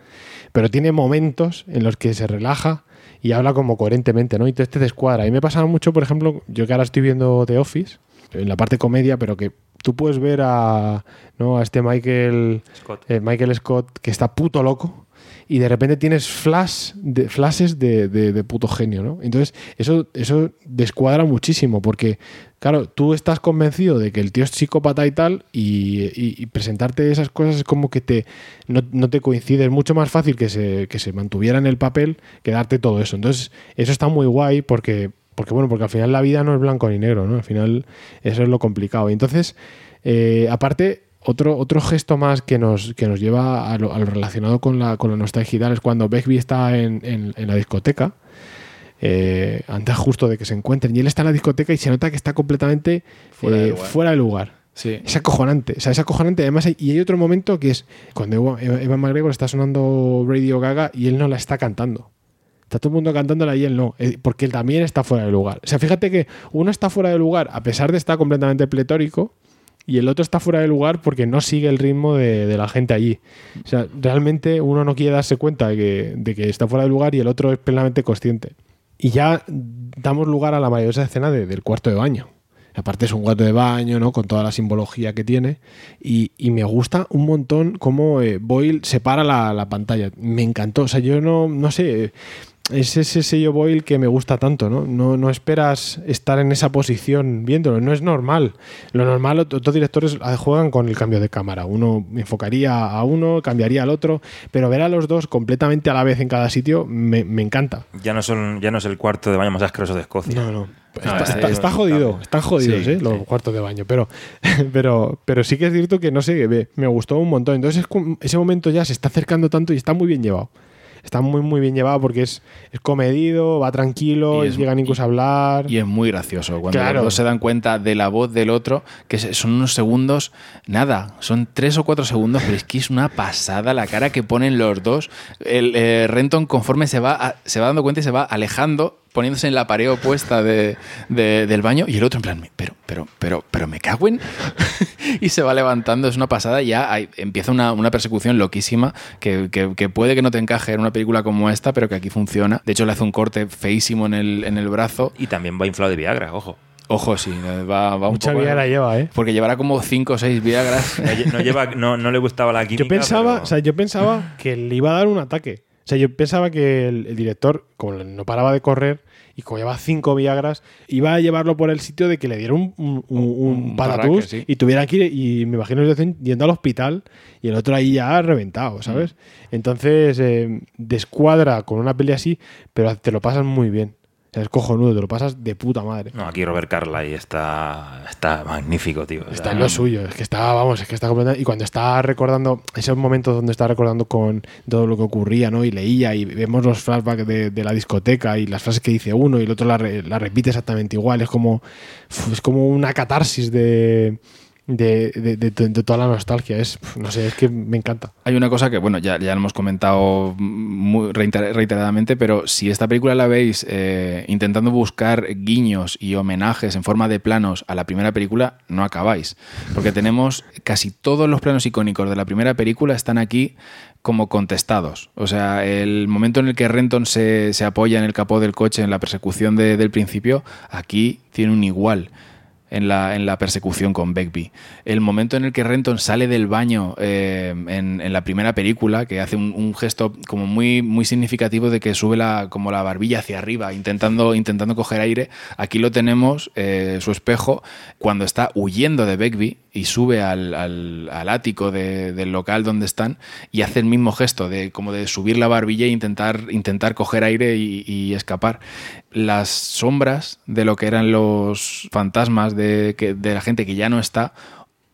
pero tiene momentos en los que se relaja y habla como coherentemente, ¿no? Y entonces te descuadra. Y me pasa mucho, por ejemplo, yo que ahora estoy viendo The Office, en la parte comedia, pero que tú puedes ver a, ¿no? a este Michael Scott. eh, Michael Scott que está puto loco y de repente tienes flash de, flashes de, de- de puto genio, ¿no? Entonces eso, eso descuadra muchísimo porque, claro, tú estás convencido de que el tío es psicópata y tal y, y- y presentarte esas cosas es como que te no, no te coincide, es mucho más fácil que se, que se mantuviera en el papel que darte todo eso. Entonces eso está muy guay porque porque bueno, porque al final la vida no es blanco ni negro, ¿no? Al final eso es lo complicado. Y entonces, eh, aparte, otro, otro gesto más que nos, que nos lleva a lo, a lo relacionado con la, con la nostalgia y tal es cuando Begbie está en, en- en la discoteca, eh, antes justo de que se encuentren, y él está en la discoteca y se nota que está completamente Fuera de eh, lugar. fuera de lugar. Sí. Es acojonante, o sea, es acojonante. Además, hay, y hay otro momento que es cuando Eva- Eva McGregor está sonando Radio Gaga y él no la está cantando. Está todo el mundo cantándola y él no, eh, porque él también está fuera de lugar. O sea, fíjate que uno está fuera de lugar a pesar de estar completamente pletórico y el otro está fuera de lugar porque no sigue el ritmo de, de la gente allí. O sea, realmente uno no quiere darse cuenta de que, de que está fuera de lugar y el otro es plenamente consciente. Y ya damos lugar a la maravillosa escena de- del cuarto de baño. Aparte es un cuarto de baño, ¿no? Con toda la simbología que tiene. Y, y me gusta un montón cómo eh, Boyle separa la, la pantalla. Me encantó. O sea, yo no, no sé. Es ese sello Boyle que me gusta tanto, ¿no? ¿no? No esperas estar en esa posición viéndolo, no es normal. Lo normal, ot- otros directores juegan con el cambio de cámara. Uno enfocaría a uno, cambiaría al otro, pero ver a los dos completamente a la vez en cada sitio me, me encanta. Ya no, son, ya no es el cuarto de baño más asqueroso de Escocia. No, no. Está, está- es está jodido, están jodidos, Sí, ¿eh? Los cuartos de baño, pero, pero, pero sí que es cierto que no sé, me, me gustó un montón. Entonces ese momento ya se está acercando tanto y está muy bien llevado. Está muy, muy bien llevado porque es, es comedido, va tranquilo, Y es- llegan incluso a hablar. Y es muy gracioso cuando Claro. los dos se dan cuenta de la voz del otro, que son unos segundos, nada, son tres o cuatro segundos, pero es que es una pasada la cara que ponen los dos. El eh, Renton conforme se va, a- se va dando cuenta y se va alejando, poniéndose en la pared opuesta de- de- del baño, y el otro en plan, pero, pero, pero, pero me cago en... y se va levantando, es una pasada, y ya hay- empieza una, una persecución loquísima que, que- que puede que no te encaje en una película como esta, pero que aquí funciona. De hecho, le hace un corte feísimo en el, en el brazo. Y también va inflado de Viagra, ojo. Ojo, sí, va, va un Mucha poco- Viagra lleva, ¿eh? Porque llevará como 5 o 6 Viagras. No, lle- no lleva, no, no le gustaba la química. Yo pensaba, pero- o sea, yo pensaba que le iba a dar un ataque. O sea, yo pensaba que el, el director, como no paraba de correr y como llevaba cinco Viagras, iba a llevarlo por el sitio de que le diera un, un, un- un Un patatús parraque, sí. y tuviera que ir, y me imagino yendo al hospital y el otro ahí ya reventado, ¿sabes? Mm. Entonces, eh, descuadra con una peli así, pero te lo pasas muy bien. O sea, es cojonudo, te lo pasas de puta madre. No, aquí Robert Carlyle está, está magnífico, tío. Está en lo suyo, es que está, vamos, es que está completamente. Y cuando está recordando, esos momentos donde está recordando con todo lo que ocurría, ¿no? Y leía y vemos los flashbacks de, de la discoteca y las frases que dice uno y el otro la, la repite exactamente igual. Es como, es como una catarsis de, de, de- de- toda la nostalgia. Es, no sé, es que me encanta. Hay una cosa que, bueno, ya, ya lo hemos comentado muy reiter- reiteradamente, pero si esta película la veis eh, intentando buscar guiños y homenajes en forma de planos a la primera película, no acabáis. Porque tenemos casi todos los planos icónicos de la primera película están aquí como contestados. O sea, el momento en el que Renton se, se apoya en el capó del coche en la persecución de- del principio, aquí tiene un igual en la, en la persecución con Begbie. El momento en el que Renton sale del baño eh, en, en la primera película, que hace un, gesto como muy, muy significativo de que sube la, como la barbilla hacia arriba, intentando, intentando coger aire, aquí lo tenemos, eh, su espejo, cuando está huyendo de Begbie y sube al, al- al ático de- del local donde están y hace el mismo gesto de como de subir la barbilla e intentar, intentar coger aire y escapar. Las sombras de lo que eran los fantasmas de, de la gente que ya no está,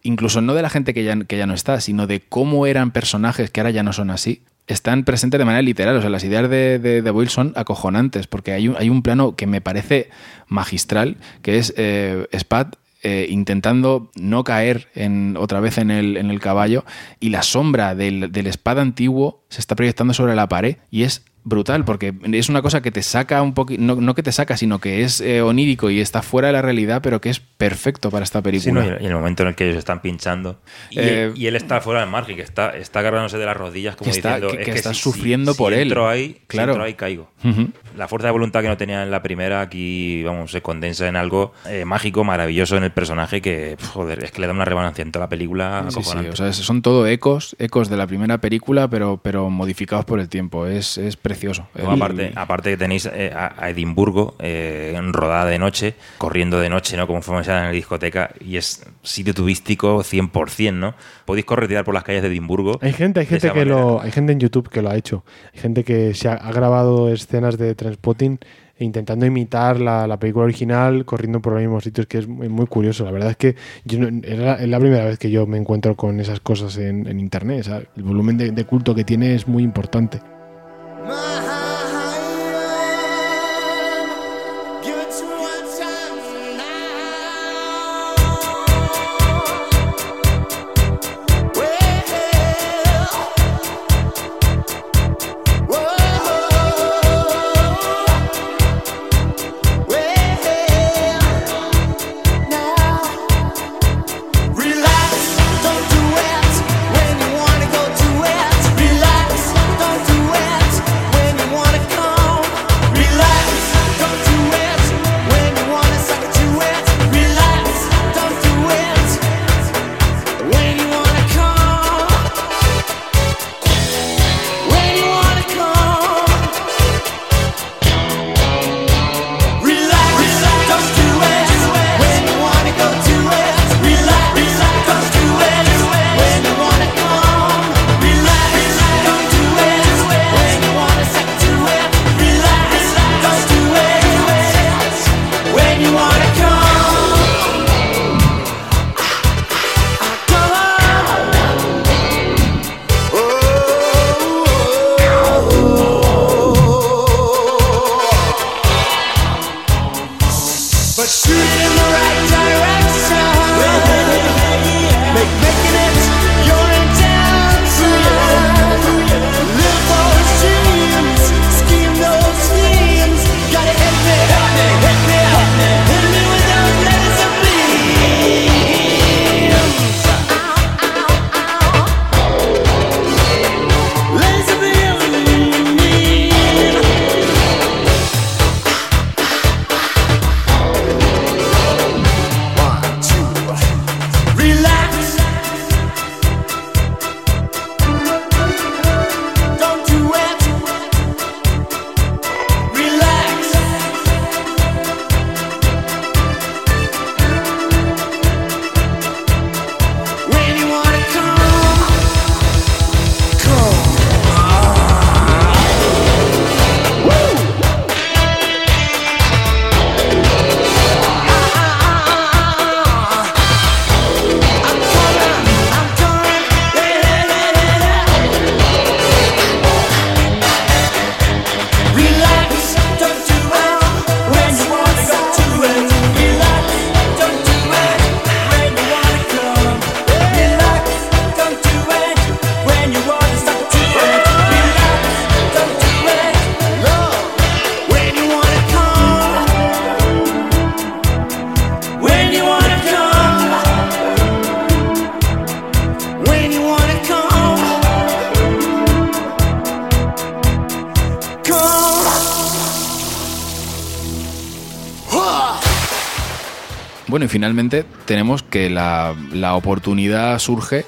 incluso no de la gente que ya, que ya no está, sino de cómo eran personajes que ahora ya no son así, están presentes de manera literal. O sea, las ideas de, de, de Boyle son acojonantes, porque hay un, hay un plano que me parece magistral, que es eh, Spad eh, intentando no caer en, otra vez en el, en el caballo y la sombra del, del espada antiguo se está proyectando sobre la pared y es brutal porque es una cosa que te saca un poquito, no, no que te saca, sino que es eh, onírico y está fuera de la realidad, pero que es perfecto para esta Sí, película. ¿no? y en el momento en el que ellos están pinchando y, Eh, y él está fuera del margen, que está, está agarrándose de las rodillas como Que está- diciendo que- es que está si- sufriendo si- por si él. entro ahí, Claro. entro ahí caigo. Ujú. La fuerza de voluntad que no tenía en la primera aquí, vamos, se condensa en algo eh, mágico, maravilloso en el personaje que, joder, es que le da una rebanancia en toda la película. Sí, sí, o sea, son todo ecos, ecos de la primera película, pero, pero modificados por el tiempo. Es, es precioso. Aparte, aparte que tenéis eh, a, Edimburgo eh, rodada de noche, corriendo de noche, ¿no? Como fuimos en la discoteca, y es sitio turístico 100%, ¿no? Podéis corretear por las calles de Edimburgo. Hay gente, hay gente que manera. lo, hay gente en YouTube que lo ha hecho. Hay gente que se ha, ha grabado escenas de Transpotting intentando imitar la, la película original, corriendo por los mismos sitios, que es muy, muy curioso. La verdad es que yo no- es, la, es la primera vez que yo me encuentro con esas cosas en, en internet. el volumen de, de culto que tiene es muy importante. My heart. La, oportunidad surge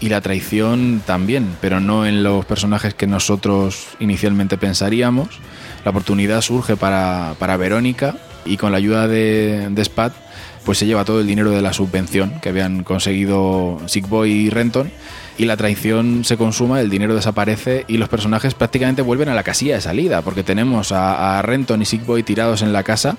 y la traición también, pero no en los personajes que nosotros inicialmente pensaríamos. La oportunidad surge para, para Verónica y con la ayuda de, de Spat pues se lleva todo el dinero de la subvención que habían conseguido Sick Boy y Renton y la traición se consuma, el dinero desaparece y los personajes prácticamente vuelven a la casilla de salida porque tenemos a, Renton y Sick Boy tirados en la casa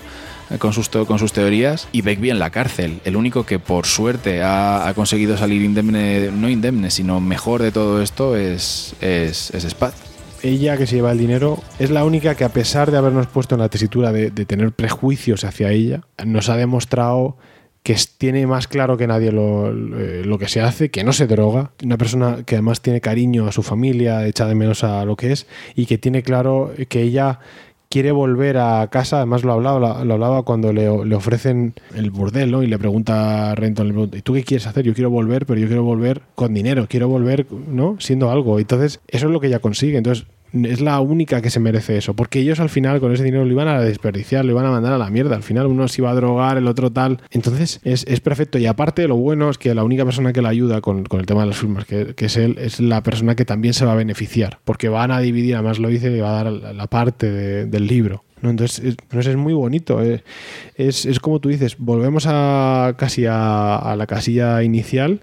con sus, con sus teorías y Begbie en la cárcel. El único que por suerte ha, conseguido salir indemne, no indemne, sino mejor de todo esto es, es, es Spat. ella que se lleva el dinero es la única que a pesar de habernos puesto en la tesitura de, de tener prejuicios hacia ella, nos ha demostrado que tiene más claro que nadie lo, lo- lo que se hace, que no se droga, una persona que además tiene cariño a su familia, echa de menos a lo que es, y que tiene claro que ella quiere volver a casa, además lo hablaba, lo, hablaba cuando le, le ofrecen el burdel, ¿no? Y le pregunta a Renton, le pregunta, ¿y tú qué quieres hacer? Yo quiero volver, pero yo quiero volver con dinero, quiero volver, ¿no? Siendo algo. Entonces, eso es lo que ella consigue. Entonces, es la única que se merece eso, porque ellos al final con ese dinero lo iban a desperdiciar, lo iban a mandar a la mierda. Al final uno se iba a drogar, el otro tal. Entonces es, es perfecto. Y aparte, lo bueno es que la única persona que la ayuda con, con el tema de las firmas, que, que es él, es la persona que también se va a beneficiar, porque van a dividir, además lo dice, le va a dar la, parte de- del libro. ¿no? Entonces, es, es muy bonito. eh. Es, es como tú dices, volvemos a casi a, a la casilla inicial,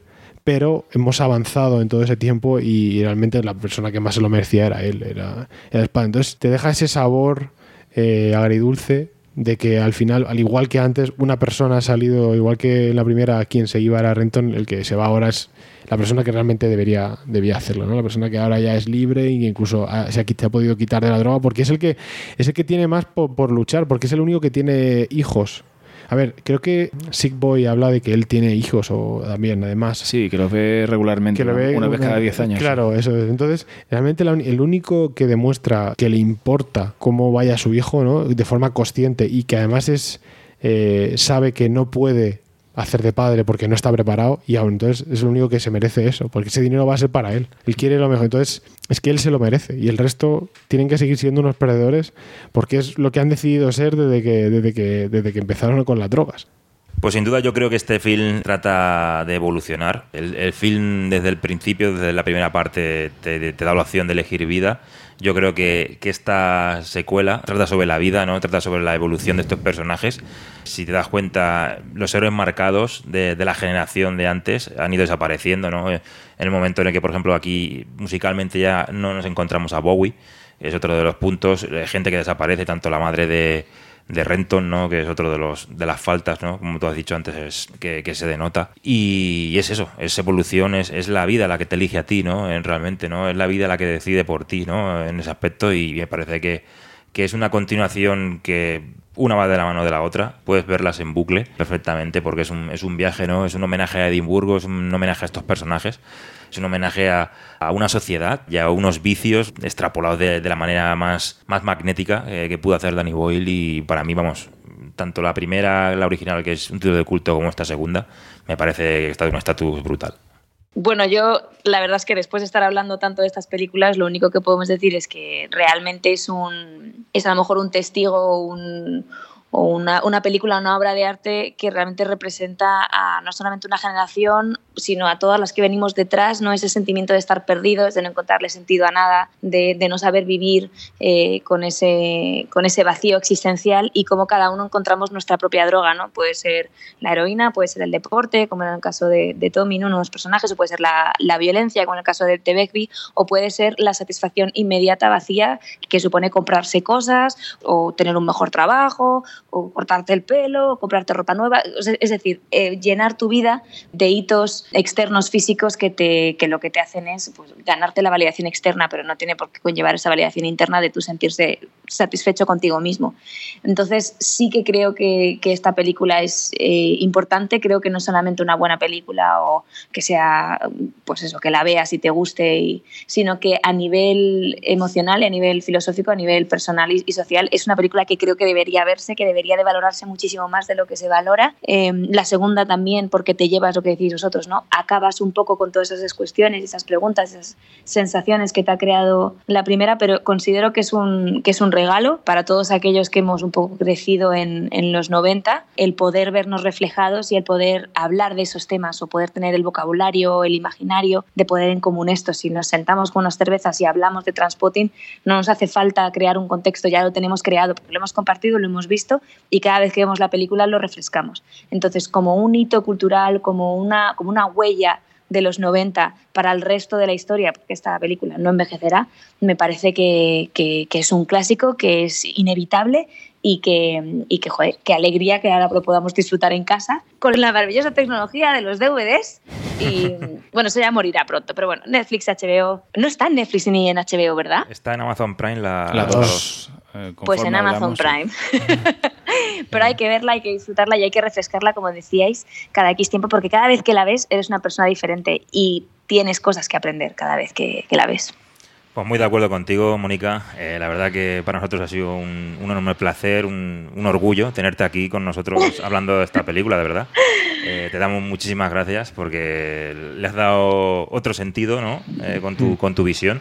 pero hemos avanzado en todo ese tiempo y realmente la persona que más se lo merecía era él, era, era Spad. Entonces te deja ese sabor eh, agridulce de que al final, al igual que antes, una persona ha salido, igual que en la primera, quien se iba era Renton, el que se va ahora es la persona que realmente debería, debía hacerlo, ¿no? La persona que ahora ya es libre y que incluso se ha, se ha podido quitar de la droga porque es el que, es el que tiene más po- por luchar, porque es el único que tiene hijos. A ver, creo que Sick Boy habla de que él tiene hijos o también, además. Sí, que lo ve regularmente, Que lo ¿no? ve una vez cada 10 años. Claro, eso es. Entonces, realmente la el único que demuestra que le importa cómo vaya su hijo, ¿no? De forma consciente y que además es eh, sabe que no puede hacer de padre porque no está preparado y aún entonces es el único que se merece eso, porque ese dinero va a ser para él. Él quiere lo mejor, entonces es que él se lo merece y el resto tienen que seguir siendo unos perdedores porque es lo que han decidido ser desde que desde que desde que empezaron con las drogas. Pues sin duda yo creo que este film trata de evolucionar. El, el film desde el principio, desde la primera parte, te, te da la opción de elegir vida. Yo creo que, que esta secuela trata sobre la vida, ¿no? Trata sobre la evolución de estos personajes. Si te das cuenta, los héroes marcados de, la generación de antes han ido desapareciendo, ¿no? En el momento en el que, por ejemplo, aquí musicalmente ya no nos encontramos a Bowie, es otro de los puntos, eh, gente que desaparece, tanto la madre de, de Renton, ¿no? que es otro de los de las faltas, ¿no? como tú has dicho antes, es, que, que se denota. Y, es eso, es evolución, es, es la vida la que te elige a ti, ¿no? En, realmente, ¿no? Es la vida la que decide por ti, ¿no? En ese aspecto, y me parece que, que es una continuación que una va de la mano de la otra, puedes verlas en bucle perfectamente porque es un, es un viaje, ¿no? Es un homenaje a Edimburgo, es un homenaje a estos personajes, es un homenaje a, a una sociedad y a unos vicios extrapolados de, de la manera más, más magnética eh, que pudo hacer Danny Boyle y para mí, vamos, tanto la primera, la original, que es un título de culto, como esta segunda, me parece que está de un estatus brutal. Bueno, yo la verdad es que después de estar hablando tanto de estas películas, lo único que podemos decir es que realmente es un es a lo mejor un testigo un, o una, una película, una obra de arte que realmente representa a no solamente una generación, sino a todas las que venimos detrás, ¿no? Ese sentimiento de estar perdidos, de no encontrarle sentido a nada, de, no saber vivir eh, con, ese, con ese vacío existencial y cómo cada uno encontramos nuestra propia droga, ¿no? Puede ser la heroína, puede ser el deporte, como en el caso de, Tommy, ¿no? uno de los personajes, o puede ser la, la violencia, como en el caso de, Begbie, o puede ser la satisfacción inmediata, vacía, que supone comprarse cosas, o tener un mejor trabajo, o cortarte el pelo, o comprarte ropa nueva, es decir, eh, llenar tu vida de hitos externos físicos que, te, que lo que te hacen es pues, ganarte la validación externa, pero no tiene por qué conllevar esa validación interna de tu sentirse satisfecho contigo mismo. Entonces sí que creo que, que esta película es eh, importante, creo que no es solamente una buena película o que sea, pues eso, que la veas y te guste, y, sino que a nivel emocional, a nivel filosófico, a nivel personal y, y social, es una película que creo que debería verse, que debería de valorarse muchísimo más de lo que se valora. Eh, la segunda también porque te llevas lo que decís vosotros, ¿no? Acabas un poco con todas esas cuestiones, esas preguntas, esas sensaciones que te ha creado la primera, pero considero que es un, que es un regalo para todos aquellos que hemos un poco crecido en, en los 90, el poder vernos reflejados y el poder hablar de esos temas o poder tener el vocabulario, el imaginario de poder en común esto. Si nos sentamos con unas cervezas y hablamos de Transpotting, no nos hace falta crear un contexto, ya lo tenemos creado, porque lo hemos compartido, lo hemos visto y cada vez que vemos la película lo refrescamos. Entonces, como un hito cultural, como una, como una huella de los 90 para el resto de la historia, porque esta película no envejecerá, me parece que, que- que es un clásico, que es inevitable y que, y que, joder, qué alegría que ahora lo podamos disfrutar en casa con la maravillosa tecnología de los DVDs. Y bueno, eso ya morirá pronto, pero bueno, Netflix, HBO. No está en Netflix ni en HBO, ¿verdad? Está en Amazon Prime la, La las dos. Eh, Pues en Amazon hablamos. Prime. Pero hay que verla, hay que disfrutarla y hay que refrescarla, como decíais, cada X tiempo, porque cada vez que la ves eres una persona diferente y tienes cosas que aprender cada vez que, que la ves. Pues muy de acuerdo contigo, Mónica. Eh, la verdad que para nosotros ha sido un, un enorme placer, un, un orgullo tenerte aquí con nosotros hablando de esta película, de verdad. Eh, te damos muchísimas gracias porque le has dado otro sentido ¿no? Eh, con, tu, con tu visión.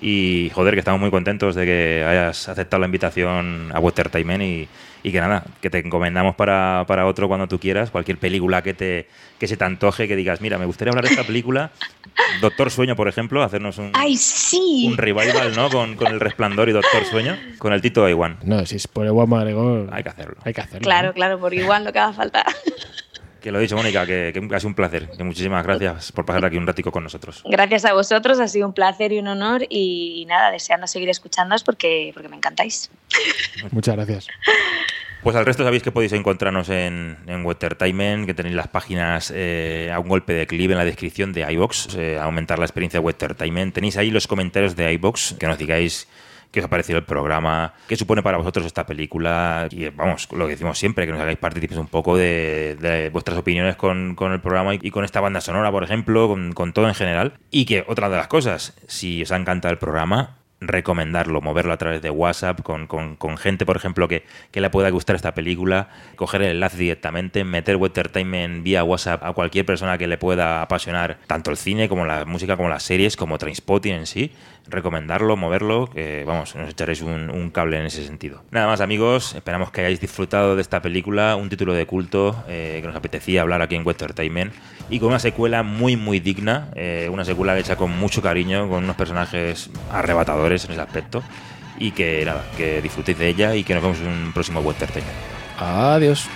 Y joder, que estamos muy contentos de que hayas aceptado la invitación a Watertainment y, y que nada, que te encomendamos para, para otro cuando tú quieras, cualquier película que, te, que se te antoje, que digas, mira, me gustaría hablar de esta película. Doctor Sueño, por ejemplo, hacernos un, ¡Ay, sí! un revival, ¿no? Con, con el Resplandor y Doctor Sueño, con el Tito Iwan. No, si es por Ewan McGregor. Hay que hacerlo. Hay que hacerlo. Claro, claro, por igual lo que haga falta. Que lo he dicho, Mónica, que, que ha sido un placer. Que muchísimas gracias por pasar aquí un ratico con nosotros. Gracias a vosotros, ha sido un placer y un honor y nada, deseando seguir escuchándoos porque, porque me encantáis. Muchas gracias. Pues al resto sabéis que podéis encontrarnos en, en Watertainment, que tenéis las páginas eh, a un golpe de clip en la descripción de iBox, eh, aumentar la experiencia de Watertainment. Tenéis ahí los comentarios de iBox, que nos digáis qué os ha parecido el programa, qué supone para vosotros esta película. Y eh, vamos, lo que decimos siempre, que nos hagáis partícipes un poco de, vuestras opiniones con, con el programa y, con esta banda sonora, por ejemplo, con, con todo en general. Y que otra de las cosas, si os ha encantado el programa, recomendarlo, moverlo a través de WhatsApp con, con- con gente, por ejemplo, que, que le pueda gustar esta película, coger el enlace directamente, meter Entertainment vía WhatsApp a cualquier persona que le pueda apasionar tanto el cine como la música, como las series, como Trainspotting en sí, recomendarlo, moverlo, que vamos, nos echaréis un, cable en ese sentido. Nada más amigos, esperamos que hayáis disfrutado de esta película, un título de culto eh, que nos apetecía hablar aquí en Entertainment y con una secuela muy muy digna, eh, una secuela hecha con mucho cariño, con unos personajes arrebatadores en ese aspecto y que nada, que disfrutéis de ella y que nos vemos en un próximo Entertainment. Adiós.